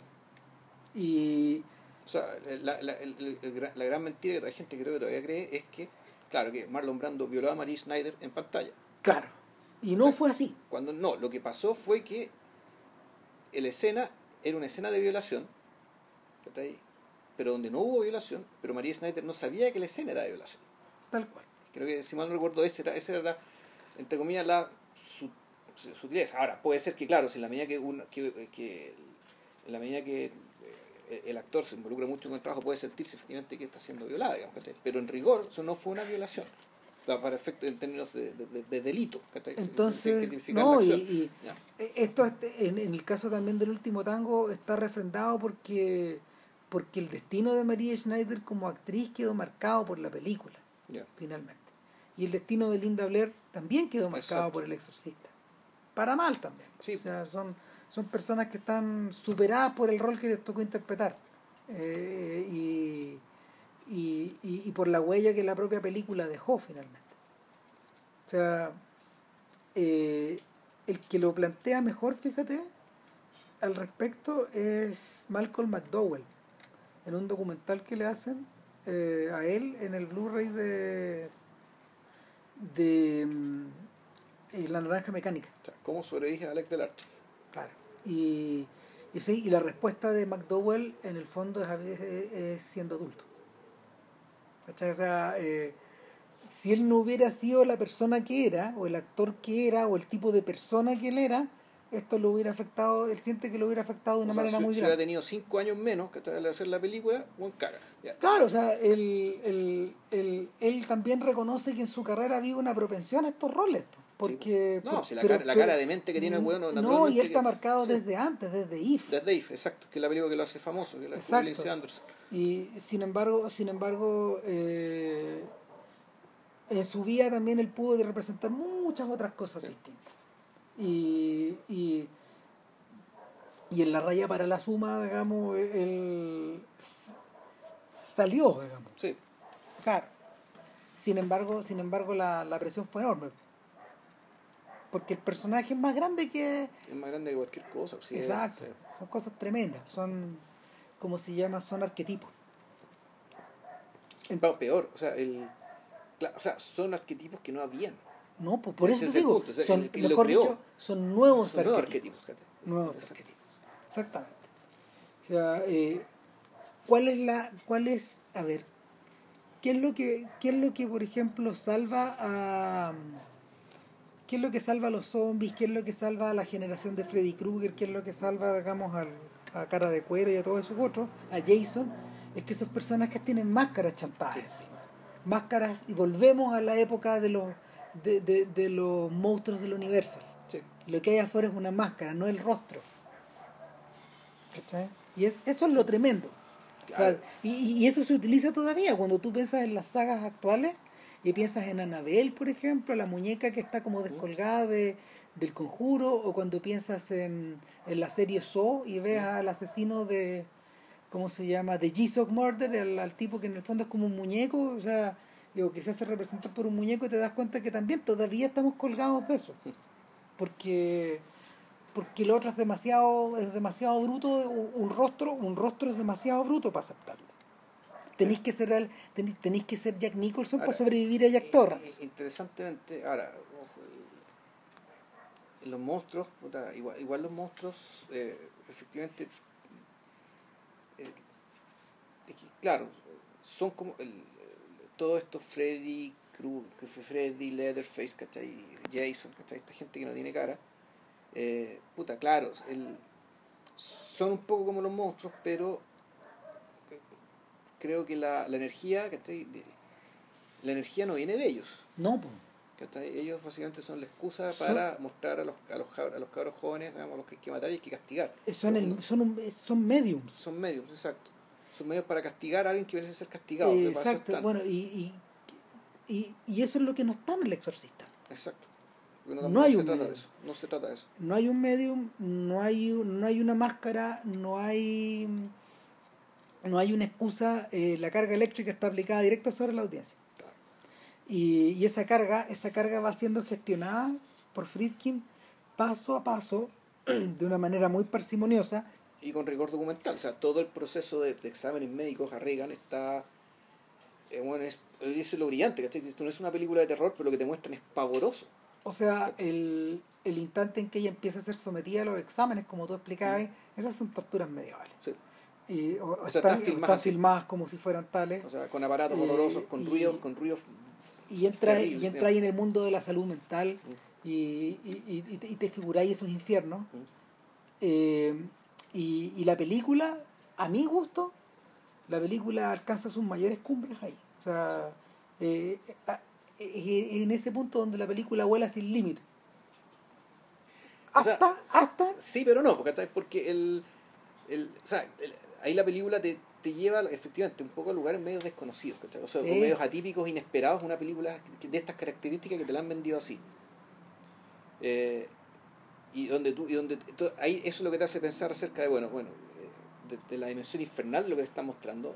y O sea, la, la, la gran mentira que hay gente creo que todavía cree es que, claro, que Marlon Brando violó a Marie Schneider en pantalla. claro y no fue así Cuando no, lo que pasó fue que la escena era una escena de violación, pero donde no hubo violación, pero María Schneider no sabía que la escena era de violación. tal cual Creo que, si mal no recuerdo, esa era, esa era la, entre comillas, la su- su- sutileza. Ahora, puede ser que, claro, si en la medida que, uno, que, que en la medida que eh, el actor se involucra mucho con el trabajo, puede sentirse efectivamente que está siendo violada, digamos, pero en rigor eso no fue una violación. para efectos en términos de, de, de delito. Entonces, no, y, y esto este, en, en, el caso también del último tango está refrendado porque porque el destino de María Schneider como actriz quedó marcado por la película, finalmente. Y el destino de Linda Blair también quedó marcado por el exorcista. Para mal también. O sea, son, son personas que están superadas por el rol que les tocó interpretar. Eh, y, y, y, por la huella que la propia película dejó finalmente. O sea, eh, el que lo plantea mejor, fíjate, al respecto es Malcolm McDowell en un documental que le hacen eh, a él en el Blu-ray de de mm, eh, La Naranja Mecánica. ¿Cómo sobrevive Alex Delarte? Claro. Y, y sí, y la respuesta de McDowell en el fondo es, siendo adulto. O sea, eh, si él no hubiera sido la persona que era, o el actor que era, o el tipo de persona que él era, esto lo hubiera afectado, él siente que lo hubiera afectado de una manera muy grande. Si hubiera tenido cinco años menos que al hacer la película, buen caga. Claro, o sea, él, él, también reconoce que en su carrera había una propensión a estos roles. Porque, no, si la, cara, la cara de mente que tiene el bueno No, y él está marcado desde antes, desde If. Desde If, exacto, que es la película que lo hace famoso, que la exacto. Anderson. Y sin embargo, sin embargo eh, en su vida también él pudo representar muchas otras cosas distintas y, y, y en la raya para la suma, digamos, él salió, digamos. Sí. Claro. Sin embargo, sin embargo la, la presión fue enorme. Porque el personaje es más grande que... Es más grande que cualquier cosa. Sí, Exacto. Son cosas tremendas. Son, como se llama, son arquetipos. peor, o sea, el, o sea, son arquetipos que no habían. No, pues por eso digo, son, mejor dicho, son nuevos arquetipos. Nuevos arquetipos. Exactamente. O sea, eh, ¿cuál es la, cuál es, a ver, qué es lo que, qué es lo que por ejemplo salva a, qué es lo que salva a los zombies, qué es lo que salva a la generación de Freddy Krueger, qué es lo que salva, digamos, al, a Cara de Cuero y a todos esos otros, a Jason, es que esos personajes tienen máscaras chantadas encima. Máscaras, y volvemos a la época de los de, de, de los monstruos del universo. Lo que hay afuera es una máscara, no el rostro. Y es, eso es lo tremendo. y, y, eso se utiliza todavía. Cuando tú piensas en las sagas actuales y piensas en Anabel, por ejemplo, la muñeca que está como descolgada de, del conjuro, o cuando piensas en, en la serie So y ves al asesino de, ¿cómo se llama? De Jesus Murder, al, al tipo que en el fondo es como un muñeco, o sea, digo, que se hace representar por un muñeco y te das cuenta que también todavía estamos colgados de eso. Porque porque lo otro es demasiado es demasiado bruto, un rostro, un rostro es demasiado bruto para aceptarlo. Tenéis que ser tenéis, que ser Jack Nicholson para sobrevivir a Jack eh, Torrance. Eh, interesantemente, ahora, los monstruos, igual, igual los monstruos, eh, efectivamente, claro, son como el, todo esto Freddy Freddy, Leatherface, ¿cachai? Jason, ¿cachai? Esta gente que no tiene cara. Eh, puta, claro, el, son un poco como los monstruos, pero eh, creo que la, la energía, ¿cachai? La energía no viene de ellos. No, pues. Ellos básicamente son la excusa para mostrar a los, a los, a los cabros jóvenes, digamos, los que hay que matar y hay que castigar. Son, el, son, son mediums. Son mediums, exacto son medios para castigar a alguien que merece ser castigado. exacto, bueno, y, y, y, eso es lo que no está en el exorcista. Exacto. no, hay se trata de eso. No se trata de eso. No hay un medium, no hay, no hay una máscara, no hay no hay una excusa, eh, la carga eléctrica está aplicada directo sobre la audiencia. Y, y, esa carga, esa carga va siendo gestionada por Friedkin paso a paso, de una manera muy parsimoniosa, y con rigor documental. O sea, todo el proceso de, exámenes médicos a Reagan está. Eh, bueno, es, eso es lo brillante, ¿cachai? Esto no es una película de terror, pero lo que te muestran es pavoroso. O sea, el, el instante en que ella empieza a ser sometida a los exámenes, como tú explicabas, mm. esas son torturas medievales. Sí. Y, o, están, filmadas, como si fueran tales. O sea, con aparatos horrorosos, con ruidos, con ruidos. Y entra, y entra ahí en el mundo de la salud mental mm. y, y, y, te, y te figuráis esos infiernos. Mm. Eh, y, y la película, a mi gusto, la película alcanza sus mayores cumbres ahí. O sea, eh, es en ese punto donde la película vuela sin límite. O sea, Hasta, hasta. Sí, pero no, porque, porque el, el, o sea, el- ahí la película te, te lleva efectivamente un poco a lugares medio desconocidos, ¿cachai? O sea, Sí. medios atípicos, inesperados, una película de estas características que te la han vendido así. Eh, y donde tú, y donde to- ahí eso es lo que te hace pensar acerca de, bueno, bueno, eh, de, de la dimensión infernal, lo que te está mostrando,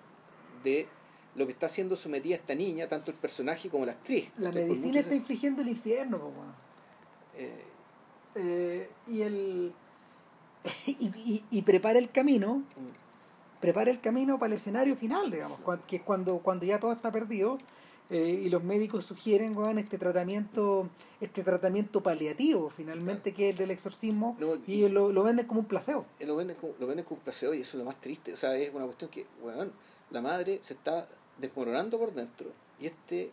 de lo que está siendo sometida esta niña, tanto el personaje como la actriz. La medicina está infligiendo el infierno, eh, Eh, y el. y, y- y prepara el camino, mm, prepara el camino para el escenario final, digamos, que es cuando, cuando ya todo está perdido. eh, y los médicos sugieren weón, este tratamiento este tratamiento paliativo finalmente que es el del exorcismo No, y lo, lo venden como un placebo Eh, lo venden como, lo venden como un placebo y eso es lo más triste. O sea, es una cuestión que, weón, la madre se está desmoronando por dentro y este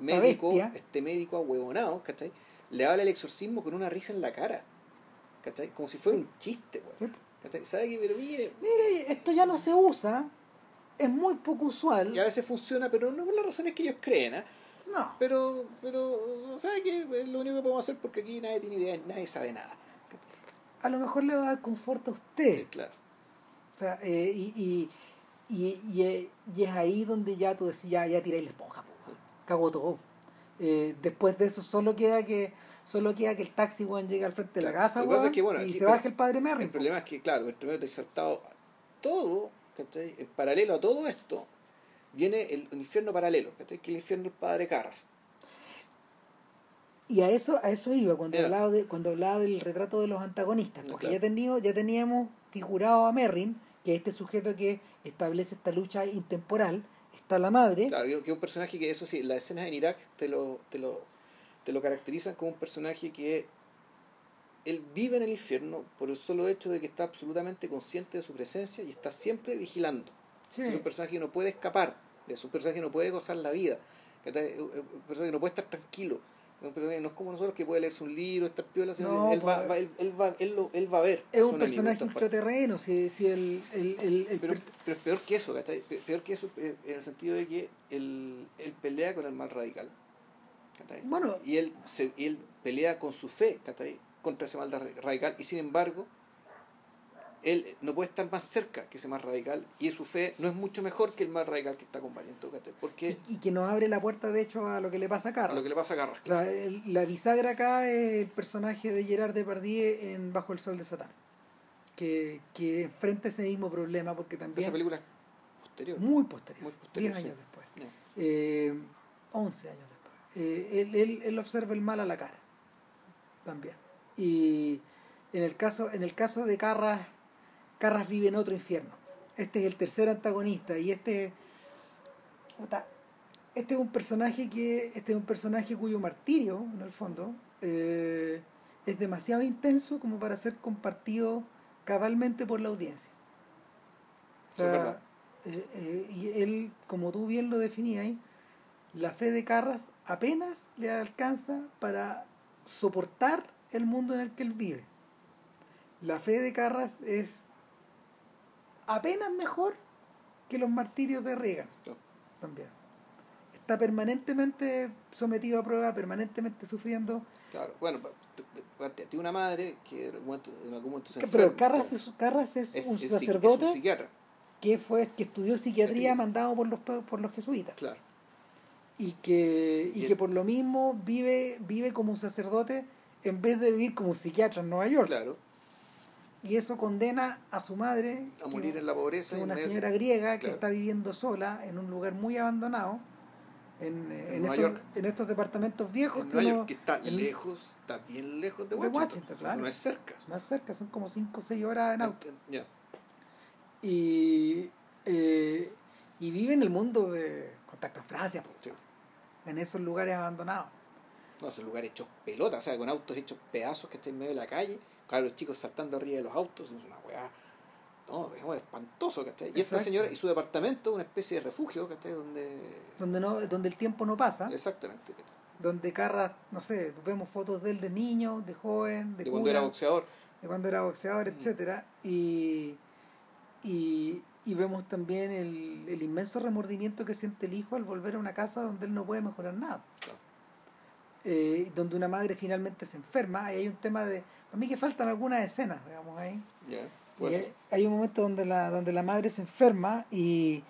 médico, bestia. este médico ahuevonado, ¿cachai? Le habla el exorcismo con una risa en la cara, ¿cachai? Como si fuera un chiste, weón. ¿sí? ¿Sabe qué? Pero mire, mire esto ya no se usa es muy poco usual y a veces funciona, pero no por las razones que ellos creen, ¿ah? no Pero, pero, ¿sabe qué? Es lo único que podemos hacer porque aquí nadie tiene idea, nadie sabe nada. a lo mejor le va a dar confort a usted Sí, claro. O sea, eh, y, y, y, y, eh, es ahí donde ya tú decís, ya, ya tiráis la esponja, cagó todo. Eh, después de eso solo queda que solo queda que el taxi weón, llegue al frente de la casa Lo que pasa weón, es que, bueno, y aquí- se baje el padre Merry. El problema es que, claro, el primero te insertado todo, ¿cachai? En paralelo a todo esto, viene el, infierno paralelo, ¿cachai? Que es el infierno del padre Carras. Y a eso, a eso iba cuando hablaba de, cuando hablaba del retrato de los antagonistas, porque claro. ya teníamos, ya teníamos figurado a Merrin, que es este sujeto que establece esta lucha intemporal, está la madre, Claro, que que es un personaje que, eso sí, las escenas en Irak te lo, te lo, te lo caracterizan como un personaje que él vive en el infierno por el solo hecho de que está absolutamente consciente de su presencia y está siempre vigilando. Sí. Es un personaje que no puede escapar, es un personaje que no puede gozar la vida. Es un personaje que no puede estar tranquilo. Es un personaje que no es como nosotros que puede leerse un libro, estar piola, sino No, que él, va, pues, va- él, él va, él, lo- él va a ver. es un personaje ultraterreno, si, si el, el, el, el Pero, per- pero es peor que eso, ¿cachai? Pe- Peor que eso eh, en el sentido de que él, él pelea con el mal radical. Bueno, Y él, se, y él pelea con su fe. Contra ese mal ra- radical. Y sin embargo, él no puede estar más cerca que ese mal radical. Y su fe no es mucho mejor que el mal radical que está acompañando, ¿cachai? Porque y, y que nos abre la puerta de hecho a lo que le pasa a a Carlos. lo que le pasa a Carrasco. La, el- la bisagra acá es el personaje de Gerard Depardieu en Bajo el Sol de Satán, que, que enfrenta ese mismo problema porque Esa también película es posterior. muy posterior, Muy posterior, 10 sí. años después, Ya. eh, 11 años después. Eh, él, él, él observa el mal a la cara, también. Y en el caso, en el caso de Carras, Carras vive en otro infierno. Este es el tercer antagonista y este este es un personaje que este es un personaje cuyo martirio en el fondo eh, es demasiado intenso como para ser compartido cabalmente por la audiencia o sea, eh, y él como tú bien lo definías la fe de Carras apenas le alcanza para soportar el mundo en el que él vive la fe de Carras es apenas mejor que los martirios de Reagan No. también. Está permanentemente sometido a prueba, permanentemente sufriendo. Claro, bueno, tiene una madre que en algún momento, se Pero enferma. Carras es, Carras es, Es- un es sacerdote es un que fue que estudió psiquiatría Psiquiatría. mandado por los por los jesuitas claro. Y que y que por lo mismo vive vive como un sacerdote en vez de vivir como un psiquiatra en Nueva York Claro, y eso condena a su madre a que- morir en la pobreza. una señora griega que está viviendo sola en un lugar muy abandonado en, eh, En estos, en estos departamentos viejos en que, Nueva uno- York, que está lejos, está bien lejos de de Washington. Claro. No es cerca. no es cerca, son como 5 o 6 horas en auto. Y, eh, y vive en el mundo de contacto en Francia, Sí. En esos lugares abandonados. No, es un lugar hecho pelota, o sea, con autos hechos pedazos que están en medio de la calle, claro, los chicos saltando arriba de los autos, es una weá. No, es espantoso, ¿cachai? Y esta señora y su departamento, una especie de refugio, ¿cachai? Donde. Donde, no, donde el tiempo no pasa, Exactamente, ¿cachai? donde Carras, no sé, vemos fotos de él de niño, de joven, de, De cuando cura, era boxeador. de cuando era boxeador, Mm. etcétera y, y, y vemos también el, el inmenso remordimiento que siente el hijo al volver a una casa donde él no puede mejorar nada. Claro. eh, donde una madre finalmente se enferma, y hay un tema de... A mí que faltan algunas escenas, digamos, ahí. Hay, un momento donde la, donde la madre se enferma y,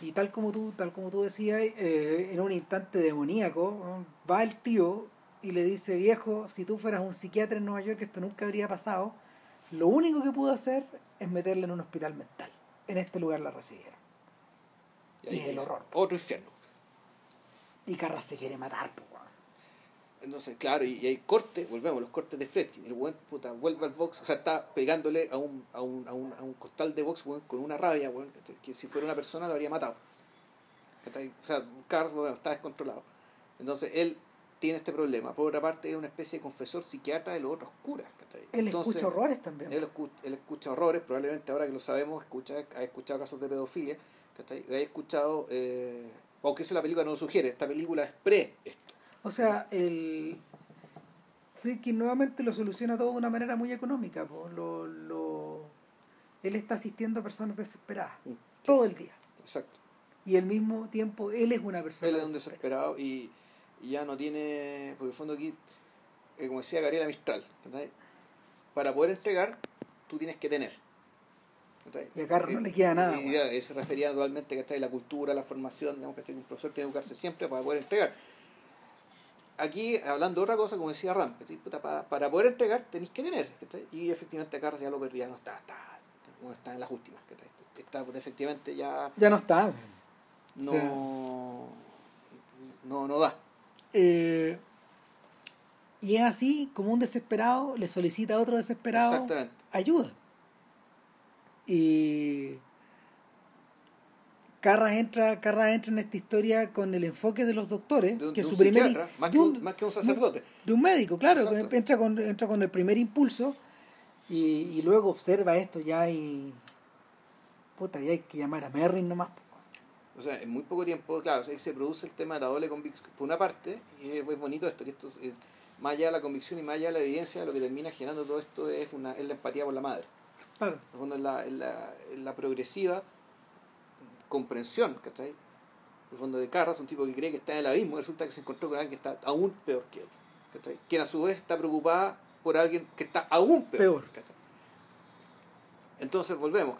y tal como tú, tal como tú decías, eh, en un instante demoníaco, va el tío y le dice, viejo, si tú fueras un psiquiatra en Nueva York esto nunca habría pasado. Lo único que pudo hacer es meterla en un hospital mental. En este lugar la recibieron. y el horror. Otro infierno. Y Carras se quiere matar, po. Entonces, claro, y, y hay cortes, volvemos, los cortes de Fredkin. El buen puta vuelve al box, o sea, está pegándole a un, a un, a un, a un costal de box con una rabia, weón, que, que si fuera una persona lo habría matado. O sea, Cars bueno, está descontrolado. Entonces, él tiene este problema. Por otra parte, es una especie de confesor psiquiatra de los otros curas. Él Entonces, escucha horrores también. Él escucha, él escucha horrores, probablemente ahora que lo sabemos, escucha, ha escuchado casos de pedofilia, ha escuchado, eh, aunque eso la película no lo sugiere, esta película es pre esto. O sea, el Friedkin nuevamente lo soluciona todo de una manera muy económica. Lo, lo... Él está asistiendo a personas desesperadas Mm, todo el día. Exacto. Y al mismo tiempo él es una persona Él es un desesperada. desesperado y, y ya no tiene, por el fondo aquí, eh, como decía Gabriela Mistral, para poder entregar, tú tienes que tener. ¿cachai? Y a Carlos no le queda nada, Y, se refería dualmente que está la cultura, la formación, digamos que un profesor tiene que educarse siempre para poder entregar. Aquí, hablando de otra cosa, como decía Ram, para, para poder entregar tenéis que tener. Y efectivamente Carlos ya lo perdía, no está, está, no está en las últimas. Está, pues, efectivamente ya Ya no está. no, no, no da. Eh, y es así, como un desesperado le solicita a otro desesperado ayuda. Y Carras entra, Carras entra en esta historia con el enfoque de los doctores, De un, que de su un primer más, de que un- un, más que un sacerdote. de un médico, claro, Exacto. entra con, entra con el primer impulso y, y luego observa esto ya y puta, ya hay que llamar a Merrin nomás. O sea, en muy poco tiempo, claro, se, se produce el tema de la doble convicción. Por una parte, y es, bonito esto, que esto es- más allá de la convicción y más allá de la evidencia, lo que termina generando todo esto es, una, es la empatía por la madre. Claro. En el fondo es la, es la, es la progresiva comprensión, ¿cachai? En el fondo de Carras, un tipo que cree que está en el abismo, resulta que se encontró con alguien que está aún peor que él, ¿cachai? Quien a su vez está preocupada por alguien que está aún peor. Peor. Entonces volvemos.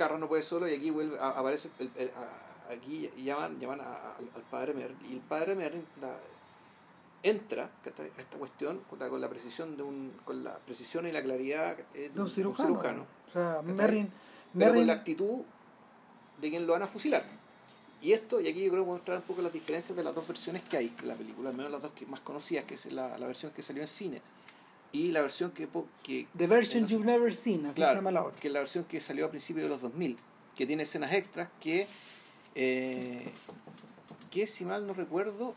Carras no puede solo y aquí vuelve, a- aparece, el- el- a- aquí llaman, llaman a- al, padre Merrin y el padre Merrin da- entra a esta cuestión con la, la precisión de un, con la precisión y la claridad eh, De un cirujano. O sea. Merrin, pero con la actitud de quien lo van a fusilar. Y esto, y aquí yo creo que voy a mostrar un poco las diferencias de las dos versiones que hay en la película, al menos las dos que más conocidas, que es la, la versión que salió en cine y la versión que... que The Version You've Never Seen, así Claro, se llama la otra. que es la versión que salió a principios de los 2000, que tiene escenas extras que, eh, que si mal no recuerdo,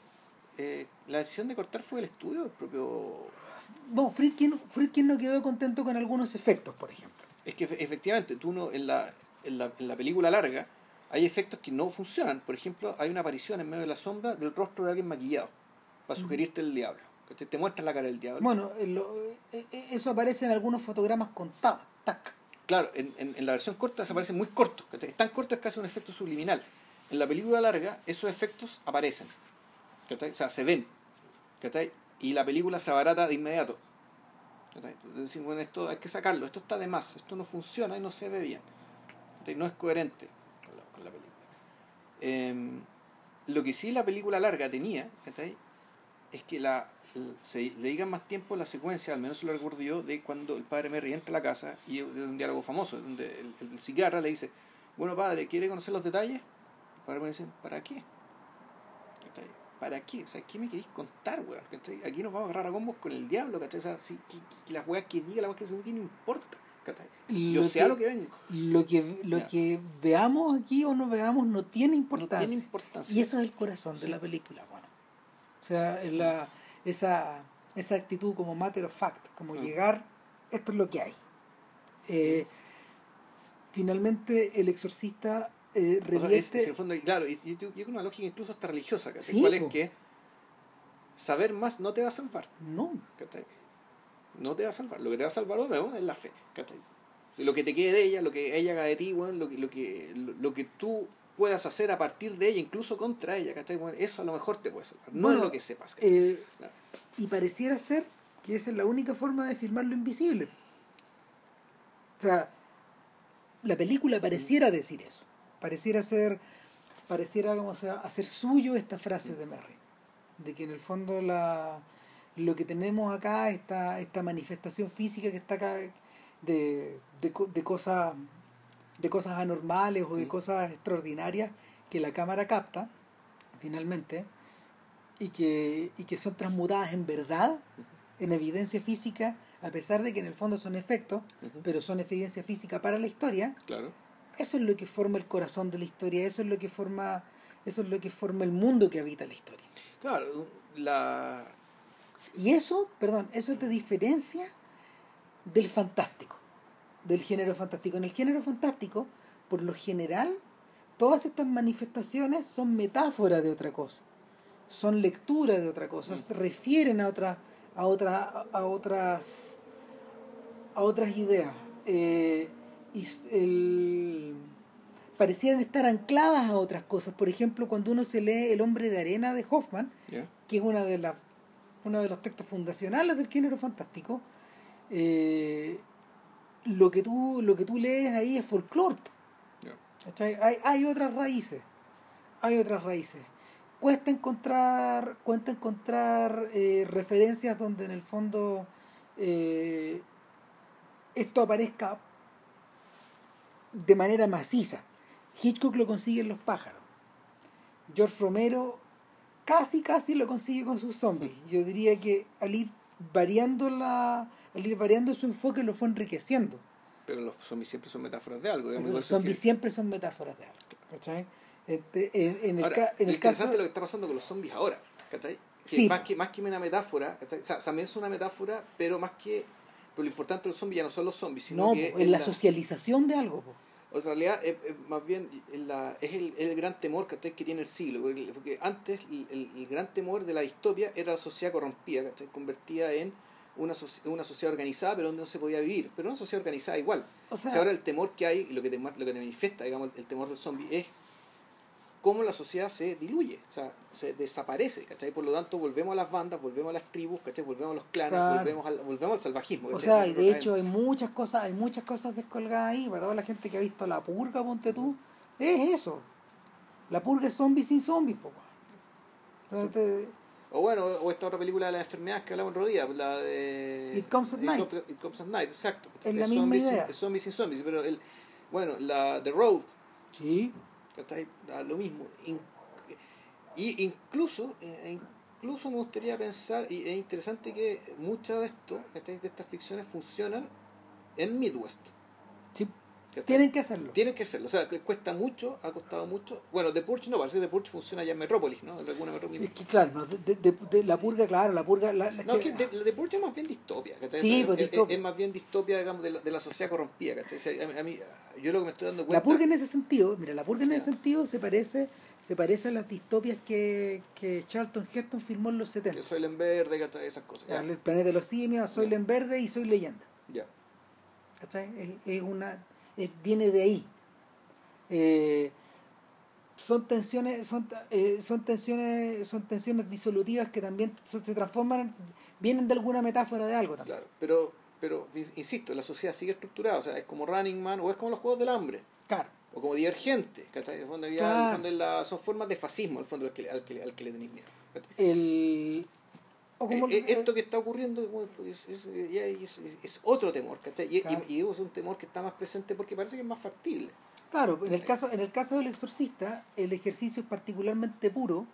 eh, la decisión de cortar fue el estudio del propio... Bueno, Friedkin, Friedkin no quedó contento con algunos efectos, por ejemplo. Es que efe- efectivamente, tú no, en, la, en, la, en la película larga hay efectos que no funcionan. Por ejemplo, hay una aparición en medio de la sombra del rostro de alguien maquillado para sugerirte el diablo. ¿Cachai? Te muestran la cara del diablo. Bueno, eh, lo- eh, eh, eso aparece en algunos fotogramas contados. Tac. Claro, en, en, en la versión corta se aparecen muy cortos. ¿cachai? Es tan corto es casi un efecto subliminal. En la película larga, esos efectos aparecen. ¿cachai? O sea, se ven. ¿cachai? Y la película se abarata de inmediato. decir, bueno, esto hay que sacarlo, esto está de más, esto no funciona y no se ve bien. No es coherente con la, con la película. Em, lo que sí la película larga tenía, ¿cachai? es que la, se dedican más tiempo a la secuencia, al menos se lo recuerdo yo, de cuando el padre Merry entra a la casa y es un diálogo famoso, donde el, el psiquiatra le dice, bueno padre, ¿quiere conocer los detalles? El padre Merry dice, ¿para qué? ¿Para qué? O sea, ¿qué me queréis contar, weón? Aquí nos vamos a agarrar a combos con el diablo, ¿cachai? O sea, que, que- las weas que diga, las weas que se diga, no importa. Yo Lo sé que- a lo que vengo. Lo que, lo Ya. que veamos aquí o no veamos no tiene No importancia. tiene importancia. Y eso es el corazón Sí. de la película, bueno. O sea, es la, esa, esa actitud como matter of fact, como Mm. llegar, esto es lo que hay. Eh, finalmente el exorcista eh, O sea, es, revierte... es el fondo, y claro, y, yo creo que una lógica incluso hasta religiosa, ¿cachai? Sí, ¿Cuál es que saber más no te va a salvar? No, ¿cachai? No te va a salvar. Lo que te va a salvar de nuevo es la fe. Lo que te quede de ella, lo que ella haga de ti, weón, lo, que, lo, que, lo, lo que tú puedas hacer a partir de ella, incluso contra ella, ¿cachai? Bueno, eso a lo mejor te puede salvar, no Bueno, es lo que sepas. Eh, y pareciera ser que esa es la única forma de filmar lo invisible. O sea, la película pareciera decir eso. Pareciera ser, pareciera como sea, hacer suyo esta frase de Merry. De que en el fondo la, lo que tenemos acá, esta, esta manifestación física que está acá de, de, co- de cosas de cosas anormales o de Mm. cosas extraordinarias que la cámara capta, finalmente, y que, y que son transmutadas en verdad, en evidencia física, a pesar de que en el fondo son efectos, pero son evidencia física para la historia, Claro. eso es lo que forma el corazón de la historia, eso es lo que forma, eso es lo que forma el mundo que habita la historia. Claro, la... Y eso, perdón, eso te diferencia del fantástico, del género fantástico. En el género fantástico, por lo general, todas estas manifestaciones son metáforas de otra cosa, son lectura de otra cosa, Mm. se refieren a otras, a otras, a otras, a otras ideas. Eh, y el, parecieran estar ancladas a otras cosas. Por ejemplo, cuando uno se lee El hombre de arena de Hoffman, que es una de las uno de los textos fundacionales del género fantástico eh, lo que tú lo que tú lees ahí es folclore hay, hay otras raíces hay otras raíces. Cuesta encontrar cuesta encontrar eh, referencias donde en el fondo eh, esto aparezca de manera maciza. Hitchcock lo consigue en Los pájaros. George Romero casi casi lo consigue con sus zombies. Yo diría que al ir variando la al ir variando su enfoque lo fue enriqueciendo Pero los zombies siempre son metáforas de algo. digamos, los zombies que- siempre son metáforas de algo ¿cachai? Este, en, en el, Ahora, ca- en el caso interesante es lo que está pasando con los zombies ahora, ¿cachai? Que Sí. más, que, más que una metáfora, ¿cachai? O sea, también es una metáfora, pero más que... Pero lo importante de los zombies ya no son los zombies, sino no que en la socialización de algo po. O sea, en realidad, es, es más bien es, la, es el, el gran temor ¿cachai? que tiene el siglo. Porque, porque antes el, el- el gran temor de la distopia era la sociedad corrompida, ¿cachai? convertida en una, soci- una sociedad organizada, pero donde no se podía vivir. Pero una sociedad organizada igual. o O sea, sea, ahora el temor que hay, y lo que te, lo que te manifiesta, digamos, el temor del zombie, es cómo la sociedad se diluye, o sea, se desaparece, ¿cachai? Por lo tanto, volvemos a las bandas, volvemos a las tribus, ¿cachai? Volvemos a los clanes, Claro. volvemos, al, volvemos al salvajismo. o sea y de hecho hay muchas cosas hay muchas cosas descolgadas ahí para toda la gente que ha visto la purga ponte tú es eso la purga es zombies sin zombies po. Entonces, O bueno, o esta otra película de las enfermedades que hablamos otro día, la de... It Comes at Night. Comes- It Comes at Night, exacto. Es la misma zombies idea. zombies sin zombies, pero el... Bueno, la The Road, sí ¿cachai? Da lo mismo. In- y incluso, eh, incluso me gustaría pensar, y es interesante que mucho de esto, de estas ficciones funcionan en Midwest. sí. Tienen que hacerlo Tienen que hacerlo, o sea, cuesta mucho, ha costado mucho. Bueno, The Purge no, parece que The Purge funciona ya en Metrópolis, ¿no? En alguna metrópolis. es que claro no, de, de- de- la purga claro la purga la, la No, que- es que The, Purge es más bien distopia, ¿cachai? Sí, es, pues, es- distopia. es más bien distopia, digamos, de la, de la sociedad corrompida, ¿cachai? O sea, a, mí- yo lo que me estoy dando cuenta... La purga en ese sentido, mira, la purga en ese sentido se parece, se parece a las distopias que, que Charlton Heston filmó en los 70. Que soy en verde, ¿cachai? Esas cosas. Ya, El planeta de los simios, Soy en verde y Soy leyenda. ya. ¿Cachai? Es, es una, es- viene de ahí. Eh, son tensiones, son, eh, son tensiones, son tensiones disolutivas que también se transforman, en- vienen de alguna metáfora de algo también. Claro, pero, pero insisto, la sociedad sigue estructurada, o sea, es como Running Man o es como los Juegos del Hambre, Claro. o como Divergente, ¿cachai? En el fondo, ya, en el Claro. fondo la- son formas de fascismo, al fondo, al que, al que, al que le tenéis miedo. El, o como- Eh, eh, esto que está ocurriendo pues, es, es- es, otro temor, ¿cachai? Y, y- Claro. y digo, es un temor que está más presente porque parece que es más factible. Claro, en el caso, en el caso del exorcista, el ejercicio es particularmente puro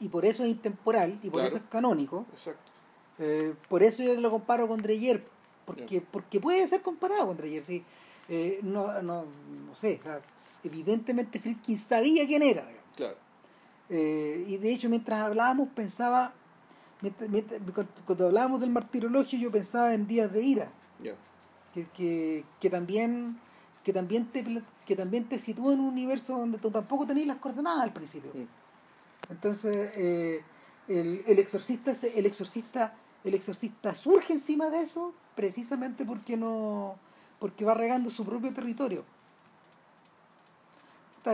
y por eso es intemporal y por Claro. eso es canónico. Exacto. Eh, por eso yo lo comparo con Dreyer, porque, porque puede ser comparado con Dreyer. Sí. Eh, no, no, no sé, o sea, evidentemente Friedkin sabía quién era. digamos. Claro. Eh, y de hecho, mientras hablábamos, pensaba, mientras- mientras- cuando, hablábamos del martirologio, yo pensaba en días de ira Ya. que, que, que también que también te que también te sitúa en un universo donde tú tampoco tenías las coordenadas al principio Mm. entonces eh, el, el exorcista el exorcista el exorcista surge encima de eso precisamente porque no porque va regando su propio territorio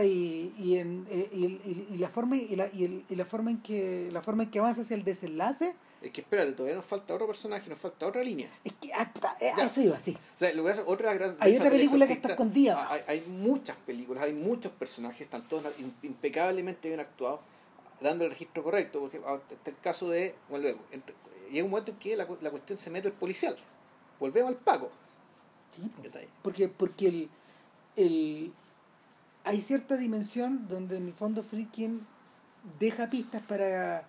y, y, en, eh, y, y- y la forma y la, y, el- y la forma en que la forma en que avanza hacia el desenlace Es que espérate, todavía nos falta otro personaje, nos falta otra línea. es que ah, eh, a eso iba sí O sea, lo que pasa, otra gran Hay otra película que está escondida. Hay, hay muchas películas, hay muchos personajes, están todos im- impecablemente bien actuados, dando el registro correcto, porque ah, está el caso de, volvemos, entre- llega un momento en que la, la cuestión se mete el policial. Volvemos al Paco. Sí, porque porque el, el hay cierta dimensión donde en el fondo Friedkin deja pistas para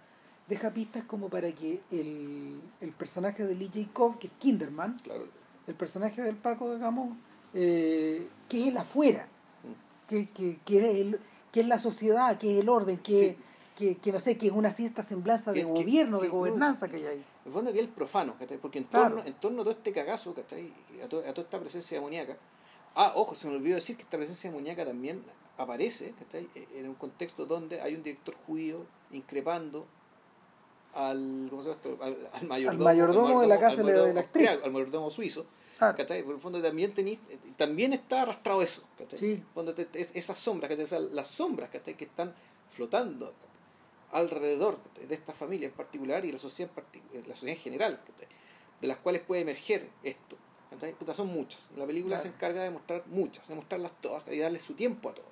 deja pistas como para que el, el personaje de Lee Jacob que es Kinderman Claro. el personaje del Paco digamos eh, que es el afuera Mm. que, que, que, es el, que es la sociedad que es el orden que, Sí. que, que no sé que es una cierta semblanza de gobierno de gobernanza que hay ahí En el fondo que es el profano, ¿cachai? Porque en, Claro. torno, en torno a todo este cagazo, A, to- a toda esta presencia demoníaca. Ah, ojo, se me olvidó decir que esta presencia demoníaca también aparece, ¿cachai? E- En un contexto donde hay un director judío increpando al, ¿cómo se llama esto? Al, al mayordomo, mayordomo de la casa al de la- de la mayordomo actriz. al mayordomo suizo, Claro. ¿cachai? Por el fondo también tenís, también está arrastrado eso, ¿cachai? Sí. Fondo te- te- es- esas sombras, ¿cachai? Esas- las sombras, ¿cachai? Que están flotando alrededor de esta familia en particular y la sociedad en, eh, la sociedad en general, de las cuales puede emerger esto. Son muchas. La película Claro. se encarga de mostrar muchas, de mostrarlas todas y darle su tiempo a todas.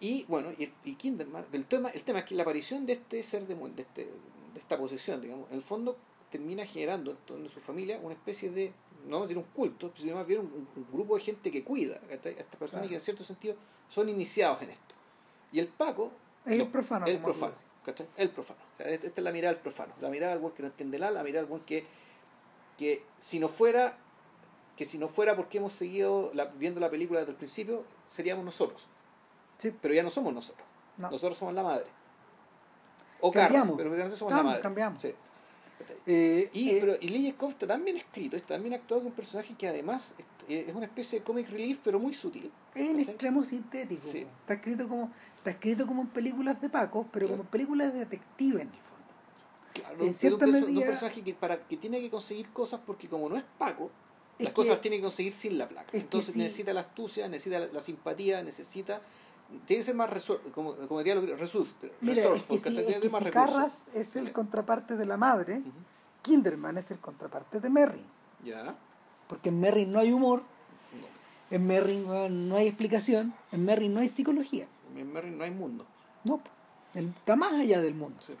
Y bueno, y, y Kinderman, el tema, el tema es que la aparición de este ser de, de, este, de esta posesión, digamos, en el fondo termina generando en su familia una especie de, no vamos a decir un culto, sino más bien un, grupo de gente que cuida a estas personas Claro. que en cierto sentido son iniciados en esto. Y el Paco Es no, el profano, El. ¿cachai? El profano. O sea, esta esta es la mirada del profano. La mirada del buen que no entiende nada, la mirada del buen que, que si no fuera que si no fuera porque hemos seguido la- viendo la película desde el principio, seríamos nosotros. Sí. Pero ya no somos nosotros. No. Nosotros somos la madre. O Cambiamos. Carlos, pero somos Cambiamos, la madre. cambiamos. Sí. Eh, Y, eh, pero, y Lee Jacob está tan bien escrito, está tan bien actuado con un personaje que además es, una especie de comic relief, pero muy sutil. Es en extremo sintético. Sí. Está escrito como está escrito como en películas de Paco, pero Claro. como en películas de detective en el fondo. Claro, En un cierta un medida- personaje que, para, que tiene que conseguir cosas porque como no es Paco, Es las que- cosas tiene que conseguir sin la placa. Entonces sí. necesita la astucia, necesita la, la simpatía, necesita... Tiene que ser más como, como diría lo resource, Mira, es que si, si. Carras es el contraparte de la madre. Kinderman es el contraparte de Merrin. Ya. Porque en Merrin no hay humor, No. en Merrin no- hay explicación, en Merrin no hay psicología. En Merrin no hay mundo. No, está más allá del mundo. Sí.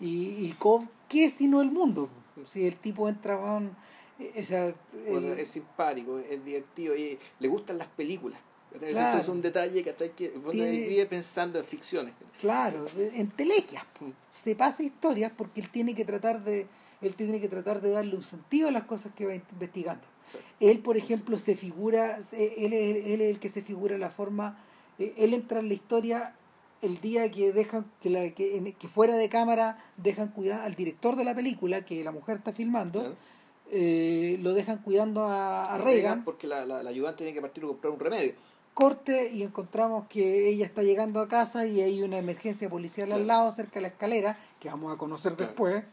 Y, y Cobb, ¿qué sino el mundo? Si el tipo entra con... o sea, Bueno, el- es simpático, es divertido y le gustan las películas. Claro. Eso es un detalle ¿cachai? que fondo Tiene- vive pensando en ficciones. Claro, en telequias. Mm. Se pasa historias porque él tiene que tratar de él tiene que tratar de darle un sentido a las cosas que va investigando. Él, por ejemplo, se figura, él es, él es el que se figura la forma, eh, él entra en la historia el día que dejan que, la, que, que fuera de cámara dejan cuidar al director de la película que la mujer está filmando, Claro. Eh, lo dejan cuidando a, a Reagan, Porque la, la, la ayudante tiene que partir a comprar un remedio. corte y encontramos que ella está llegando a casa y hay una emergencia policial Claro. al lado cerca de la escalera que vamos a conocer Claro. después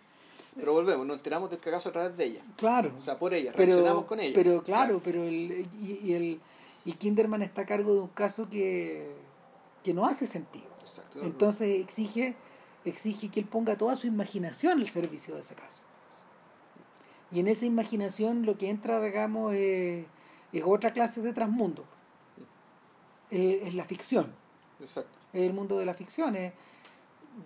Pero volvemos, nos enteramos del cagazo a través de ella. claro O sea, por ella, pero reaccionamos con ella. pero claro, pero el y, y el y Kinderman está a cargo de un caso que que no hace sentido Exacto. entonces exige exige que él ponga toda su imaginación al servicio de ese caso y en esa imaginación lo que entra digamos es, es otra clase de transmundo Eh, es la ficción Exacto. es el mundo de la ficción. es-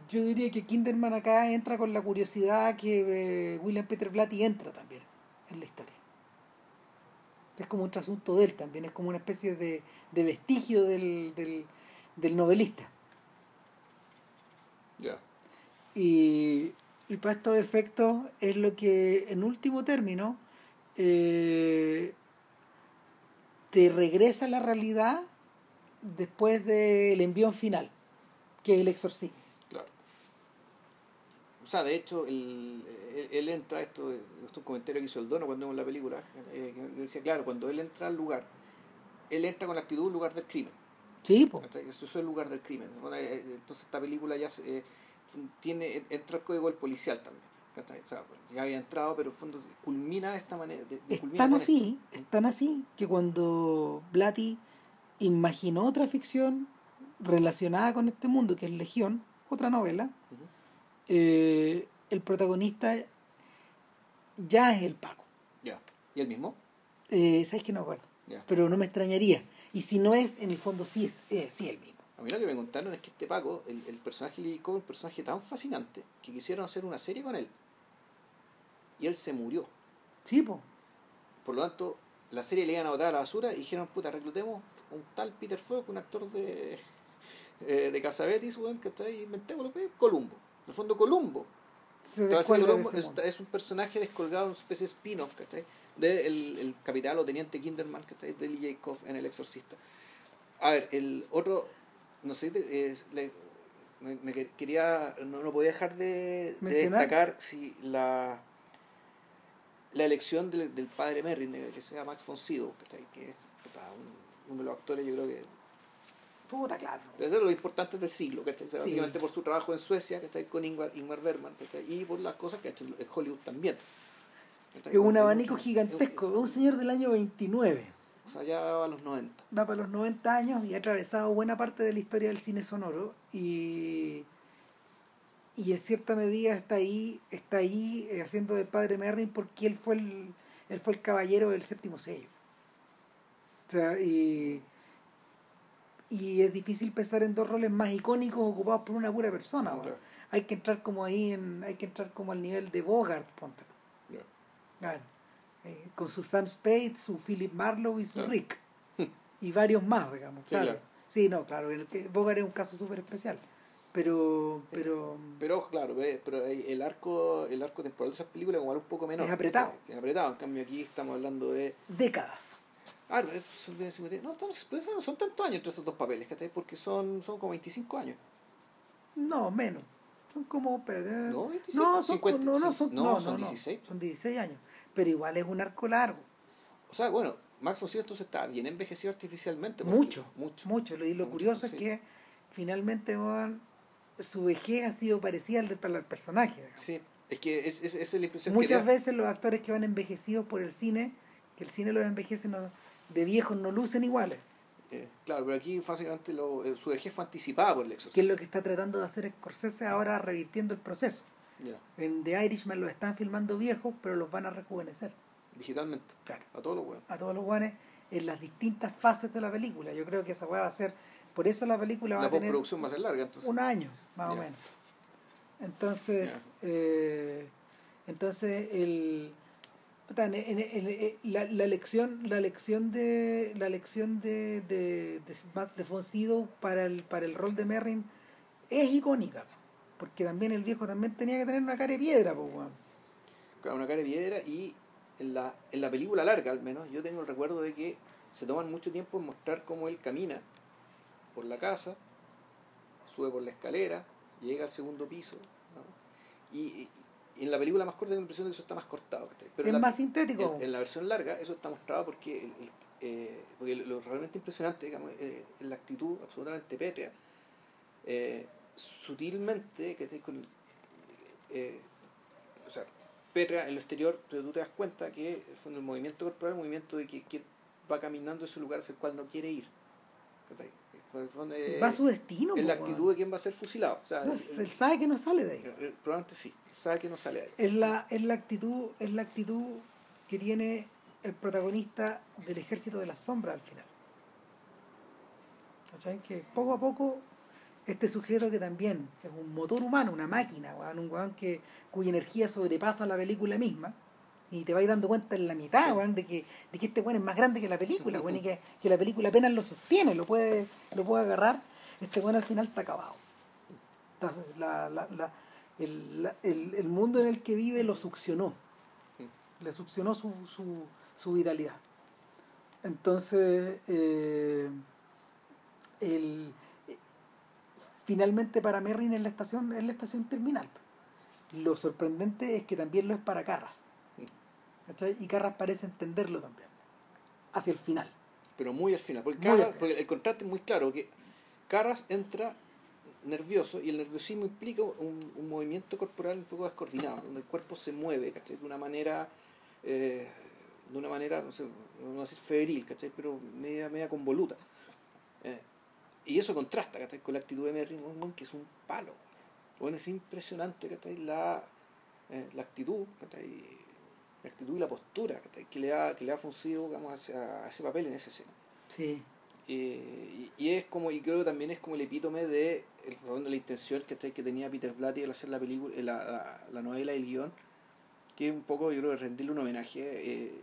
yo diría que Kinderman acá entra con la curiosidad que eh, William Peter Blatty entra también en la historia. Es como un trasunto de él también, es como una especie de, de vestigio del, del, del novelista. Ya. Y, y para estos efectos es lo que, en último término, eh, te regresa a la realidad después del envión final, que es el exorcismo. Claro. O sea, de hecho, el, él, él entra, esto, esto es un comentario que hizo el dono cuando vimos la película, eh, él decía, claro, cuando él entra al lugar, él entra con la actitud lugar del crimen. Sí. ¿cachai? Eso es el lugar del crimen. Eh, Entonces esta película ya se, eh, tiene, entra el código del policial también. sea, ya había entrado, pero en el fondo culmina de esta manera. de- de- Es con así, es tan así que cuando Blatty imaginó otra ficción relacionada con este mundo, que es Legión, otra novela, eh, el protagonista ya es el Paco. Ya. ¿Y el mismo? Eh, ¿Sabes que no me acuerdo? Ya. Pero no me extrañaría. Y si no es, en el fondo sí es, eh, sí el mismo. A mí lo que me contaron es que este Paco, el, el personaje lírico, un personaje tan fascinante que quisieron hacer una serie con él. Y él se murió. Sí, po. Por lo tanto, la serie le iban a botar a la basura y dijeron, puta, reclutemos un tal Peter Falk, un actor de, eh, de Casabetis, weón, que está ahí, inventémoslo, Columbo. En el fondo, Columbo. Columbo es, es un personaje descolgado, una especie de spin-off, ¿cachai? De el, el capitán o teniente Kinderman, ¿cachai? De Lee Jacob en El Exorcista. A ver, el otro, no sé, de- es- le- me, me quer- quería, no, no podía dejar de, destacar si la la elección del, del padre Merrin, de- que sea Max von Sydow, que es un- uno de los actores, yo creo que Puta, claro. debe ser de los importantes del siglo, ¿cachai? O sea, Sí. básicamente por su trabajo en Suecia, ¿cachai? con Ingmar, Ingmar Bergman, ¿cachai? y por las cosas que ha hecho en Hollywood también. Es un abanico gigantesco. Es un señor del año 29. O sea, ya va a los 90. Va para los 90 años y ha atravesado buena parte de la historia del cine sonoro. Y, y en cierta medida está ahí, está ahí eh, haciendo de padre Merrin porque él fue el, él fue el caballero del séptimo sello. O sea, y, y es difícil pensar en dos roles más icónicos ocupados por una pura persona. Hay que entrar como ahí en, hay que entrar como al nivel de Bogart, ponte. Claro. Eh, con su Sam Spade, su Philip Marlowe y su Claro. Rick. Y varios más, digamos. Sí, claro. claro. Sí, no, claro. El que Bogart es un caso súper especial. Pero, pero, Pero claro, pero hay- el arco el arco temporal de esas películas como un poco menor. Es apretado. Es apretado. En cambio aquí estamos hablando de... décadas. Ah, no, son, de 50 no, son- pues, no son tantos años entre esos dos papeles. Porque son, son como 25 años. No, menos. Son como. No, 25, no, son, 50, no, no, son, no, no, son no, no, 16. Son 16 años. Pero igual es un arco largo. O sea, bueno, Max von Sydow está bien envejecido artificialmente. Mucho, Mucho. Mucho. Y lo Mucho, curioso sí. es que finalmente weón, su vejez ha sido parecida al del al personaje. Sí, es que es, es, esa es la impresión Muchas que da. veces los actores que van envejecidos por el cine, que el cine los envejece no- de viejos, no lucen iguales. Eh, claro, pero aquí básicamente lo, eh, su vejez fue anticipada por el Que es lo que está tratando de hacer Scorsese ahora revirtiendo el proceso. Ya, En The Irishman los están filmando viejos, pero los van a rejuvenecer. digitalmente, Claro. a todos los huevos. A todos los guanes en las distintas fases de la película. Yo creo que esa va a ser. Por eso la película va La a tener va a ser larga, entonces. un año, más o menos. Entonces, eh, entonces el puta, en- en- en- en- la, la lección, la lección de la lección de de, de, de Von Sydow para el para el rol de Merrin es icónica, porque también el viejo también tenía que tener una cara de piedra, pues, weón. Claro, una cara de piedra y en la, en la película larga al menos yo tengo el recuerdo de que se toman mucho tiempo en mostrar cómo él camina por la casa, sube por la escalera, llega al segundo piso. ¿no? Y, en la película más corta tengo la impresión de que eso está más cortado. Pero es la, más sintético. en, en la versión larga eso está mostrado porque, el- el- eh, porque lo, lo realmente impresionante digamos, eh, es la actitud absolutamente pétrea, eh, sutilmente, que con, eh, o sea, pétrea en lo exterior, pero tú te das cuenta que el fondo, el movimiento corporal es un movimiento de que, que va caminando a ese lugar hacia el cual no quiere ir. eh, va a su destino. es la actitud de quien va a ser fusilado. O sea, No, el- él sabe que no sale de ahí. el- probablemente sí, sabe que no sale de ahí. es la, es la actitud, es la actitud que tiene el protagonista del ejército de las sombras al final. ¿Cachai? Que poco a poco este sujeto que también es un motor humano, una máquina, weón, un weón que, cuya energía sobrepasa la película misma, y te vais dando cuenta en la mitad, weón, de que, de que este weón es más grande que la película, weón, y que, que la película apenas lo sostiene, lo puede, lo puede agarrar, este weón al final está acabado. La- la- la- el, la- el- el mundo en el que vive lo succionó, le succionó su, su, su vitalidad. Entonces, eh, el, finalmente para Merrin es la estación, es la estación terminal. Lo sorprendente es que también lo es para Carras. ¿cachai? Y Carras parece entenderlo también. Hacia el final. pero muy al final. Porque, Carras- el contraste es muy claro, que Carras entra nervioso y el nerviosismo implica un, un movimiento corporal un poco descoordinado, donde el cuerpo se mueve ¿cachai? de una manera, eh, de una manera, no sé, no voy a decir febril, ¿cachai? pero media, media convoluta. Eh, y eso contrasta ¿cachai? con la actitud de Merrin Monroe, que es un palo. Bueno, es impresionante ¿cachai? La, eh, la actitud, ¿cachai? la actitud y la postura ¿cachai? que le ha, que le ha funcionado digamos, a ese papel en esa escena. Sí. Eh, y, y es como, y creo que también es como el epítome de, el, de la intención ¿cachai? que tenía Peter Blatty al hacer la película, la, la, la novela y el guion, que es un poco, yo creo, rendirle un homenaje eh,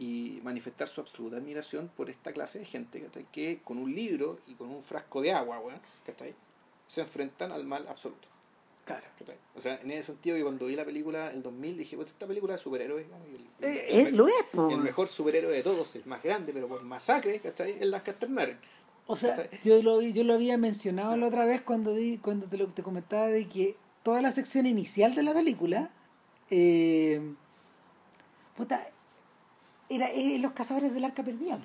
y manifestar su absoluta admiración por esta clase de gente ¿cachai? que con un libro y con un frasco de agua bueno, ¿cachai? se enfrentan al mal absoluto. Claro. ¿cachai? O sea, en ese sentido, que cuando vi la película en 2000 dije, pues esta película y el, Eh, el- eh, lo es, po. el mejor superhéroe de todos, el más grande, pero por masacre, ¿cachai? Es Lancaster Merrin. O sea, yo lo, yo lo había mencionado la otra vez cuando di, cuando te, lo, te comentaba de que toda la sección inicial de la película, eh, puta, era eh, los cazadores del arca perdida,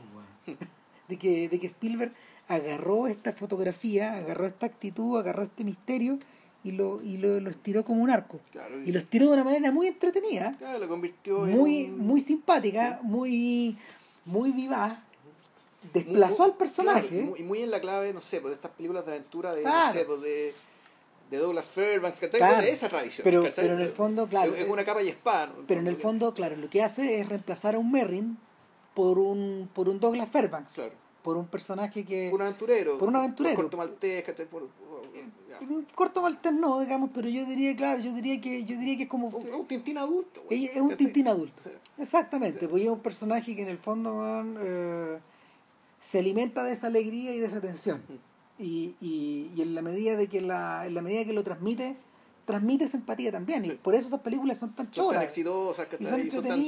pues, de que, de que Spielberg agarró esta fotografía, agarró esta actitud, agarró este misterio y lo, y lo, lo estiró como un arco. Claro, Y lo estiró de una manera muy entretenida, claro, lo convirtió en muy, un- muy simpática, muy, muy vivaz. Desplazó muy- al personaje. claro, y muy en la clave, no sé, pues de estas películas de aventura de, no sé, pues de, de Douglas Fairbanks, ¿cachai? Claro. De esa tradición. Pero- pero en el fondo, claro, Es, una capa y espada. ¿no? Pero en el fondo, claro, lo que hace es reemplazar a un Merrin por un, por un Douglas Fairbanks, Claro. por un personaje que... Por un aventurero. por un aventurero. Por corto maltés, ¿cachai? Por, ya. un corto maltés no, digamos, pero yo diría, claro, yo diría que, yo diría que es como... Un, un tintín adulto. güey, ella es un tintín adulto. Sí. Exactamente, Sí. pues es un personaje que en el fondo eh, se alimenta de esa alegría y de esa tensión. Y, y, y en la medida de que la, en la medida que lo transmite, transmite esa empatía también. Y Sí. por eso esas películas son tan Son choras. tan exitosas, y son Y son tan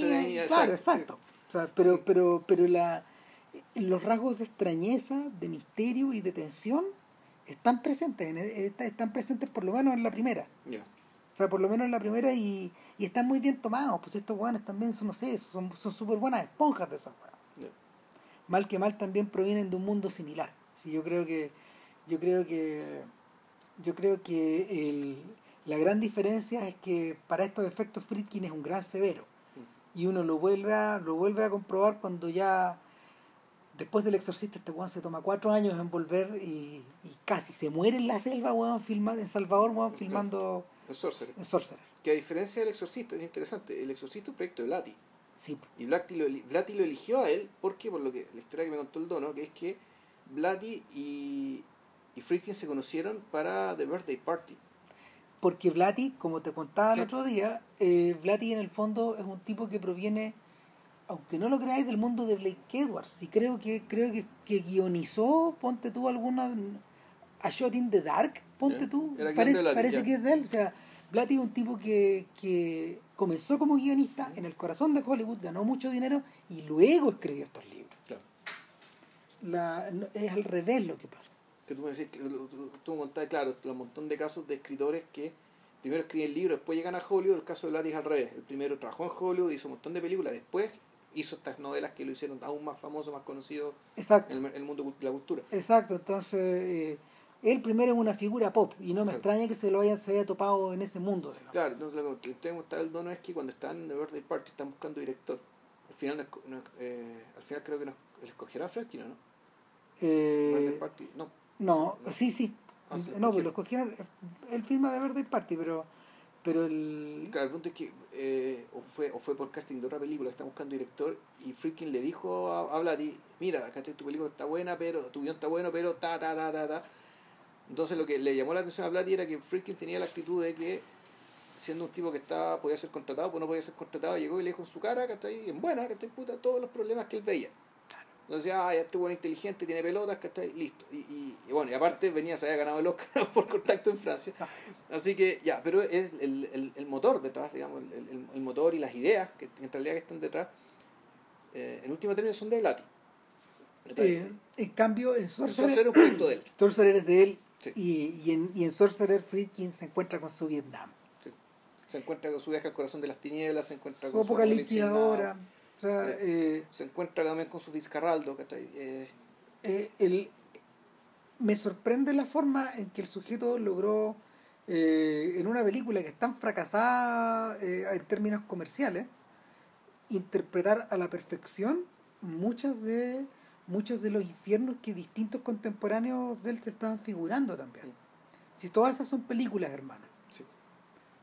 claro exacto o sea, pero pero pero la los rasgos de extrañeza de misterio y de tensión están presentes en- est- están presentes por lo menos en la primera o sea por lo menos en la primera y, y están muy bien tomados pues estos guanes también son no sé son son súper buenas esponjas de esas. Ya. mal que mal también provienen de un mundo similar sí yo creo que yo creo que yo creo que el, la gran diferencia es que para estos efectos Friedkin es un gran severo. Y uno lo vuelve a lo vuelve a comprobar cuando ya después del exorcista este weón se toma cuatro años en volver y, y casi se muere en la selva weón filmando en Salvador weón filmando Sorcerer. en Sorcerer. Que a diferencia del Exorcista, es interesante, el Exorcista es un proyecto de Blatty. sí Y Blatty lo, Blatty lo eligió a él porque, por lo que la historia que me contó el dono, que es que Blatty y, y Friedkin se conocieron para The Birthday Party. porque Blatty como te contaba Sí. el otro día eh, Blatty en el fondo es un tipo que proviene aunque no lo creáis del mundo de Blake Edwards y creo que creo que, que guionizó ponte tú alguna a Shot in the Dark ponte Ya. tú parece, Blatty, parece que es de él o sea Blatty es un tipo que, que comenzó como guionista en el corazón de Hollywood ganó mucho dinero y luego escribió estos libros Claro. La, no- es al revés lo que pasa Que tú me decís, que tú, me contabas, claro, un montón de casos de escritores que primero escriben libros, después llegan a Hollywood. El caso de Blatty es al revés. El primero trabajó en Hollywood, hizo un montón de películas, después hizo estas novelas que lo hicieron aún más famoso, más conocido exacto en el, mundo de la cultura. Exacto, entonces eh, él primero es una figura pop y no me Claro. extraña que se lo hayan se haya topado en ese mundo. digamos. Claro, entonces lo que tengo que el dono es que cuando están en The Birthday Party están buscando director. Al final, no eh, al final creo que nos escogerá a Fredkin, ¿o ¿no? Eh, Birthday Party, no. No, Sí, sí. Ah, sí, no, pues lo escogieron. Él firma de Birthday Party, pero, pero el. Claro, el punto es que eh, o, fue, o fue por casting de otra película, está buscando director y Friedkin le dijo a, a Blatty, mira, ¿cachai? tu película está buena, pero tu guion está bueno, pero ta, ta, ta, ta, ta. Entonces lo que le llamó la atención a Blatty era que Friedkin tenía la actitud de que siendo un tipo que estaba, podía ser contratado, pues no podía ser contratado, llegó y le dijo en su cara, ¿cachai? En buena, ¿cachai? Puta, todos los problemas que él veía. Entonces, ah, ya este bueno inteligente, tiene pelotas, ¿cachai? Listo. Y, y, y bueno, y aparte venía, se había ganado el Oscar por contacto en Francia. Así que ya, pero es el, el, el motor detrás, digamos, el, el, el motor y las ideas que en realidad que están detrás, eh, en último término son de Blatty. eh, en cambio, en Sorcerer, era un proyecto de él. Sorcerer es de él Sí. y, y, en, y en Sorcerer Friedkin se encuentra con su Vietnam. Sí. Se encuentra con su viaje al corazón de las tinieblas, se encuentra con su apocalipsis ahora. O sea, Eh, eh, se encuentra también con su Fitzcarraldo, ¿cachai? Eh, eh, el, me sorprende la forma en que el sujeto logró, eh, en una película que es tan fracasada eh, en términos comerciales, interpretar a la perfección muchas de muchos de los infiernos que distintos contemporáneos de él se estaban figurando también. Si todas esas son películas, hermano. Sí.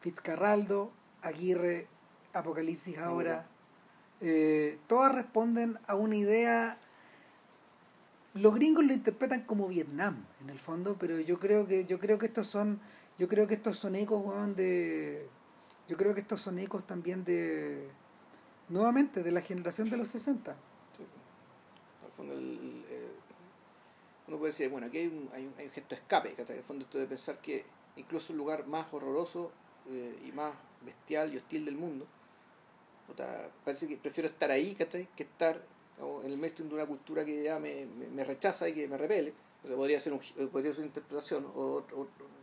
Fitzcarraldo, Aguirre, Apocalipsis ahora, eh, todas responden a una idea. Los gringos lo interpretan como Vietnam, en el fondo, pero yo creo que yo creo que estos son yo creo que estos son ecos weón, de yo creo que estos son ecos también de nuevamente de la generación de los 60. Sí. Al fondo, el- eh, uno puede decir, bueno, aquí hay un, hay un, hay un gesto de escape, ¿cachai? En el fondo esto de pensar que incluso el lugar más horroroso eh, y más bestial y hostil del mundo, puta, parece que prefiero estar ahí, ¿cachai? Que estar en el mainstream de una cultura que ya me, me, me rechaza y que me repele. O sea, podría ser un, gi- podría ser una interpretación, o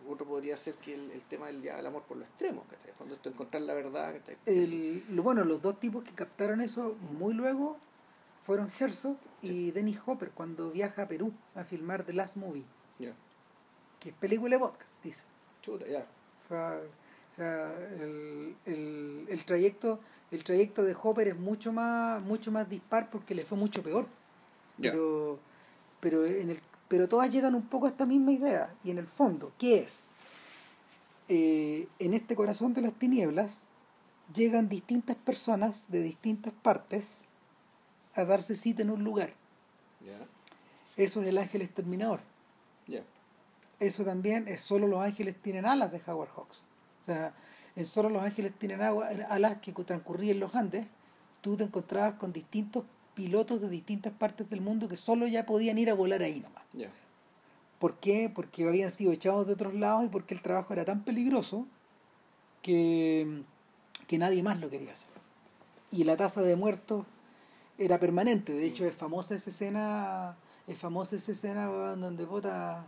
otro, podría ser que el, el tema del ya, el amor por lo extremo, ¿cachai? En fondo esto encontrar la verdad, ¿cachai? El, lo- bueno, los dos tipos que captaron eso muy luego fueron Herzog y Dennis Hopper cuando viaja a Perú a filmar The Last Movie, que es película de podcast, dice. chuta, ya. O sea, el, el, el trayecto el trayecto de Hopper es mucho más mucho más dispar porque le fue mucho peor. Pero pero en el pero todas llegan un poco a esta misma idea y en el fondo, ¿qué es? Eh, en este corazón de las tinieblas llegan distintas personas de distintas partes a darse cita en un lugar. Eso es el ángel exterminador. eso también es solo los ángeles tienen alas de Howard Hawks. O sea, en solo los ángeles tienen agua- alas que transcurrían los Andes, tú te encontrabas con distintos pilotos de distintas partes del mundo que solo ya podían ir a volar ahí nomás. ¿Por qué? Porque habían sido echados de otros lados y porque el trabajo era tan peligroso que, que nadie más lo quería hacer. Y la tasa de muertos era permanente. De hecho, es famosa esa escena, es famosa esa escena donde bota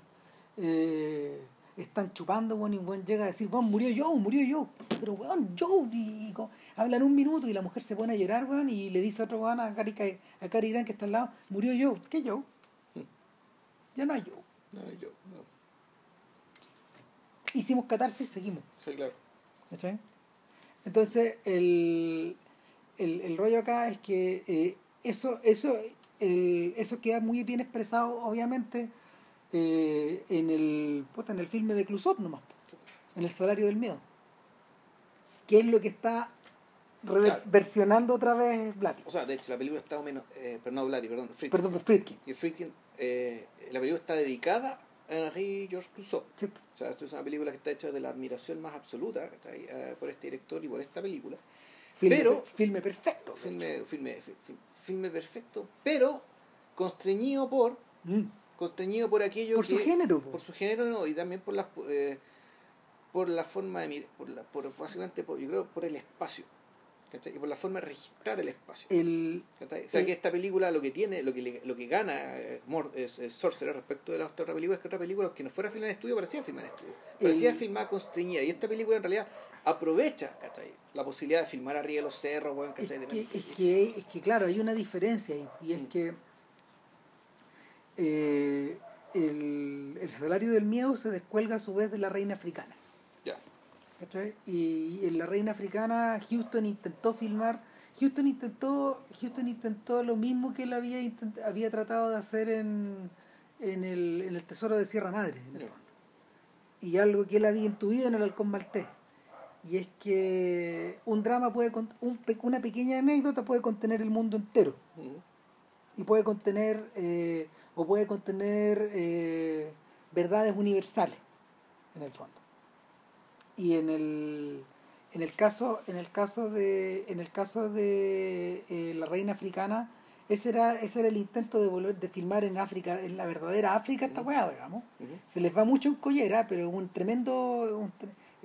están chupando, weón, y un weón llega a decir, weón, murió Joe, murió Joe. Pero weón, Joe, y, hablan un minuto y la mujer se pone a llorar, weón, y le dice a otro weón, a Cari, a Grant que está al lado, murió Joe. ¿Qué Joe? Ya no hay Joe. no, yo, no. Hicimos catarsis, seguimos. Sí, claro. ¿cachai? Entonces, el, el, el rollo acá es que eh, eso, eso, el, eso queda muy bien expresado, obviamente, eh, en, el, puta, en el filme de Clusot nomás, en El Salario del Miedo. Que es lo que está Claro. versionando otra vez Blatty. O sea, de hecho, la película está o menos. Eh, pero no Blatty, perdón, Friedkin. Perdón, Friedkin. Y Friedkin, eh, la película está dedicada a Henri Georges Clouseau. Sí. O sea, esto es una película que está hecha de la admiración más absoluta que está ahí, eh, por este director y por esta película. Filme, Pero- filme perfecto. Filme, filme, fi- fi- filme perfecto, pero constreñido por. Mm. Constreñido por aquello Por su género. po. por su género ¿no? y también por la eh, por la forma de mirar por la por básicamente por yo creo por el espacio ¿cachai? y por la forma de registrar el espacio El, ¿cachai? o sea Eh, que esta película lo que tiene lo que le- lo que gana eh, es, es Sorcerer respecto de la otra película es que otra película que no fuera filmada en estudio parecía filmada en estudio parecía El- filmada constreñida y esta película en realidad aprovecha ¿cachai? la posibilidad de filmar arriba de los cerros Es que, es, que, es que, claro, hay una diferencia ahí, y es Mm. que eh, el, el salario del miedo se descuelga a su vez de la reina africana. ya ¿cachai? Y en la reina africana Houston intentó filmar, Houston intentó, Houston intentó lo mismo que él había, intent- había tratado de hacer en, en, el, en el Tesoro de Sierra Madre, en el fondo. Y algo que él había intuido en el Halcón Maltés. Y es que un drama puede, un una pequeña anécdota puede contener el mundo entero. Y puede contener, eh, o puede contener eh, verdades universales, en el fondo. Y en el, en el caso, en el caso de, en el caso de eh, la reina africana, ese era, ese era el intento de volver, de filmar en África, en la verdadera África esta weá, digamos. Se les va mucho en collera, pero es un tremendo, un,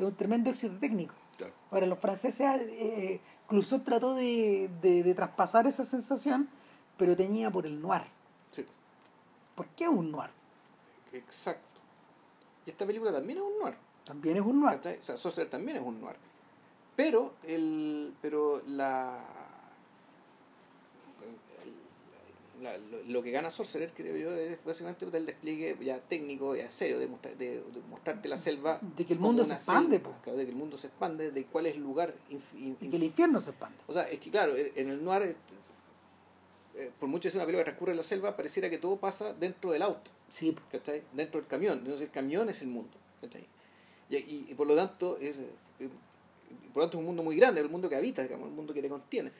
un tremendo éxito técnico. Claro. Ahora, los franceses, eh, Clouseau trató de, de, de traspasar esa sensación, pero tenía por el noir. Sí. ¿Por qué un noir? Exacto. Y esta película también es un noir. También es un noir. O sea, Sorcerer también es un noir. Pero, el, pero la, la- lo, que gana Sorcerer, creo yo, es básicamente el despliegue ya técnico, ya serio, de, mostrar- de, de mostrarte la selva. De que el mundo se expande, selva, claro, de que el mundo se expande, de cuál es el lugar. inf- in- Y que el infierno se expande. o sea, es que claro, en el noir, eh, por mucho que sea una película que transcurre en la selva, pareciera que todo pasa dentro del auto, Sí, ¿cachai? Dentro del camión, entonces el camión es el mundo, ¿cachai? Y, y- y por lo tanto es, eh, por lo tanto es un mundo muy grande, el mundo que habita, digamos, el mundo que te contiene.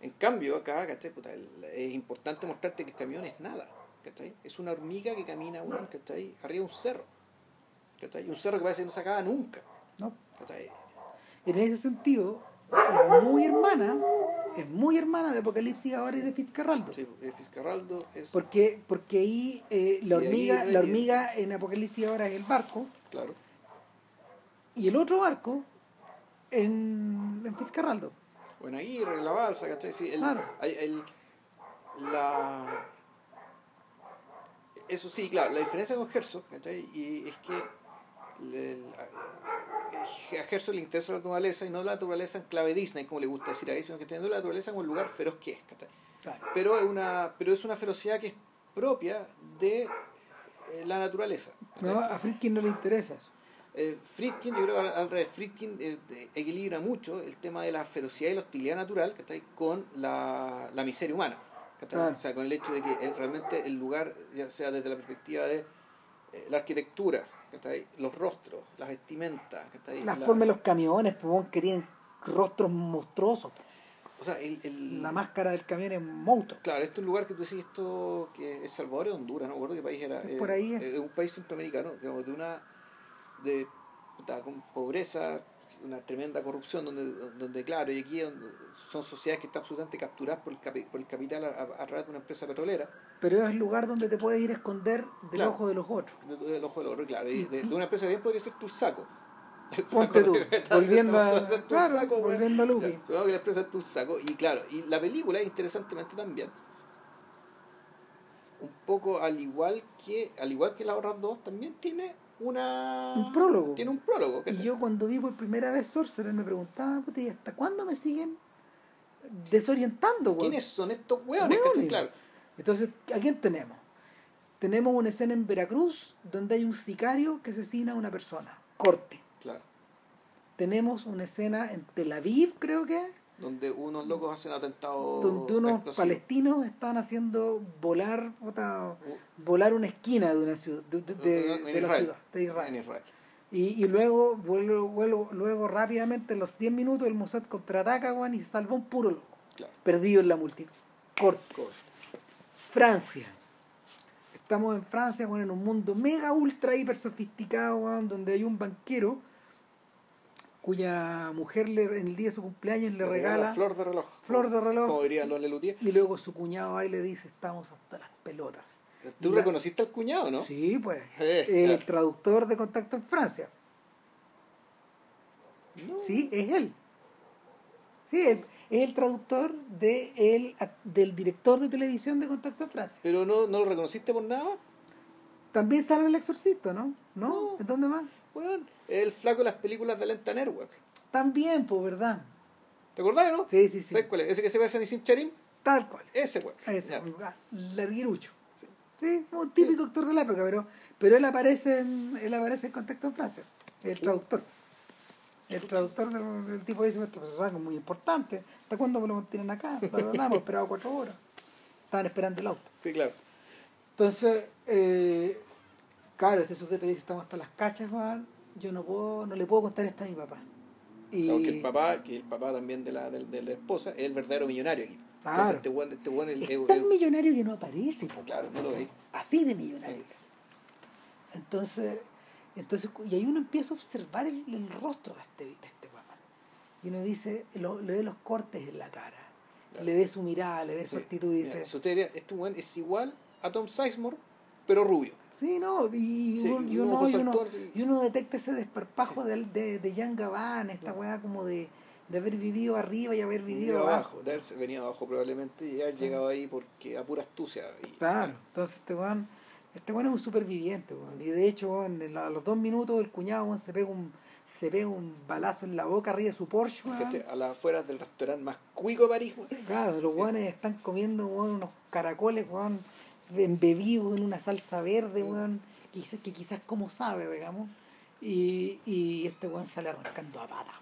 En cambio, acá, ¿cachai? Puta, el- es importante mostrarte que el camión es nada, ¿cachai? Es una hormiga que camina, ¿cachai? Arriba de un cerro, ¿cachai? Un cerro que parece que no se acaba nunca, ¿no? ¿cachai? En ese sentido, es muy hermana, es muy hermana de Apocalipsis ahora y de Fitzcarraldo. Sí, eh, Fitzcarraldo es... Porque, porque ahí eh, la ahí hormiga, la hormiga en Apocalipsis ahora es el barco, Claro. y el otro barco en, en Fitzcarraldo. Bueno, ahí la balsa, ¿cachai? Sí, el, Claro. el- la... Eso sí, claro, la diferencia con Herzog, ¿cachai? Y es que el- a Herzog le interesa la naturaleza y no la naturaleza en clave Disney, como le gusta decir a sino que teniendo la naturaleza como el lugar feroz que es. Pero es una, pero es una ferocidad que es propia de eh, la naturaleza. No, a Friedkin no le interesa eso. Eh, Friedkin, yo creo al, al revés, Friedkin eh, equilibra mucho el tema de la ferocidad y la hostilidad natural ¿cachai? con la, la miseria humana. O sea, con el hecho de que eh, realmente el lugar, ya sea desde la perspectiva de eh, la arquitectura, ¿cachai? los rostros, las vestimentas, ¿cachai? La, La- forma de los camiones, pues, que tienen rostros monstruosos. O sea, el, el- La máscara del camión es un monstruo. Claro, esto es un lugar que tú decís, esto que es Salvador o Honduras, no me acuerdo qué país era. Es por ahí, eh, eh. Es un país centroamericano, digamos, de una. de. puta, con pobreza, una tremenda corrupción, donde, donde claro, y aquí donde son sociedades que están absolutamente capturadas por el, capi- por el capital a, a- a través de una empresa petrolera, Pero es el lugar donde te puedes ir a esconder del Claro. ojo de los otros. de- del ojo del oro, claro, y Y- de, de una empresa bien podría ser Tulsaco. Ponte tú, volviendo a, claro, volviendo a Lupi. Claro, Supongo que la empresa es Tulsaco. Y claro, y la película, interesantemente también, un poco al igual que al igual que las otras dos, también tiene una Un prólogo. Tiene un prólogo. Y yo cuando vi por primera vez Sorcerer me preguntaba, puta, ¿y hasta cuándo me siguen desorientando, weón? ¿Quiénes son estos. ¿cachai? Claro. Entonces, ¿a quién tenemos? Tenemos una escena en Veracruz donde hay un sicario que asesina a una persona. Corte. Claro. Tenemos una escena en Tel Aviv, creo que, Donde unos locos hacen atentados. donde unos explosivos. palestinos están haciendo volar puta, volar una esquina de una ciudad de, de- de- En de la ciudad de Israel. En Israel. Y, y luego, vuelvo, vuelvo- luego rápidamente, en los 10 minutos, el Mossad contraataca weón, y se salva un puro loco, Claro. perdido en la multitud. Corte. Francia. Estamos en Francia, weón, en un mundo mega, ultra, hiper sofisticado, weón, donde hay un banquero cuya mujer le, en el día de su cumpleaños le, regala, flor de reloj. flor de reloj. Como diría Don Lelutier. y luego su cuñado y le dice, estamos hasta las pelotas. Tú La- reconociste al cuñado, ¿no? Sí, pues. Eh, el claro. traductor de Contacto en Francia. No. Sí, es él. Sí, él, es el traductor de el, del director de televisión de Contacto en Francia. Pero no, no lo reconociste por nada. También sale en El Exorcista, ¿no? ¿No? No. ¿En dónde más? Weón, el flaco de las películas de Lenta Network. También, pues, ¿verdad? ¿Te acordás, no? Sí, sí, sí. ¿Sabes cuál es? Ese que se ve a Nissim Charim. Tal cual. Ese, weón. Ese, lugar larguirucho. Sí. Un típico actor de la época, pero, pero él aparece en, él aparece en Contacto en Francia, el traductor. El traductor del, del tipo dice, este personaje es muy importante, ¿hasta cuándo me lo mantienen acá? Hemos esperado cuatro horas. Estaban esperando el auto. Sí, claro. Entonces, eh, claro, este sujeto dice, estamos hasta las cachas, Juan, yo no puedo, no le puedo contar esto a mi papá. Y Claro, que el papá, que el papá también de la, de, de la esposa, es el verdadero millonario aquí. Claro. Entonces este weón, este weón, el, es el- tan el- millonario que no aparece, po. claro, no lo veis. así de millonario. Entonces, entonces, y ahí uno empieza a observar el, el rostro de este, de este weón. Y uno dice, lo- le ve los cortes en la cara, Claro. le ve su mirada, le ve su actitud y dice, si usted este weón es igual a Tom Sizemore, pero rubio. sí, no, y, Sí, uno, y un uno- y uno- y detecta ese desparpajo de, de, de Jean Gabán, esta weá como de, de haber vivido arriba y haber vivido Vivió abajo. de haber venido abajo probablemente y haber llegado ahí porque a pura astucia. Y, Claro, entonces este weón, este weón es un superviviente, weón. Y de hecho, weón, en la- a los dos minutos el cuñado weón, se pega un se pega un balazo en la boca arriba de su Porsche, weón. ¿cachai? a las afueras del restaurante más cuico de París. weón. Claro, los weones están comiendo weón, unos caracoles, weón, embebidos en una salsa verde, Mm. weón, que, quizás- que quizás como sabe, digamos. Y, y este weón sale arrancando a pata,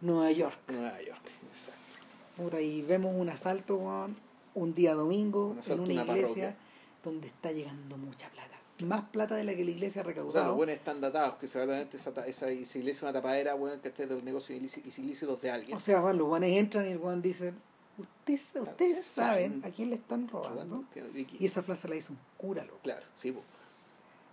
Nueva York. Nueva York. Exacto. Puta, y vemos un asalto, weón, un día domingo, Un asalto en una iglesia, parroquia. donde está llegando mucha plata. Más plata de la que la iglesia ha O sea, recaudado. los buenos están datados, que seguramente esa, esa, esa iglesia es una tapadera, weón, que esté de los negocios ilícitos, de alguien. O sea, bueno, los buenos entran y el weón dice, ustedes, ustedes saben a quién le están robando. Y- esa frase la hizo un cura, loco. Claro, sí, po.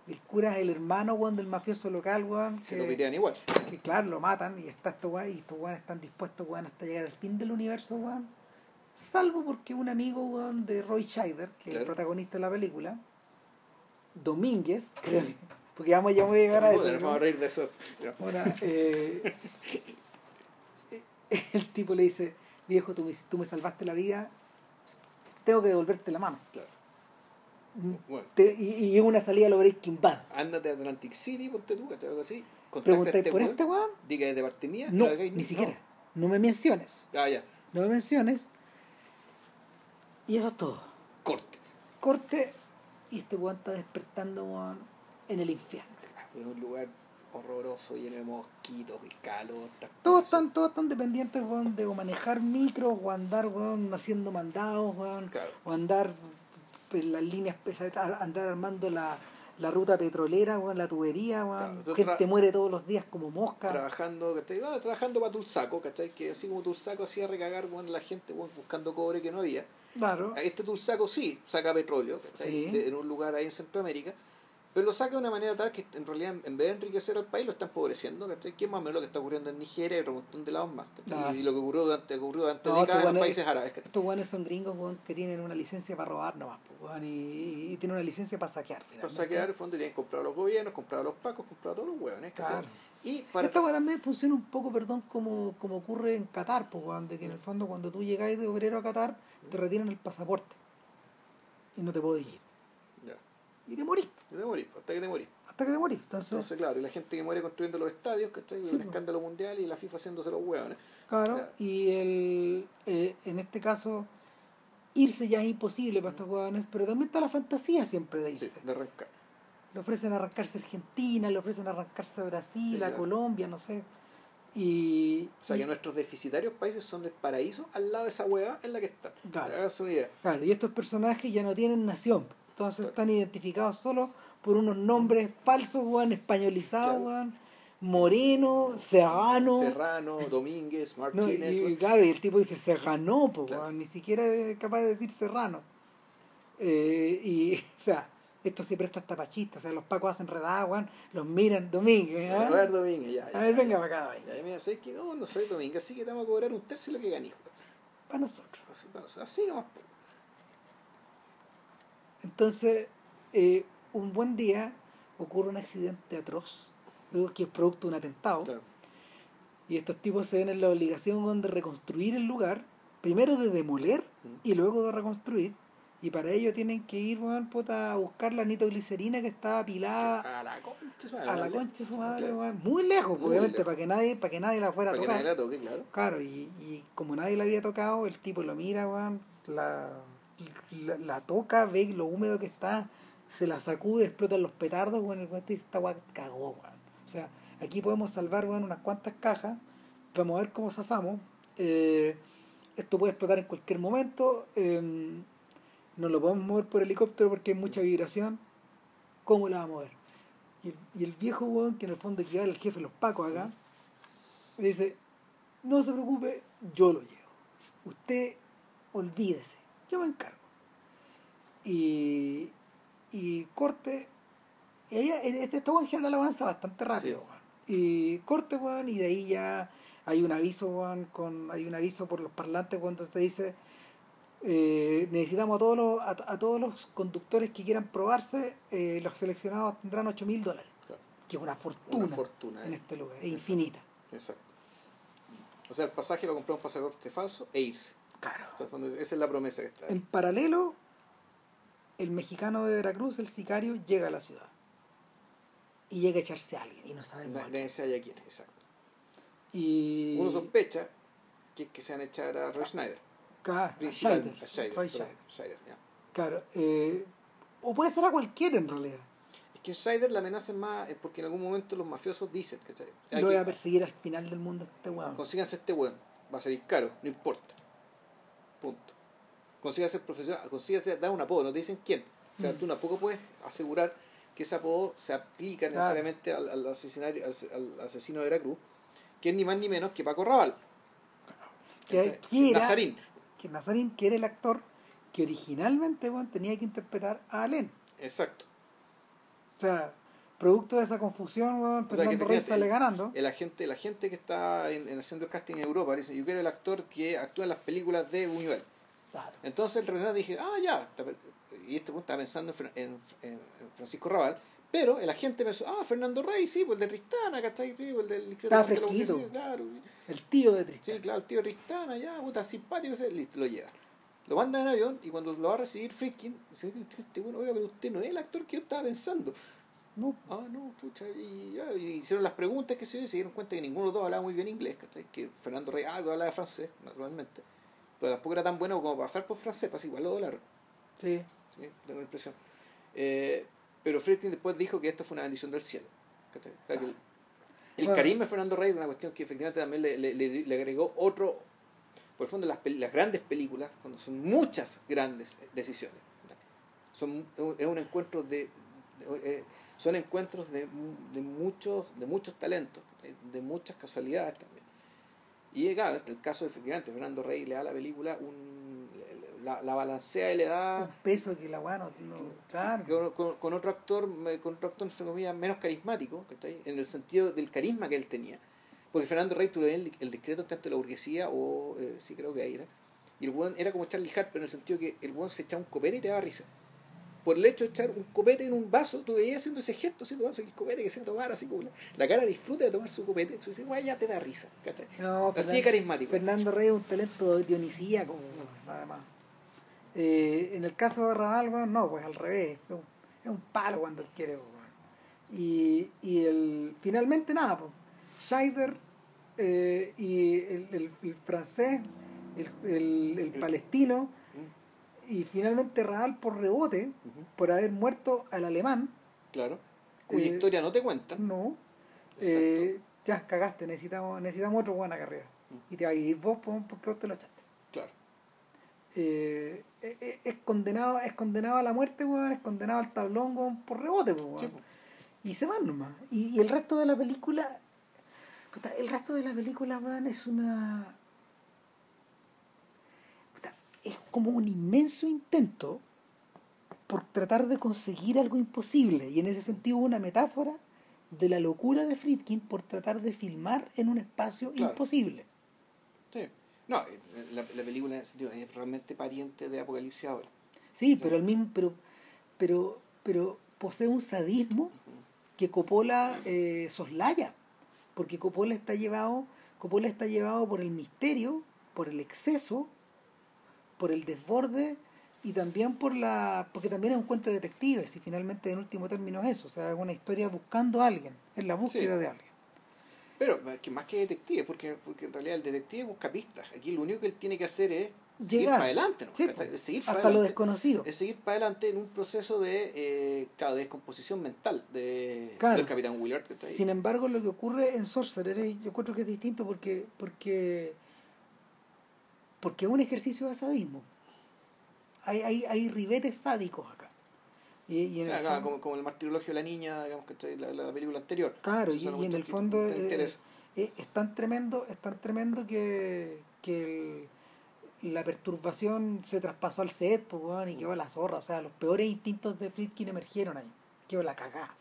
El cura es el hermano, weón, del mafioso local, weón. se que- lo pitean igual. que claro, lo matan y está esto weón, y estos weones están dispuestos weón, hasta llegar al fin del universo, weón. Salvo porque un amigo weón, de Roy Scheider, que es el protagonista de la película, Domínguez, creo que, porque ya me, ya me voy a llegar a eso. A reír de eso. Eh, el tipo le dice, viejo, tú me, tú me salvaste la vida, tengo que devolverte la mano. Claro. Bueno, Te- y, y es una salida a lo Breaking Bad. ándate a Atlantic City, ponte tú, que algo así. Preguntáis este por este weón. di que es de parte mía. No, que ni siquiera. No me menciones. Ah, ya, No me menciones. Y eso es todo. corte. Corte y este weón está despertando weón, en el infierno. Es un lugar horroroso, lleno de mosquitos y calor. Todos están, todos están dependientes weón, de o manejar micros o andar weón, haciendo mandados weón, Claro. o andar las líneas pesadas, andar armando la, la ruta petrolera, weón, la tubería, weón. Claro, gente muere todos los días como mosca. Trabajando, ¿cachai? Ah, trabajando para Tulsaco, ¿cachai? Que así como Tulsaco hacía recagar bueno, la gente bueno, buscando cobre que no había. Claro. Este Tulsaco sí saca petróleo, ¿cachai? Sí. De- en un lugar ahí en Centroamérica. Pero lo saca de una manera tal que en realidad en vez de enriquecer al país lo está empobreciendo, ¿cachai? Que es más o menos lo que está ocurriendo en Nigeria y otro montón de lados más. Claro. Y lo que ocurrió durante, ocurrió durante No, décadas en los países árabes, ¿cachai? Estos weones son gringos que tienen una licencia para robar nomás, pues, weón, y, y tienen una licencia para saquear. Para finalmente. saquear el fondo tenían comprado los gobiernos, comprado los pacos, comprado todos los huevones, ¿cachai? Claro. Y para Esta weá también funciona un poco, perdón, como, como ocurre en Qatar, pues, de que en el fondo cuando tú llegáis de obrero a Qatar, te retiran el pasaporte y no te podés ir. Y te morís, Y te morís, hasta que te morís. hasta que te morís. Entonces, Entonces, claro, y la gente que muere construyendo los estadios, ¿cachai? Sí, un pues. escándalo mundial y la FIFA haciéndose los huevones. claro, claro. y el, eh, en este caso, irse ya es imposible para estos weones, pero también está la fantasía siempre de irse. Sí, de arrancar. Le ofrecen arrancarse a Argentina, le ofrecen arrancarse a Brasil, Sí, a. Colombia, no sé. Y, O sea, y- que nuestros deficitarios países son del paraíso al lado de esa hueá en la que están. Claro. Háganse una idea. Claro, y estos personajes ya no tienen nación. Entonces están identificados solo por unos nombres falsos, weón, españolizados, Claro. weón. Moreno, Serrano. Serrano, Domínguez, No, y, Martínez. y weón. claro, y el tipo dice Serrano, pues, Claro. ni siquiera es capaz de decir Serrano. Eh, y, o sea, esto se presta hasta pachista. O sea, los pacos hacen redadas, weón, los miran, Domínguez. ¿ah? A ver, Domínguez, ya. ya, A ver, venga para acá, venga. Ya, y me dice que no, no soy Domínguez, así que te vamos a cobrar un tercio de lo que ganís, weón. Para nosotros. Así, bueno, así nomás. Entonces, eh, un buen día ocurre un accidente atroz, luego que es producto de un atentado, Claro. y estos tipos se ven en la obligación de reconstruir el lugar, primero de demoler Mm. y luego de reconstruir, y para ello tienen que ir puta, a buscar la nitroglicerina que estaba apilada A la concha, su madre, a la concha su madre, Claro. muy lejos, Muy obviamente, lejos. para que nadie, para que nadie la fuera a Para que tocar. nadie la toque, claro. Claro, y, y como nadie la había tocado, el tipo lo mira, weón, la, la, la toca, ve lo húmedo que está, se la sacude, explotan los petardos, weón, el esta cagó. O sea, aquí podemos salvar, weón, unas cuantas cajas, vamos a ver cómo zafamos. Eh, esto puede explotar en cualquier momento, eh, no lo podemos mover por helicóptero porque hay mucha vibración. ¿Cómo la vamos a mover? Y el, el viejo weón, que en el fondo equivale al jefe de los pacos acá, dice, no se preocupe, yo lo llevo. Usted olvídese, yo me encargo. Y, y corte, ella, este esta en general avanza bastante rápido, Sí. Y corte, weón, y de ahí ya hay un aviso, weón, con, hay un aviso por los parlantes cuando te dice eh, necesitamos a todos los, a, a todos los conductores que quieran probarse, eh, los seleccionados tendrán 8 mil dólares, Claro. que es una fortuna, Una fortuna. en eh. este lugar, es infinita. Exacto. O sea, el pasaje lo compró un pasaporte falso e irse. Claro. El fondo, esa es la promesa que está. ahí. En paralelo, el mexicano de Veracruz, el sicario, llega a la ciudad. Y llega a echarse a alguien y no sabemos. a quién. Nadie exacto. Y. Uno sospecha que, que se van a echar a Roy Schneider. Claro, a Principal- Scheider, a Scheider, Roy Scheider. Scheider, ya. Claro. eh, o puede ser a cualquiera en realidad. Es que en Scheider la amenaza es más es porque en algún momento los mafiosos dicen, ¿cachai? Hay Lo voy que- a perseguir al final del mundo este weón. Consíganse este weón, va a salir caro, no importa. Punto. Consigue ser profesional, consigue ser, dar un apodo, no te dicen quién. O sea, Mm. tú tampoco puedes asegurar que ese apodo se aplica Claro. necesariamente al, al, asesinario- al, al asesino de Veracruz, que es ni más ni menos que Paco Raval. Que, que era, Nazarín. que Nazarín, que era el actor que originalmente weón, tenía que interpretar a Alén. Exacto. O sea, producto de esa confusión, weón, O sea, que Rey fíjate, sale ganando. El agente, la gente que está en, en haciendo el casting en Europa dice, yo quiero el actor que actúa en las películas de Buñuel. Claro. Entonces el representante dije, ah, ya. Y este punto estaba pensando en, en- en Francisco Raval. Pero el agente pensó, ah, Fernando Rey, sí, pues el de Tristana, ¿cachai? Sí, pues el del Estaba de la fresquito. burguesía, Claro. El tío de Tristan. Sí, claro, el tío Tristana, ya, puta, simpático, ese, listo, lo lleva. Lo manda en avión y cuando lo va a recibir Friedkin, dice, este bueno, oiga, pero usted no es el actor que yo estaba pensando. No, Ah, no, chucha, y, ya, y hicieron las preguntas que se y se dieron cuenta que ninguno de los dos hablaba muy bien inglés, ¿cachai? Que Fernando Rey algo hablaba francés, naturalmente. Pero tampoco era tan bueno como pasar por francés, para igual lo doblaron. sí. ¿sí? Tengo la impresión. Eh, pero Friedkin después dijo que esto fue una bendición del cielo. ¿cachai? O sea, que el, el Bueno. carisma de Fernando Rey es una cuestión que efectivamente también le, le, le- le agregó otro. Por el fondo, las, las grandes películas fondo, son muchas grandes decisiones. Son, es un encuentro de. Eh, son encuentros de, de muchos de muchos talentos, ¿cachai? de muchas casualidades también. Y claro, en el caso de efectivamente Fernando Rey le da a la película un. La, la balancea y le da Un peso que la weá no, Claro. con, con- con otro actor con otro actor entre comillas menos carismático ¿cachai? en el sentido del carisma que él tenía porque Fernando Rey tú le ves el, el discreto encanto de la burguesía o eh, sí creo que ahí era y el buen era como Charlie Hart pero en el sentido que el buen se echaba un copete y te daba risa por el hecho de echar un copete en un vaso tú veías haciendo ese gesto así tomando ese copete que se tomar así como la, la cara disfruta de tomar su copete tú dices guay ya te da risa ¿cachai? No, así de Fernan- carismático Fernando Rey es un talento dionisíaco, weón, además. Eh, en el caso de Raval, weón, no, pues al revés. Es un, es un palo cuando él quiere. Y, y el, finalmente nada, pues. Scheider eh, y el, el- el francés, el, el- el palestino, y finalmente Raval por rebote, por haber muerto al alemán, claro cuya Eh, historia no te cuentan no. Eh, ya cagaste, necesitamos, necesitamos otro buena carrera. Y te va a ir vos po, porque vos te lo echaste. claro Eh, eh, es condenado, es condenado a la muerte, weón, es condenado al tablón, weón, por rebote, weón. Sí. Y se van nomás. Y, y el resto de la película, el resto de la película, weón, es una. Es como un inmenso intento por tratar de conseguir algo imposible. Y en ese sentido, una metáfora de la locura de Friedkin por tratar de filmar en un espacio Claro. imposible. Sí. No, eh, la, la película en ese sentido es realmente pariente de Apocalipsis ahora. Sí, pero el mismo, pero, pero, pero posee un sadismo que Coppola eh, soslaya, porque Coppola está llevado, Coppola está llevado por el misterio, por el exceso, por el desborde y también por la, porque también es un cuento de detectives y finalmente en último término es eso, o sea, es una historia buscando a alguien, es la búsqueda Sí. de alguien. Pero que, más que detective, porque, porque en realidad el detective busca pistas. Aquí lo único que él tiene que hacer es seguir Llegar. para adelante. ¿no? Sí, ¿Cachai? Es seguir para hasta lo desconocido. Es seguir para adelante en un proceso de, eh, claro, de descomposición mental de, Claro. del Capitán Willard. que está ahí. Sin embargo, lo que ocurre en Sorcerer, yo creo que es distinto porque, porque, porque es un ejercicio de sadismo. Hay, hay, hay ribetes sádicos acá. Y, y en Claro, el fondo- como, como el martirologio de la niña, digamos que la, la película anterior. claro, y, es y en el fondo te eh, eh, es tan tremendo, es tan tremendo que, que el- la perturbación se traspasó al set pues, weón, y quedó la zorra. O sea, los peores instintos de Friedkin emergieron ahí. Quedó la cagada.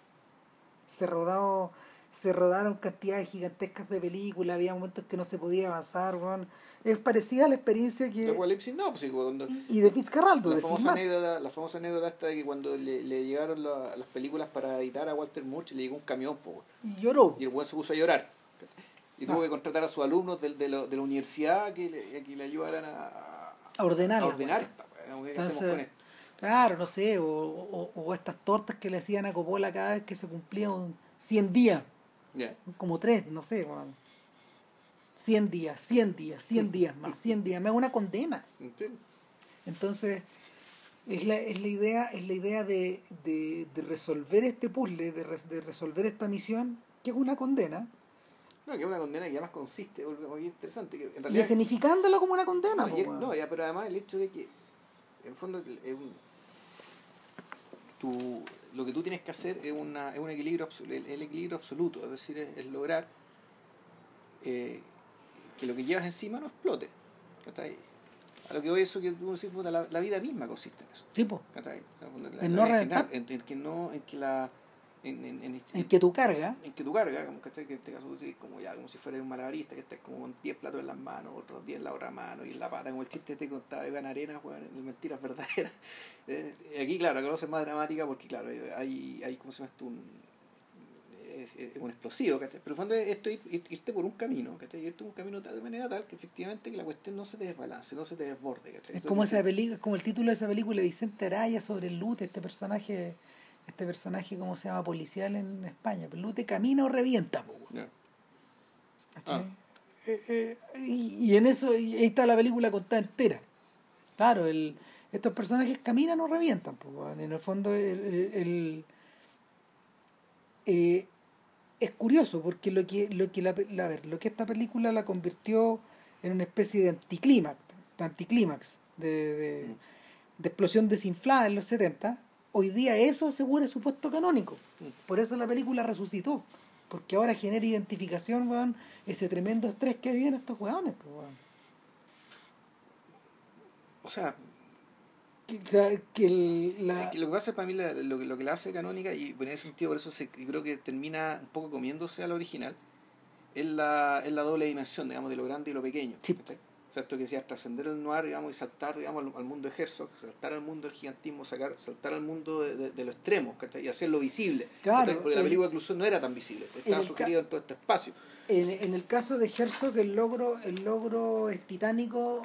Se rodado, se rodaron cantidades gigantescas de películas, había momentos que no se podía avanzar, weón. Es parecida a la experiencia De que. Apocalipsis no, pues cuando, Y, de Fitzcarraldo, la de famosa anécdota, la famosa anécdota esta de que cuando le, le llegaron la- las películas para editar a Walter Murch le llegó un camión, po. Y lloró. y el buen se puso a llorar. Y tuvo Ah. que contratar a sus alumnos de, de, la, de la universidad que le, que le ayudaran a, A ordenar. a ordenar. Claro, no sé, o, o, o estas tortas que le hacían a Coppola cada vez que se cumplían 100 días, Ya. como tres, no sé, weón. 100 días, 100 días, 100 días más, 100 días, me da una condena. Entonces, es la, es la idea, es la idea de, de, de resolver este puzzle, de, res- de resolver esta misión, que es una condena, No, que es una condena que además consiste, muy interesante. Que en Y realidad, escenificándola como una condena. no, y- weón. no, ya, pero además el hecho de que, en el fondo, es un- tú- lo que tú tienes que hacer es, una, es un equilibrio el, el equilibrio absoluto, es decir, es, es lograr eh, que lo que llevas encima no explote. ¿cachai? A lo que voy eso que tú decís, la, la vida misma consiste en eso. Sí, po. ¿cachai? O sea, la- En la no reventar. en que no, en que la en, en, en, En que tu carga, en que tu carga, como, ¿cachai? que en este caso como ya, como si fuera un malabarista, que estés como con 10 platos en las manos, otros 10 en la otra mano y en la pata, como el chiste te contaba Iván Arenas, weón, en mentiras verdaderas. Eh, aquí, claro, acá es más dramática porque, claro, hay, hay ¿cómo se llama esto? Un, es, es un explosivo, ¿cachai? Pero en el fondo es esto ir- ir- irte por un camino, ¿cachai? Irte por un camino de manera tal que efectivamente que la cuestión no se te desbalance, no se te desborde, ¿cachai? es como esa película, es como el título de esa película Vicente Araya sobre el Lute, este personaje, este personaje, ¿cómo se llama? policial en España. El Lute camina o revienta, po. ¿Cachai? Ah. Eh, eh, y, y en eso, y ahí está la película contada entera. Claro, el, estos personajes caminan o revientan. pues, weón. en el fondo, el, eh, es curioso porque lo que, lo, que la, la- a ver, lo que esta película la convirtió en una especie de anticlímax, de, anticlímax, de, de, Mm. de explosión desinflada en los 70, hoy día eso asegura su puesto canónico. Por eso la película resucitó. Porque ahora genera identificación, weón, ese tremendo estrés que viven estos weones, pues, weón. O sea, Que- O sea, que el- la... Lo que pasa para mí, la- lo, que, lo que la hace canónica, y en ese sentido por eso se, creo que termina un poco comiéndose a la original, es la, es la doble dimensión, digamos, de lo grande y lo pequeño. Sí. ¿cachai? O sea, esto que decías, trascender el noir, digamos, y saltar, digamos, al, al mundo de Herzog, saltar al mundo del gigantismo, sacar, saltar al mundo de, de, de lo extremo, ¿cachai? Y hacerlo visible. Claro. Porque la el- película incluso no era tan visible, estaba sugerida en todo este espacio. En, en el caso de Herzog, el logro, el logro es titánico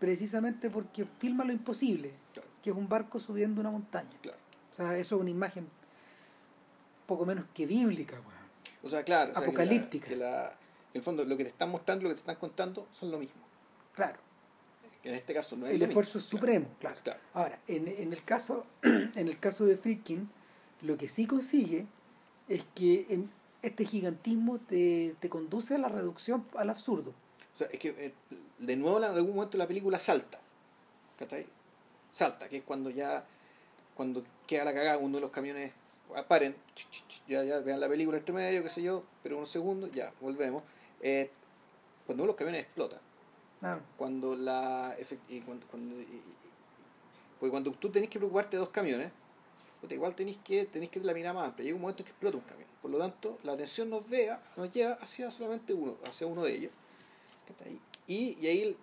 precisamente porque filma lo imposible, Claro, que es un barco subiendo una montaña. claro. O sea, eso es una imagen poco menos que bíblica, weón. O sea, claro. o sea, que la- Apocalíptica. Que la, en el fondo, lo que te están mostrando, lo que te están contando, son lo mismo. Claro, en este caso no es el lo mismo. esfuerzo es supremo, claro. claro. Ahora, en, en el caso, en el caso de Friedkin, lo que sí consigue es que en este gigantismo te, te conduce a la reducción al absurdo. O sea, es que eh, de nuevo en algún momento la película salta. ¿Cachai? Salta, que es cuando ya, cuando queda la cagada, uno de los camiones paren, ch, ch, ch, ya, ya vean la película entre medio, qué sé yo, pero unos segundos, ya, volvemos. Eh, cuando uno de los camiones explota, Claro. cuando la y cuando, cuando- y- porque cuando tú tenés que preocuparte de dos camiones, puta, igual tenés que tenés que la mirada más amplia. Llega un momento en que explota un camión. Por lo tanto, la atención nos vea, nos lleva hacia solamente uno, hacia uno de ellos. Y, y ahí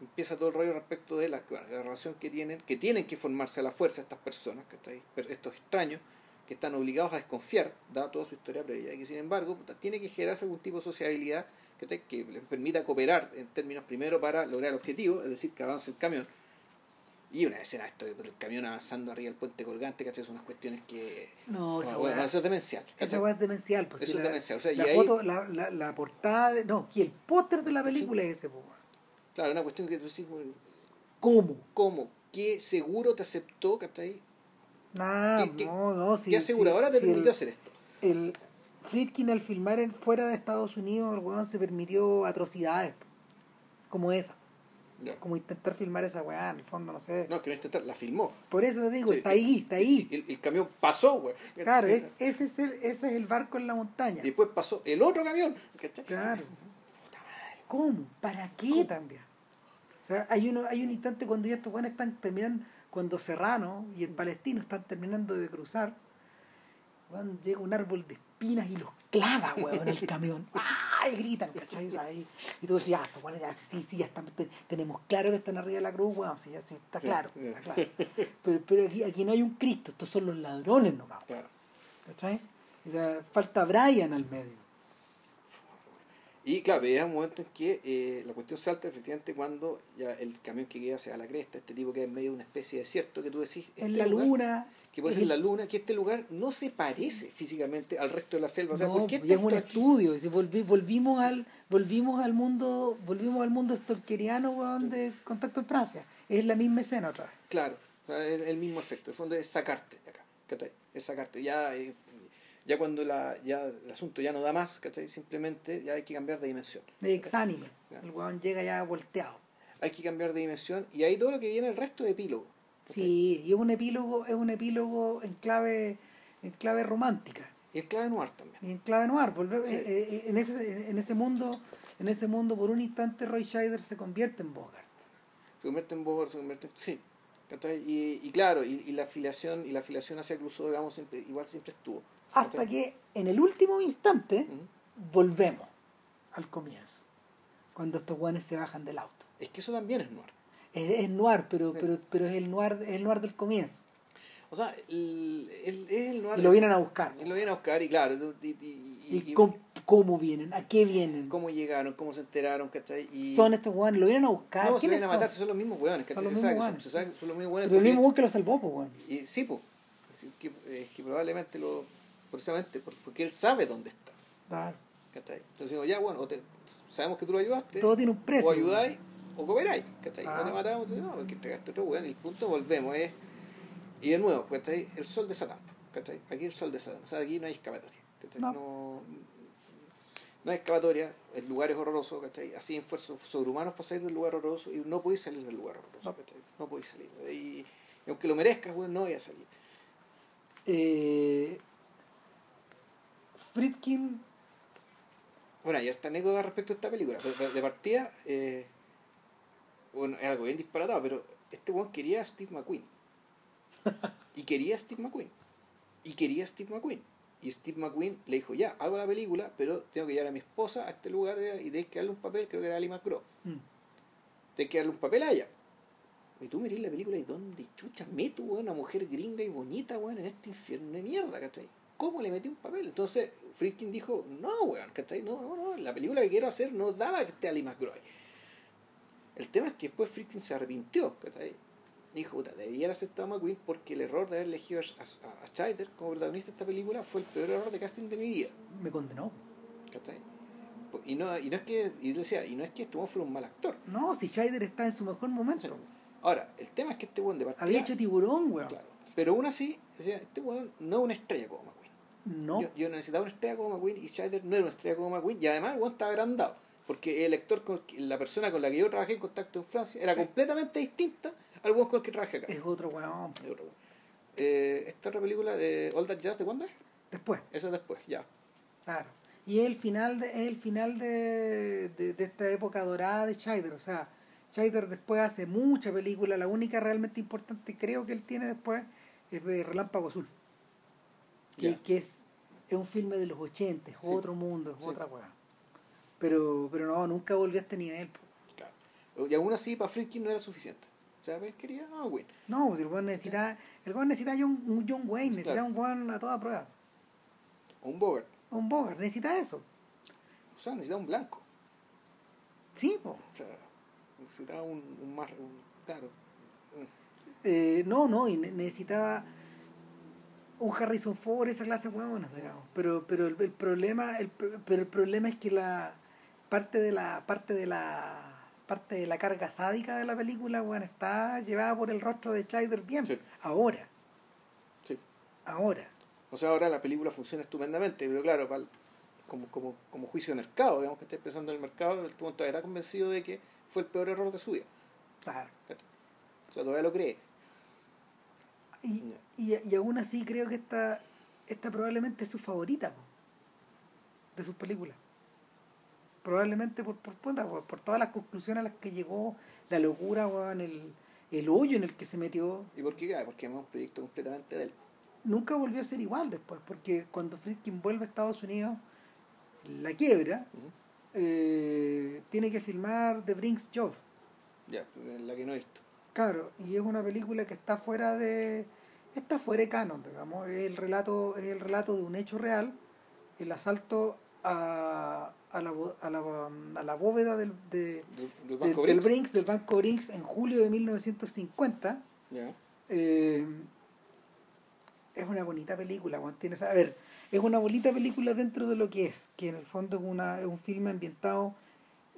empieza todo el rollo respecto de la, bueno, de la relación que tienen, que tienen que formarse a la fuerza estas personas, ¿cachai? Pero estos extraños, que están obligados a desconfiar, dada toda su historia previa, y que sin embargo tiene que generarse algún tipo de sociabilidad que les permita cooperar en términos primero para lograr el objetivo, es decir, que avance el camión. Y una escena esto de el camión avanzando arriba del puente colgante, ¿cachai? Son unas cuestiones que... No, esa bueno, weá- eso es demencial. Esa es demencial. Pues, Eso si es la, demencial, o sea, y la ahí- foto, la, la, la portada, de- no, y el póster de la película es ese, weón. Claro, una cuestión que tú decís, ¿Cómo? ¿cómo? ¿Qué seguro te aceptó, ¿cachai? Nah, ¿Qué- no, no. Si, ¿Qué aseguradora si- te permitió el, hacer esto? el Friedkin al filmar en, fuera de Estados Unidos, el weón se permitió atrocidades como esa. Como intentar filmar esa weá, en el fondo, no sé. No, que no intentar, la filmó. Por eso te digo, Sí, está ahí, está ahí. El, el camión pasó, güey. Claro, es, ese, es el, ese es el barco en la montaña. Y después pasó el otro camión. ¿cachai? Claro. Puta madre. ¿Cómo? ¿Para qué también? O sea, hay, uno, hay un instante cuando ya estos buenos están terminando, cuando Serrano y el palestino están terminando de cruzar, weón, llega un árbol de espinas y los clava, weón, en el camión. ¡Ay! Gritan, ¿cachai? Ahí- y tú decís, ya, estos buenos ya, sí, sí, ya están, te- tenemos claro que están arriba de la cruz, weón, sí, ya, sí, está claro, está claro. Pero, pero aquí, aquí no hay un Cristo, estos son los ladrones nomás, Claro. ¿cachai? O sea, falta Brian al medio. Y claro, llega un momento en que eh, la cuestión salta efectivamente cuando ya el camión que queda hacia la cresta, este tipo que es en medio de una especie de desierto que tú decís. En este la lugar, luna. Que puede ser el- la luna, que este lugar no se parece físicamente al resto de la selva. O sea, no, ¿por qué y es un aquí? estudio y si volvi- volvimos al volvimos al mundo volvimos al mundo stalkeriano weón, de contacto en Francia es la misma escena otra vez Claro, es el mismo efecto. En el fondo es sacarte de acá. Es sacarte. Ya, eh, Ya cuando la, ya el asunto ya no da más, ¿cachai? Simplemente ya hay que cambiar de dimensión. De exánime. El weón llega ya volteado. Hay que cambiar de dimensión y ahí todo lo que viene el resto de epílogo. Sí, y es un epílogo, es un epílogo en clave, en clave romántica. Y en clave noir también. Y en clave noir. Volve, eh, eh, en, ese, en ese mundo, en ese mundo, por un instante Roy Scheider se convierte en Bogart. Se convierte en Bogart, se convierte en. Sí. Y, y claro, y, y, la afiliación, y la afiliación hacia Crusoe, digamos, siempre, igual siempre estuvo. Hasta que en el último instante volvemos al comienzo. Cuando estos guanes se bajan del auto. Es que eso también es noir. Es, es noir, pero, pero, pero es el noir, es el noir del comienzo. O sea, el, el, el noir. Y lo vienen a buscar. Y lo vienen a buscar, y claro. Y, y, y cómo, cómo, vienen, a qué vienen. Cómo llegaron, cómo se enteraron, ¿cachai? Y... Son estos hueones, lo vienen a buscar. No, se vienen a matar, son los mismos hueones, ¿cachai? Son los se, mismos son los mismos hueones. Pero el mismo hueón que lo salvó, pues, hueón. Y, sí, pues. Que, es que probablemente lo. Precisamente porque él sabe dónde está. Claro. ¿cachai? Entonces digo, ya, bueno, te, sabemos que tú lo ayudaste. Todo tiene un precio. O ayudáis o cooperáis, ¿cachai? Ah. No te matamos, no, porque entregaste otro hueón y el punto volvemos, es. Y de nuevo, pues el sol de Satán, ¿cachai? Aquí el sol de Satán, o sea, aquí no hay escapatoria, ¿cachai? No. no no hay excavatoria, el lugar es horroroso, ¿cachai? Así esfuerzos sobrehumanos para salir del lugar horroroso y no podéis salir del lugar horroroso, no, ¿cachai? No podéis salir. Y, y, aunque lo merezcas, bueno, no voy a salir. Eh, Friedkin. Bueno, hay esta anécdota respecto a esta película. De, partida, eh, bueno, es algo bien disparatado, pero este weón quería a Steve McQueen. y quería a Steve McQueen. Y quería a Steve McQueen. Y Steve McQueen le dijo, ya, hago la película, pero tengo que llevar a mi esposa a este lugar y tienes que darle un papel, creo que era Ali McGraw. Mm. Tienes que darle un papel a ella. Y tú mirís la película y ¿dónde chucha meto, weón, una mujer gringa y bonita, weón, en este infierno de mierda, ¿cachai? ¿Cómo le metí un papel? Entonces, Friedkin dijo, no, weón, ¿cachai? No, no, no, la película que quiero hacer no daba que esté Ali McGraw. El tema es que después Friedkin se arrepintió, ¿cachai? dijo, puta, haber aceptado a McQueen porque el error de haber elegido a, a, a Scheider como protagonista de esta película fue el peor error de casting de mi vida. Me condenó. ¿Cachai? Y no, y no es que, y decía, y no es que este fuera un mal actor. No, si Scheider está en su mejor momento. Ahora, el tema es que este weón de partida... Había hecho tiburón, weón. Claro. Pero aún así, decía, este weón no es una estrella como McQueen. No. Yo, yo, necesitaba una estrella como McQueen y Scheider no era una estrella como McQueen. Y además el weón estaba agrandado. Porque el lector, con la persona con la que yo trabajé en contacto en Francia, era completamente distinta al weón con el que trabajé acá. Es otro weón. Es otro weón. Eh, esta otra película de All That Jazz, ¿de cuándo es? Después. Esa es después, ya. Claro. Y es el final de, es el final de, de, de esta época dorada de Scheider. O sea, Scheider después hace mucha película. La única realmente importante creo que él tiene después es Relámpago Azul. Que, yeah. que es, es un filme de los 80, es sí. otro mundo, es sí. otra weá. Pero, pero no, nunca volvió a este nivel. Claro. Y aún así, para Friedkin no era suficiente. O sea, él quería a Wayne. No, pues el weón necesita, el weón necesita un, un John Wayne, necesita claro. un weón a toda prueba. O un Bogart. O un Bogart, necesita eso. O sea, necesita un blanco. Sí, po. O sea, necesitaba un, un más, un, claro. Eh, no, no, y necesitaba un Harrison Ford, esa clase de huevonas, digamos. Pero, pero el, el problema, el, pero el problema es que la parte de la, parte de la parte de la carga sádica de la película, bueno, está llevada por el rostro de Scheider bien. Sí. Ahora. Sí. Ahora. O sea, ahora la película funciona estupendamente, pero claro, para el, como, como, como juicio de mercado, digamos que esté pensando en el mercado, el todavía está convencido de que fue el peor error de su vida. Claro. O sea, todavía lo cree. Y, y, y aún así creo que esta, esta probablemente es su favorita po, de sus películas. Probablemente por, por, por, por, todas las conclusiones a las que llegó, la locura, weón, el, el hoyo en el que se metió. ¿Y por qué? Porque es un proyecto completamente de él. Nunca volvió a ser igual después, porque cuando Friedkin vuelve a Estados Unidos, la quiebra, uh -huh. eh, tiene que filmar The Brinks Job. Ya, la que no he visto. Claro, y es una película que está fuera de está fuera de canon, digamos, es el relato es el relato de un hecho real, el asalto a, a, la, a, la, a la bóveda del, de, del, del, del, Banco del Brinks, del Banco Brinks en julio de 1950. Yeah. Eh, es una bonita película, Juan. Tienes, a ver, es una bonita película dentro de lo que es, que en el fondo es, una, es un filme ambientado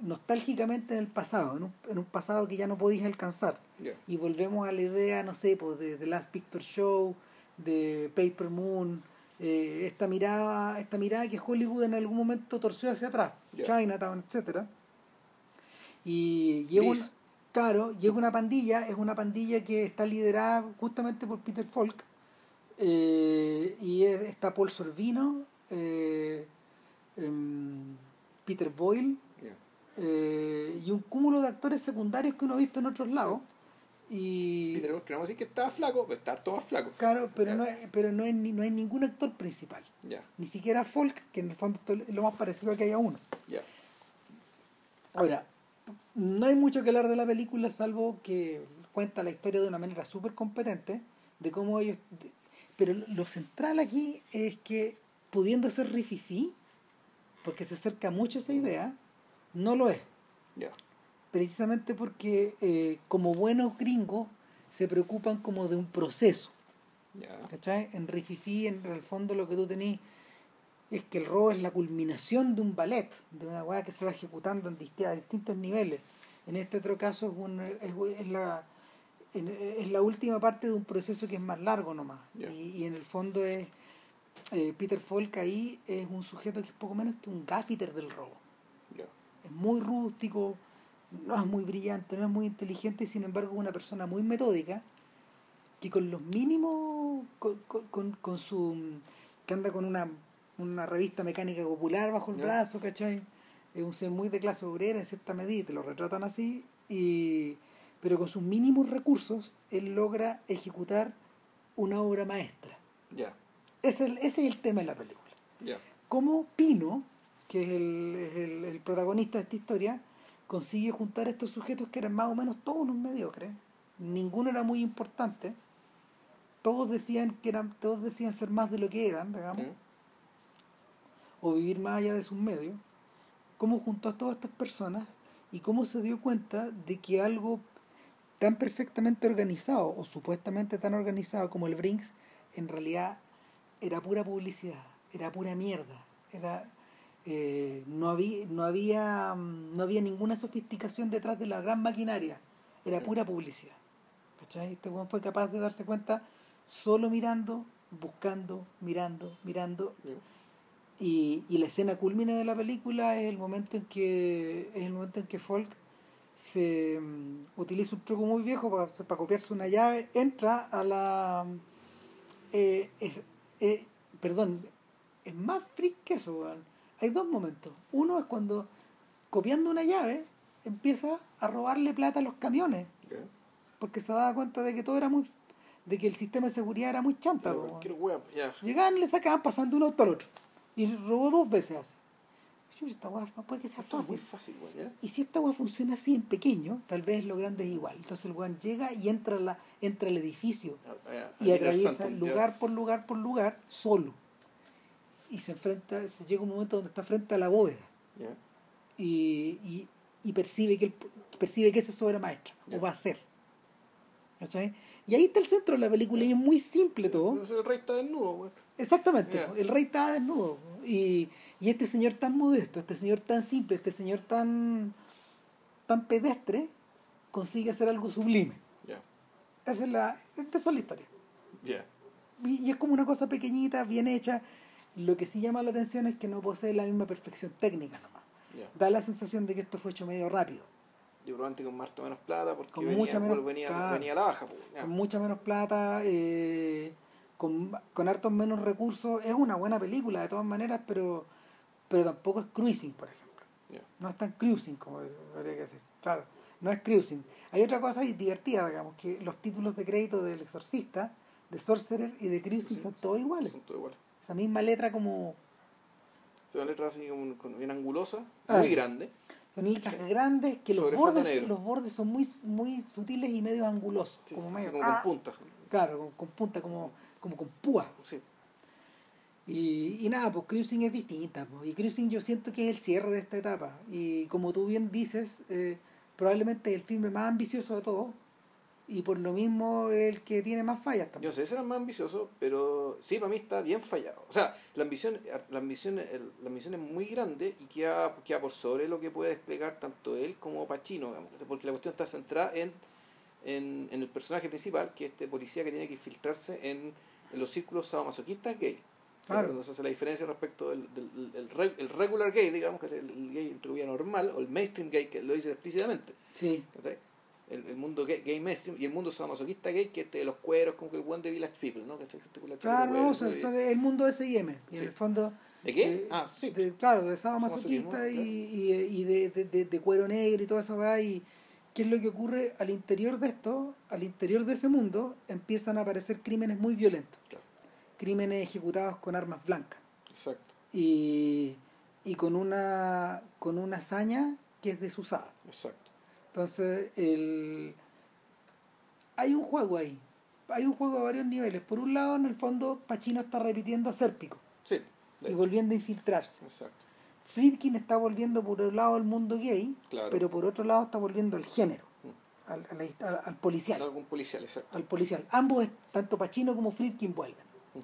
nostálgicamente en el pasado, en un, en un pasado que ya no podéis alcanzar. Yeah. Y volvemos a la idea, no sé, pues de The Last Picture Show, de Paper Moon, eh, esta mirada esta mirada que Hollywood en algún momento torció hacia atrás Ya. Chinatown etcétera y llega una, claro llega una pandilla es una pandilla que está liderada justamente por Peter Falk eh, y es- está Paul Sorvino eh, em, Peter Boyle. Eh, y un cúmulo de actores secundarios que uno ha visto en otros lados y Peter no vamos a decir que estaba flaco, pero está harto más flaco. claro pero Ya. no es, pero no hay, no hay ningún actor principal Ya, ni siquiera Folk que en el fondo es lo más parecido a que haya uno ya. ahora no hay mucho que hablar de la película salvo que cuenta la historia de una manera súper competente de cómo ellos de- pero lo central aquí es que pudiendo ser rififi porque se acerca mucho a esa idea no lo es precisamente porque eh, como buenos gringos se preocupan como de un proceso. ¿cachai? En Rififi, en el fondo lo que tú tenés es que el robo es la culminación de un ballet, de una weá que se va ejecutando en dist- a distintos niveles. En este otro caso es, un, es, es la, en- es la última parte de un proceso que es más largo nomás. Ya. Y, y en el fondo es eh, Peter Falk ahí es un sujeto que es poco menos que un gaffiter del robo. Es muy rústico, no es muy brillante, no es muy inteligente, y sin embargo es una persona muy metódica que con los mínimos, con, con, con- su, que anda con una, una revista mecánica popular bajo el brazo, ¿cachai? Es un ser muy de clase obrera en cierta medida, te lo retratan así, y, pero con sus mínimos recursos él logra ejecutar una obra maestra. Ya. Ese es el, ese es el tema de la película Ya. cómo Pino, que es el, el- el protagonista de esta historia, consigue juntar a estos sujetos que eran más o menos todos unos mediocres. Ninguno era muy importante. Todos decían que eran, todos decían ser más de lo que eran, digamos, o vivir más allá de sus medios. Cómo juntó a todas estas personas y cómo se dio cuenta de que algo tan perfectamente organizado o supuestamente tan organizado como el Brinks en realidad era pura publicidad, era pura mierda, era eh, no había no había no había ninguna sofisticación detrás de la gran maquinaria, era pura publicidad. ¿Cachai? Este weón fue capaz de darse cuenta solo mirando, buscando, mirando, mirando y, y la escena culmina de la película es el momento en que es el momento en que Folk se mm, utiliza un truco muy viejo para, copiarse una llave, entra a la eh, es- eh, perdón, es más freak que eso, weón. Hay dos momentos. Uno es cuando copiando una llave empieza a robarle plata a los camiones, porque se daba cuenta de que todo era muy de que el sistema de seguridad era muy chanta, hueá, ya. Llegaban y le sacaban pasando un auto al otro. Y robó dos veces así. Esta no puede que sea Esto es muy fácil. Y si esta weá funciona así en pequeño, tal vez lo grande es igual. Entonces el weón llega y entra, la, entra al edificio ya, y atraviesa lugar por lugar por lugar solo. Y se enfrenta, se llega un momento donde está frente a la bóveda Ya. y, y, y percibe que el- percibe que esa es su obra maestra, Ya. o va a ser. ¿Cachai? Y ahí está el centro de la película y es muy simple todo. El rey está desnudo, güey. Exactamente, el rey estaba desnudo. Y, y este señor tan modesto, este señor tan simple, este señor tan, tan pedestre, consigue hacer algo sublime. Esa es la, esta es la historia. Y, y es como una cosa pequeñita, bien hecha. Lo que sí llama la atención es que no posee la misma perfección técnica nomás. Ya. Da la sensación de que esto fue hecho medio rápido, Yo probablemente con harto menos plata porque Con venía, mucha menos- venía, claro. venía a la baja, pues. con mucha menos plata, eh, con, con hartos menos recursos. Es una buena película de todas maneras, pero, pero tampoco es cruising, por ejemplo. No es tan cruising como habría que decir. Claro, no es cruising. Hay otra cosa divertida, digamos, que los títulos de crédito del Exorcista, de Sorcerer y de Cruising Sí, son todos iguales. Son todos iguales. Esa misma letra como... Son letras así como bien angulosas, Ah. muy grandes. Son letras grandes que los bordes, los bordes son muy, muy sutiles y medio angulosos. Sí, como medio, como ah, con punta. Claro, con, con punta, como, como con púa. Sí. Y, y nada, pues Cruising es distinta. Pues, y Cruising yo siento que es el cierre de esta etapa. Y como tú bien dices, eh, probablemente es el filme más ambicioso de todos. Y por lo mismo el que tiene más fallas Yo también. no sé, ese era más ambicioso, pero sí, para mí está bien fallado. O sea, la ambición, la ambición, el- la ambición es muy grande y queda, queda por sobre lo que puede desplegar tanto él como Pacino, digamos, porque la cuestión está centrada en, en, en el personaje principal, que es este policía que tiene que infiltrarse en, en los círculos sadomasoquistas gay. Claro. Entonces hace la diferencia respecto del, del, del- el re- el regular gay, digamos, que es el, el gay entre normal, o el mainstream gay, que lo dice explícitamente. Sí. El, el mundo gay, gay mainstream y el mundo sadomasoquista gay, que este de los cueros, como que el buen de Village People, ¿no? Claro, no, el mundo S&M. Y Sí. en el fondo... ¿De qué? eh, ah, sí. de- claro, de sadomasoquista y, y, y de, de, cuero negro y todo eso va y qué es lo que ocurre al interior de esto, al interior de ese mundo empiezan a aparecer crímenes muy violentos, Claro. crímenes ejecutados con armas blancas Exacto, y, y con una con una hazaña que es desusada. exacto. Entonces, el... hay un juego ahí. Hay un juego a varios niveles. Por un lado, en el fondo, Pacino está repitiendo a Sérpico Sí, y hecho, volviendo a infiltrarse. exacto. Friedkin está volviendo por un lado al mundo gay, Claro. pero por otro lado está volviendo al género, Mm. al, al- al- al policial. Algún policial, exacto. Al policial. Ambos, tanto Pacino como Friedkin, vuelven. Mm.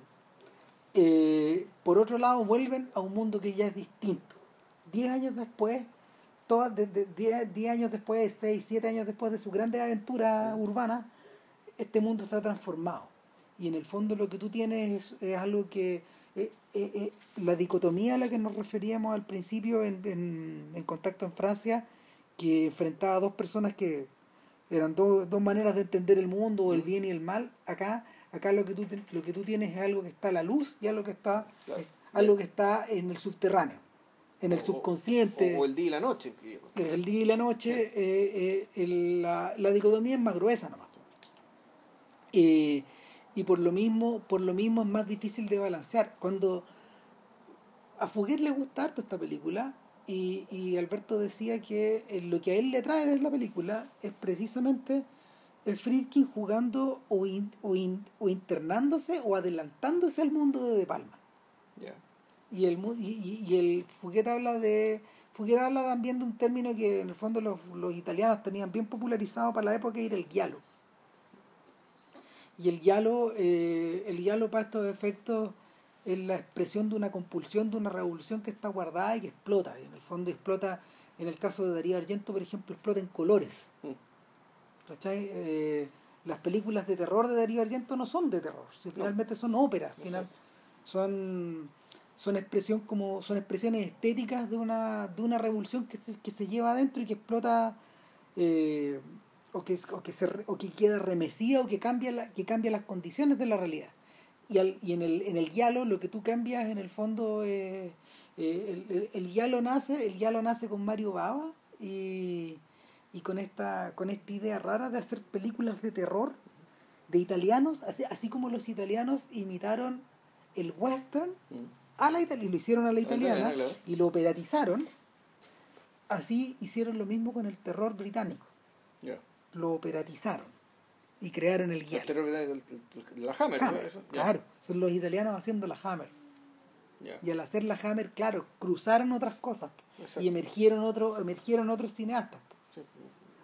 Eh, por otro lado, vuelven a un mundo que ya es distinto. Diez años después, todas, de, de- diez, diez años después, seis, siete años después de su grandes aventuras urbanas, este mundo está transformado. Y en el fondo lo que tú tienes es, es algo que... eh, eh, eh, la dicotomía a la que nos referíamos al principio en, en, en Contacto en Francia, que enfrentaba a dos personas que eran dos, dos maneras de entender el mundo, el Mm. bien y el mal, acá acá lo que tú lo que tú tienes es algo que está a la luz y algo que está Claro. algo que está en el subterráneo, en el O- subconsciente. O, o el día y la noche. el día y la noche, eh, eh, el- la, la dicotomía es más gruesa nomás. Eh, y por lo mismo, por lo mismo es más difícil de balancear. Cuando a Fuguet le gusta harto esta película, y, y Alberto decía que eh, lo que a él le trae de la película es precisamente el Friedkin jugando o, in- o, in- o internándose o adelantándose al mundo de De Palma. Y el, mu- y, y- el Fouquet habla de Fouquet habla también de un término que en el fondo los, los italianos tenían bien popularizado para la época y era el giallo. Y el giallo, eh, el giallo para estos efectos es la expresión de una compulsión, de una revolución que está guardada y que explota. Y en el fondo explota, en el caso de Darío Argento, por ejemplo, explota en colores. ¿Cachai? Eh, las películas de terror de Darío Argento no son de terror, si finalmente son óperas, final, son son expresión como son expresiones estéticas de una de una revolución que se, que se lleva adentro y que explota eh, o que o que se o que queda remecida o que cambia la, que cambia las condiciones de la realidad y, al, y en el en el giallo lo que tú cambias en el fondo eh, eh, el, el, el giallo nace el giallo nace con Mario Bava y y con esta con esta idea rara de hacer películas de terror de italianos así, así como los italianos imitaron el western Mm. A la y lo hicieron a la italiana y lo operatizaron, así hicieron lo mismo con el terror británico. Lo operatizaron y crearon el El guion. terror de la Hammer. Hammer, Eso, claro, son los italianos haciendo la Hammer. Y al hacer la Hammer, claro, cruzaron otras cosas Exacto. y emergieron otro, emergieron otros cineastas, Sí.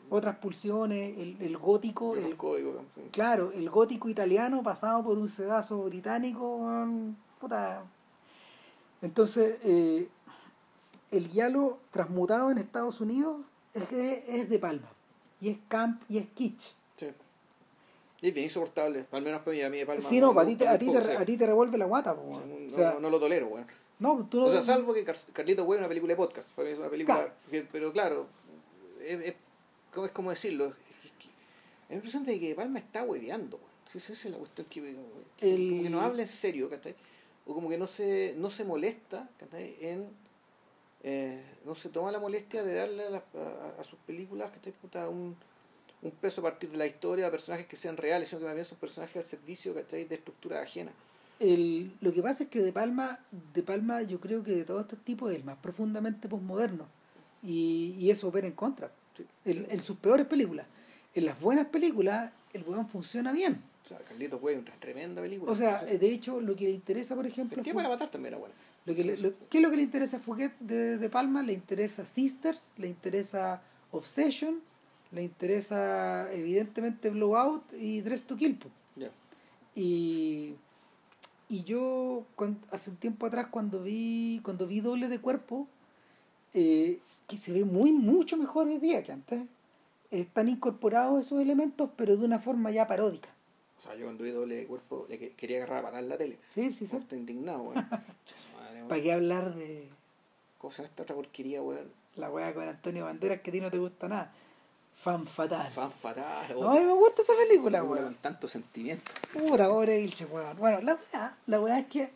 otras pulsiones, el, el gótico, El el, código. sí. claro, el gótico italiano pasado por un sedazo británico, puta. Entonces, eh, el giallo transmutado en Estados Unidos es, es de palma. Y es camp y es kitsch. Sí. Y es bien insoportable, al menos para mí, a mí de Palma. Sí, no, me a ti, te, a, ti te, poco, a sí. ti te revuelve la guata. po, Sí, no, o sea, no, no lo tolero, weón. no, tú no- O sea, salvo que Car- Carlito Güey es una película de podcast. Para mí es una película. Claro. que- pero claro, es, es, ¿cómo es como decirlo? Es, que, la impresión de que Palma está hueveando, weón. Sí, esa es la cuestión que, que- El- que no habla en serio, ¿cachai? O como que no se, no se molesta, ¿cachai? En. eh, no se toma la molestia de darle a, las- a- a sus películas, ¿cachai? Puta, un, un peso a partir de la historia, a personajes que sean reales, sino que más bien son personajes al servicio, ¿cachai? De estructuras ajenas. el, lo que pasa es que De Palma, de Palma yo creo que de todos estos tipos es el más profundamente posmoderno. Y, y eso opera en contra. Sí. En, en sus peores películas. En las buenas películas, el weón funciona bien. O sea, Carlitos Güey, una tremenda película. O sea, de hecho, lo que le interesa, por ejemplo, ¿Qué para matar también era bueno? lo que le- lo- ¿qué es lo que le interesa a Fouquet de, de Palma? Le interesa Sisters, le interesa Obsession, le interesa evidentemente Blowout y Dress to Kill. Ya. Y, y yo hace un tiempo atrás cuando vi cuando vi doble de cuerpo, eh, que se ve muy mucho mejor hoy día que antes, están incorporados esos elementos pero de una forma ya paródica. O sea, yo cuando vi doble de cuerpo le que- quería agarrar a patar la tele. Sí, sí, sí. Estoy indignado, weón. Weón. ¿Para qué hablar de Cosa esta otra porquería, weón. la weá con Antonio Banderas que a ti no te gusta nada? Fan fatal. Fan fatal, No, a mí me gusta esa película, Película weón. con tanto sentimiento. Puta, pobre Ilche, weón. Bueno, la weá, la weá es que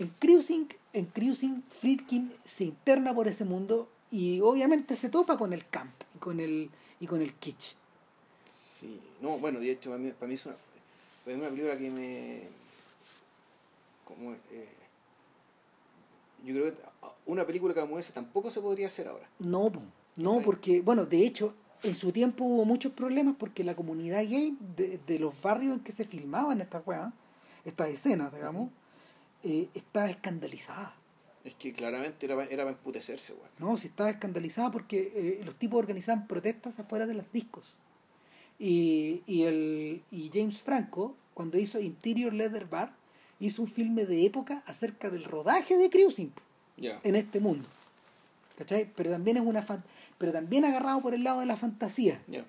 en Cruising, en Cruising, Friedkin se interna por ese mundo y obviamente se topa con el camp y con el, y con el kitsch. Sí, no, bueno, de hecho, para mí, para mí es una, para mí una película que me. Como, eh, yo creo que una película como esa tampoco se podría hacer ahora. No, no, porque, bueno, de hecho, en su tiempo hubo muchos problemas porque la comunidad gay de, de los barrios en que se filmaban estas weas, estas escenas, digamos, eh, estaba escandalizada. Es que claramente era, era para emputecerse, weón. No, sí estaba escandalizada porque eh, los tipos organizaban protestas afuera de las discos. Y, y, el, y James Franco, cuando hizo Interior Leather Bar, hizo un filme de época acerca del rodaje de Cruising Ya. en este mundo. ¿Cachai? Pero también es una fan- pero también agarrado por el lado de la fantasía. Ya.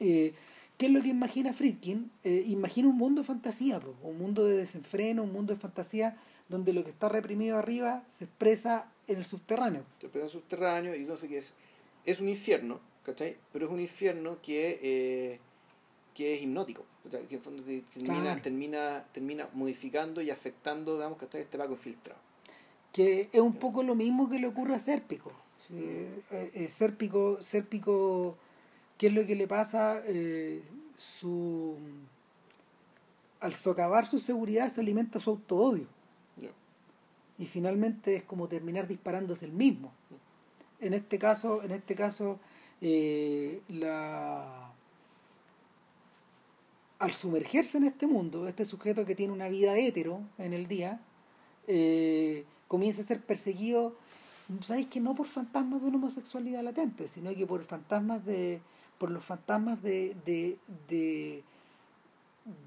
Eh, ¿Qué es lo que imagina Friedkin? Eh, imagina un mundo de fantasía, po, un mundo de desenfreno, un mundo de fantasía donde lo que está reprimido arriba se expresa en el subterráneo. Se empieza subterráneo y entonces que es, es un infierno, ¿cachai? Pero es un infierno que, eh, que es hipnótico, ¿cachai? Que en fondo te- termina, Claro. termina, termina modificando y afectando, digamos, ¿cachai? Este Paco infiltrado. que es un poco lo mismo que le ocurre a Sérpico. Sí, eh, eh, Sérpico, Sérpico, ¿qué es lo que le pasa? Eh, su al socavar su seguridad se alimenta su autoodio Ya. y finalmente es como terminar disparándose el mismo. En este caso, en este caso, eh, la al sumergerse en este mundo, este sujeto que tiene una vida hetero en el día, eh, comienza a ser perseguido, ¿sabéis que no por fantasmas de una homosexualidad latente, sino que por fantasmas de, por los fantasmas de, de, de,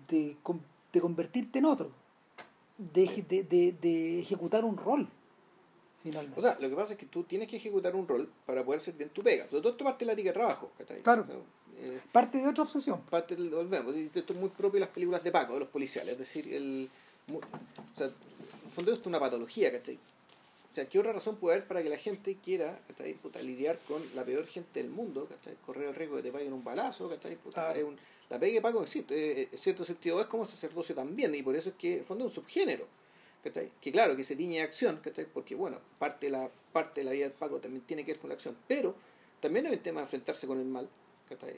de, con- de convertirte en otro, de, de, de ejecutar un rol, finalmente. O sea, lo que pasa es que tú tienes que ejecutar un rol para poder ser bien tu pega. Todo esto parte de la ética de trabajo, ¿cachai? Claro. Eh, Parte de otra obsesión. parte del- volvemos, esto es muy propio de las películas de Paco, de los policiales, es decir, el, o sea, en el fondo esto es una patología, ¿cachai? O sea, ¿qué otra razón puede haber para que la gente quiera ¿cachai? Puta, lidiar con la peor gente del mundo, ¿cachai? Correr el riesgo de que te paguen un balazo, ¿cachai? Puta, Claro. es un- la pega de Paco existe, en cierto sentido es como sacerdocio también, y por eso es que en el fondo es un subgénero, ¿cachai? Que claro, que se tiñe acción, ¿cachai? Porque bueno, parte de la, parte de la vida del Paco también tiene que ver con la acción, pero también hay un tema de enfrentarse con el mal, ¿cachai?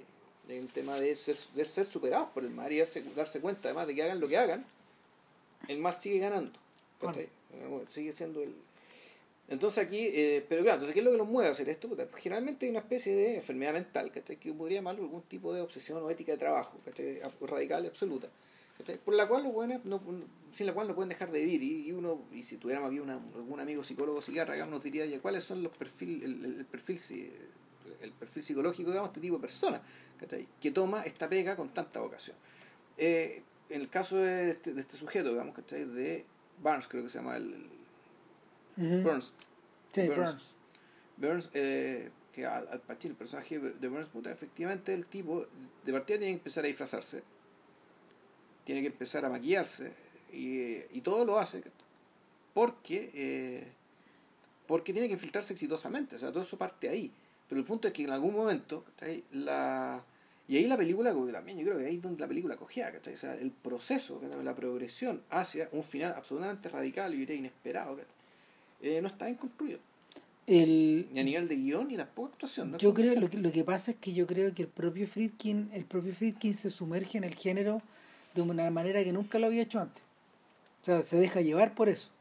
Hay un tema de ser, de ser superados por el mal y darse, darse cuenta además de que hagan lo que hagan, el mal sigue ganando, ¿cachai? Sigue siendo el... Entonces aquí, eh, pero claro, entonces ¿qué es lo que los mueve a hacer esto? Generalmente hay una especie de enfermedad mental, ¿cachai? Que podría llamarlo algún tipo de obsesión o ética de trabajo, ¿cachai? Radical y absoluta. ¿cachai? Por la cual los buenos no, sin la cual no pueden dejar de vivir y, y uno y si tuviéramos aquí una, algún amigo psicólogo psiquiatra acá nos diría ya cuáles son los perfiles el, el- el perfil si- el perfil psicológico digamos de este tipo de persona ¿cachai? que toma esta pega con tanta vocación Eh, en el caso de este, de este sujeto digamos ¿cachai? de Barnes creo que se llama el. Burns Sí, Burns. Burns. Burns, eh, que al, al Pacino, el personaje de Burns, puta, efectivamente el tipo de partida tiene que empezar a disfrazarse, tiene que empezar a maquillarse y, y todo lo hace porque eh, porque tiene que infiltrarse exitosamente, o sea, todo eso parte ahí. Pero el punto es que en algún momento, ¿cachai? La, y ahí la película, también yo creo que ahí es donde la película cogía, ¿cachai? O sea, el proceso, ¿cachai? la progresión hacia un final absolutamente radical y inesperado. Eh, no está bien construido El, ni a nivel de guion ni tampoco actuación. ¿no? yo creo lo que, lo que pasa es que yo creo que el propio Friedkin el propio Friedkin se sumerge en el género de una manera que nunca lo había hecho antes o sea se deja llevar por eso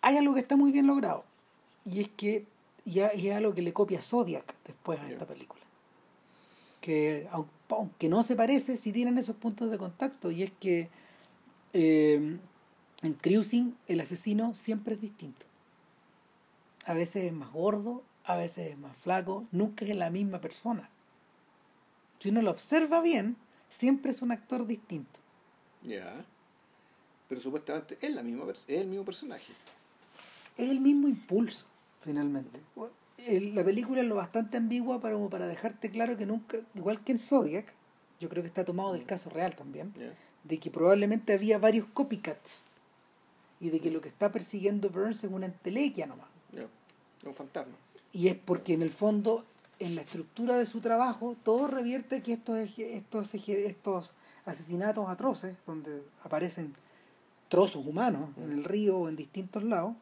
hay algo que está muy bien logrado y es que ya y es algo que le copia Zodiac después a esta película que aun- aunque no se parece sí tienen esos puntos de contacto y es que eh, en Cruising el asesino siempre es distinto a veces es más gordo, a veces es más flaco, nunca es la misma persona. Si uno lo observa bien, siempre es un actor distinto. Ya. Pero supuestamente es, la misma es el mismo personaje. Es el mismo impulso, finalmente. El- la película es lo bastante ambigua para, como para dejarte claro que nunca, igual que en Zodiac, yo creo que está tomado del Mm. caso real también, de que probablemente había varios copycats y de que lo que está persiguiendo Burns es una entelequia nomás. Es un fantasma. Y es porque en el fondo, en la estructura de su trabajo, todo revierte que estos, estos, estos asesinatos atroces, donde aparecen trozos humanos en el río o en distintos lados,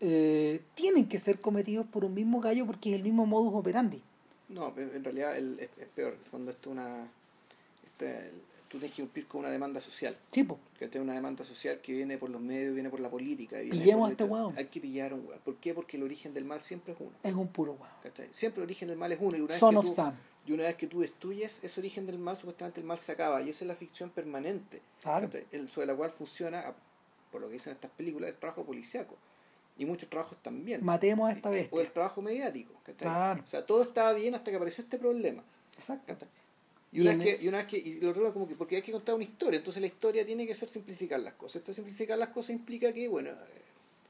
eh, tienen que ser cometidos por un mismo gallo porque es el mismo modus operandi. No, en en realidad el- es, es peor. En el fondo esto es una... este, tú tienes que cumplir con una demanda social. Sí, po. Que es una demanda social que viene por los medios, viene por la política. viene Pillemos a este hueón. Hay que pillar a un hueón. ¿Por qué? Porque el origen del mal siempre es uno. es un puro. ¿cachai? Siempre el origen del mal es uno. Y una, vez Son que of tú, Sam. y una vez que tú destruyes ese origen del mal, supuestamente el mal se acaba. Y esa es la ficción permanente. Claro. El, sobre la cual funciona, por lo que dicen estas películas, el trabajo policiaco. Y muchos trabajos también. Matemos a esta o el trabajo mediático. ¿cachai? Claro. O sea, todo estaba bien hasta que apareció este problema. Exacto. Y una, vez que, y una vez que, y lo otro como que, porque hay que contar una historia, entonces la historia tiene que ser simplificar las cosas. Esta simplificar las cosas implica que, bueno, eh,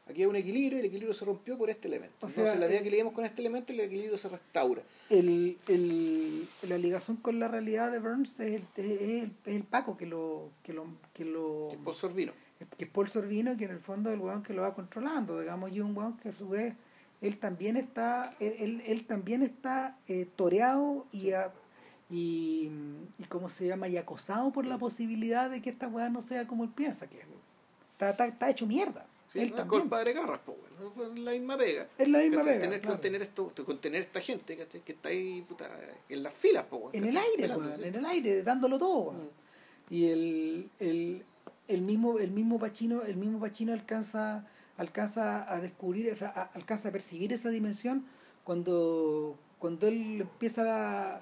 aquí hay un equilibrio y el equilibrio se rompió por este elemento. O Entonces, sea, la medida que leemos con este elemento, el equilibrio se restaura. El, el, la ligación con la realidad de Burns es el, es el, es el Paco que lo, que lo, que lo Que es Paul Sorvino. que es Paul Sorvino que en el fondo es el weón que lo va controlando digamos y un weón que a su vez él también está él, él, él también está eh, toreado y, a- y y cómo se llama y acosado por la posibilidad de que esta weá no sea como él piensa que es. está, está, está hecho mierda Sí, él ¿no? también Con el padre Garras, pues, bueno, la misma pega. es la misma ¿cachai? pega, tener que claro. contener esto, contener esta gente ¿cachai? que está ahí puta, en las filas, pues, bueno, en el aire Pelando, sí. en el aire dándolo todo. Mm. y el, el, el mismo el mismo Pacino el mismo Pacino alcanza alcanza a descubrir esa a- alcanza a percibir esa dimensión cuando cuando él empieza a,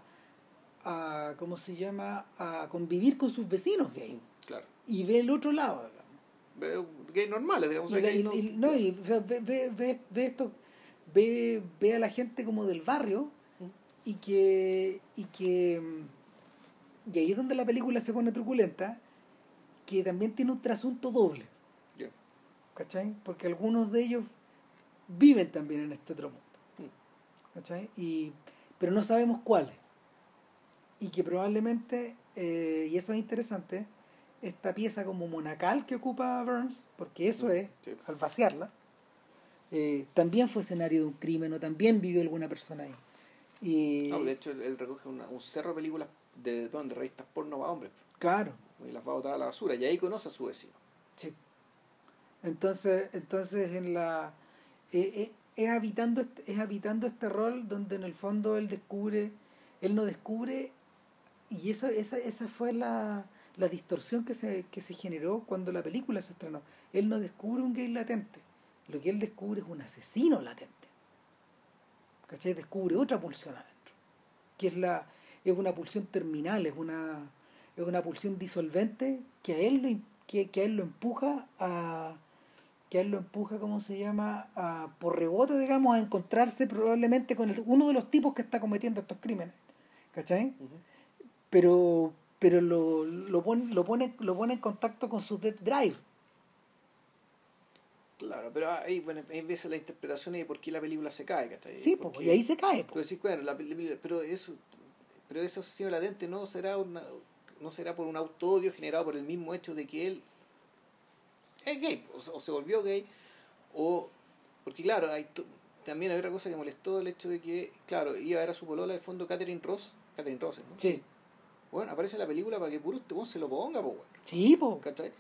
a cómo se llama a convivir con sus vecinos gay Claro. y ve el otro lado digamos. Ve- Gays normales, digamos. y, y- y- no, y ve, ve, ve, ve- esto ve, ve a la gente como del barrio y que y que mm, y ahí es donde la película se pone truculenta que también tiene un trasunto doble Ya. ¿cachai? porque algunos de ellos viven también en este otro mundo Mm. ¿cachai? y pero no sabemos cuáles y que probablemente eh, y eso es interesante esta pieza como monacal que ocupa Burns porque eso es Sí. al vaciarla, eh, también fue escenario de un crimen o también vivió alguna persona ahí. Y, No, de hecho, él, él recoge una- un cerro de películas de, de revistas porno para hombres claro, y las va a botar a la basura. Y ahí conoce a su vecino. sí. Entonces, entonces en la eh, eh, es habitando este, es habitando este rol donde en el fondo él descubre, él no descubre y eso esa esa fue la, la distorsión que se que se generó cuando la película se estrenó. Él no descubre un gay latente, lo que él descubre es un asesino latente. ¿Cachai? Descubre otra pulsión adentro, que es la es una pulsión terminal, es una es una pulsión disolvente que a él lo que, que a él lo empuja a que a él lo empuja, ¿cómo se llama? A, por rebote, digamos, a encontrarse probablemente con el- uno de los tipos que está cometiendo estos crímenes. ¿Cachai? Pero, pero lo, lo, pone, lo, pone, lo pone en contacto con su death drive. Claro, pero ahí, bueno, hay veces la interpretación de por qué la película se cae, ¿cachai? Sí, po, Porque- y ahí se cae. po. Decís, bueno, la película, pero eso, pero ese asesino latente no será una, no será por un auto-odio generado por el mismo hecho de que él es gay, o, se- o se volvió gay, o porque claro, hay también hay otra cosa que molestó el hecho de que, claro, iba a ver a su polola de fondo Catherine Ross, Catherine Ross, ¿no? Sí. Bueno, aparece en la película para que puro este weón se lo ponga, po, weón. Sí, po. ¿Cachai?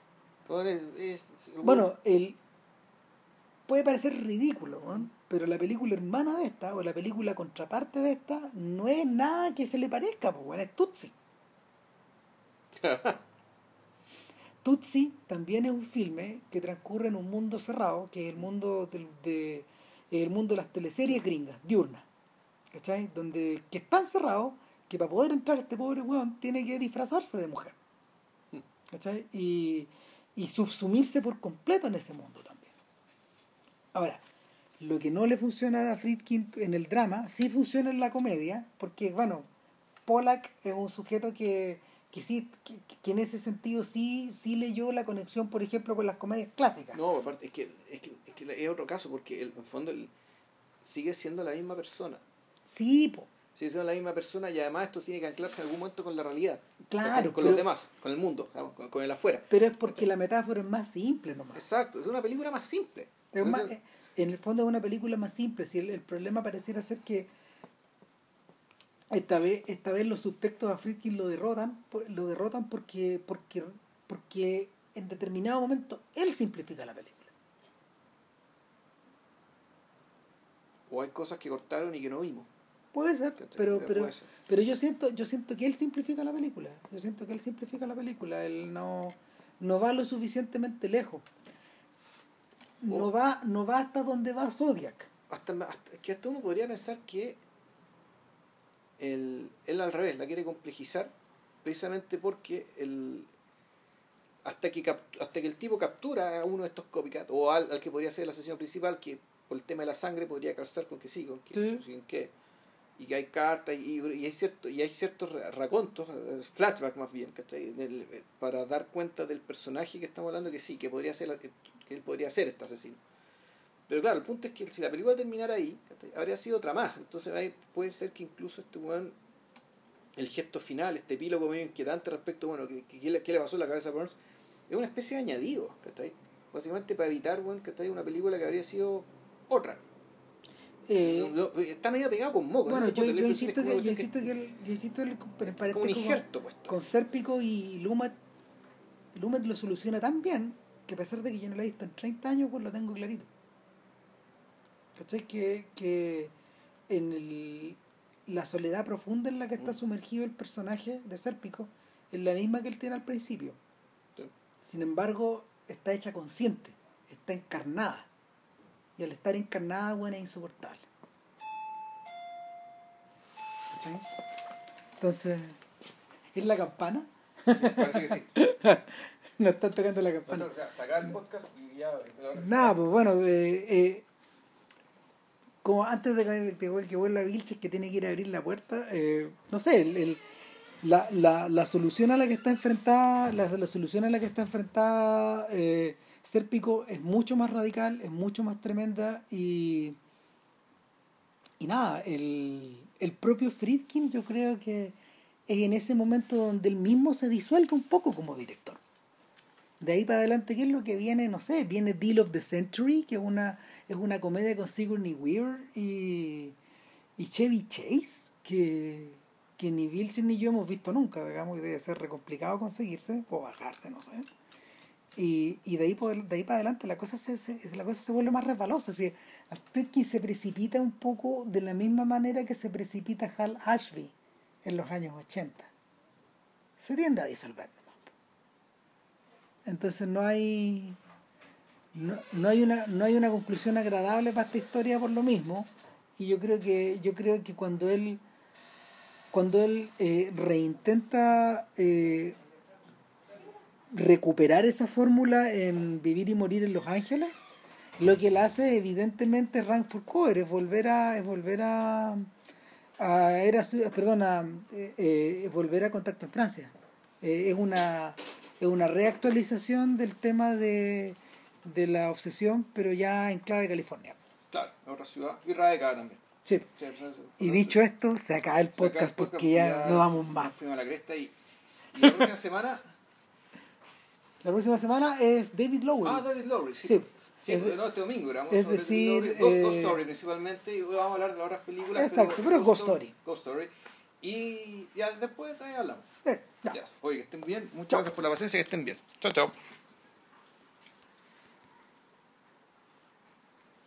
Bueno, es- es- el weón- Bueno, el, puede parecer ridículo, ¿no? pero la película hermana de esta, o la película contraparte de esta, no es nada que se le parezca, pues, bueno, es Tutsi. Tutsi también es un filme que transcurre en un mundo cerrado, que es el mundo del- de, el mundo de las teleseries gringas, diurnas. ¿Cachai? Donde que es tan cerrado que para poder entrar este pobre weón tiene que disfrazarse de mujer. ¿Cachai? Y, y subsumirse por completo en ese mundo también. Ahora, lo que no le funciona a Friedkin en el drama, sí funciona en la comedia, porque, bueno, Pollack es un sujeto que, que sí, que, que en ese sentido sí, sí leyó la conexión, por ejemplo, con las comedias clásicas. No, aparte, es que, es que, es que es otro caso, porque el- en el fondo sigue siendo la misma persona. Sí, po. Sigue siendo la misma persona y además esto tiene que anclarse en algún momento con la realidad. Claro, con los demás, con el mundo, con, con el afuera. Pero es porque la metáfora es más simple nomás. Exacto, es una película más simple. Es más- Entonces, en el fondo es una película más simple. Si el, el problema pareciera ser que esta vez, esta vez los subtextos a Friedkin lo derrotan, lo derrotan porque, porque, porque en determinado momento él simplifica la película. o hay cosas que cortaron y que no vimos. Puede ser, pero, Puede pero, ser. pero yo siento, yo siento que él simplifica la película. Yo siento que él simplifica la película. Él no, no va lo suficientemente lejos. No O- va, no va hasta donde va Zodiac. hasta, hasta- que hasta uno podría pensar que el, él al revés la quiere complejizar precisamente porque el hasta que capt- hasta que el tipo captura a uno de estos copycat o al, al que podría ser el asesino principal que por el tema de la sangre podría calzar con que sí con que, Sí. sin que y que hay cartas y, y hay cierto y hay ciertos ra- racontos eh, flashback más bien ¿cachai? Eh, para dar cuenta del personaje que estamos hablando que sí que podría ser la- que él podría ser este asesino pero claro, el punto es que si la película terminara ahí, ¿cachai? habría sido otra más. Entonces puede ser que incluso este weón, el gesto final, este epílogo medio inquietante respecto, bueno, que, que- le, qué le pasó en la cabeza a Burns, es una especie de añadido, ¿cachai? Básicamente para evitar, weón, ¿cachai? Una película que habría sido otra. Eh, No, no, está medio pegado con moco. bueno, yo, yo insisto que, yo insisto que el, yo insisto el, el como un injerto con, con Sérpico y Lumet, Lumet lo soluciona tan bien que a pesar de que yo no lo he visto en 30 años, pues lo tengo clarito. ¿Cachai? Que, que en el, la soledad profunda en la que está Mm. sumergido el personaje de Sérpico es la misma que él tiene al principio. Sí. Sin embargo, está hecha consciente, está encarnada. Y al estar encarnada, bueno, es insoportable. ¿Cachai? Entonces, ¿es la campana? Sí, parece que sí. No están tocando la campana. O sea, sacar el podcast y ya. Nada, pues bueno, eh, eh, como antes de que, que vuelva Vilches que tiene que ir a abrir la puerta, eh, no sé, el, el- la, la, la solución a la que está enfrentada, la, la solución a la que está enfrentada eh, Sérpico es mucho más radical, es mucho más tremenda y, y nada, el, el propio Friedkin yo creo que es en ese momento donde él mismo se disuelve un poco como director. De ahí para adelante, ¿qué es lo que viene? No sé, viene Deal of the Century, que es una, es una comedia con Sigourney Weaver y, y Chevy Chase, que, que ni Vilches ni yo hemos visto nunca, digamos, y debe ser re complicado conseguirse o bajarse, no sé. Y, y de, ahí, por- de ahí para adelante la cosa se, la cosa se vuelve más resbalosa. Así, Friedkin se precipita un poco de la misma manera que se precipita Hal Ashby en los años 80. Se tiende a disolver. Entonces no hay no, no hay una no hay una conclusión agradable para esta historia por lo mismo y yo creo que yo creo que cuando él cuando él eh, reintenta eh, recuperar esa fórmula en Vivir y Morir en Los Ángeles lo que él hace evidentemente es rank for cover es volver a es volver a a era perdón a, eh, eh, volver a contacto en Francia Eh, es una es una reactualización del tema de, de la obsesión pero ya en clave California Claro, otra ciudad. Y radicada también. sí. Sí, y dicho esto se acaba el Se acaba el podcast porque ya no vamos más fuimos a la cresta y, y la próxima semana. La próxima semana es David Lowell Ah, David Lowry, sí. Sí. Sí, Es no, este domingo grabamos es decir, David Lowry. Ghost, Ghost eh, Story principalmente, y vamos a hablar de las otras películas. Exacto, pero es Ghost Story. Ghost Story. Y ya después también hablamos. Eh, ya. Ya. Oye, que estén bien. Muchas Chao. gracias por la paciencia, que estén bien. Chao, chao.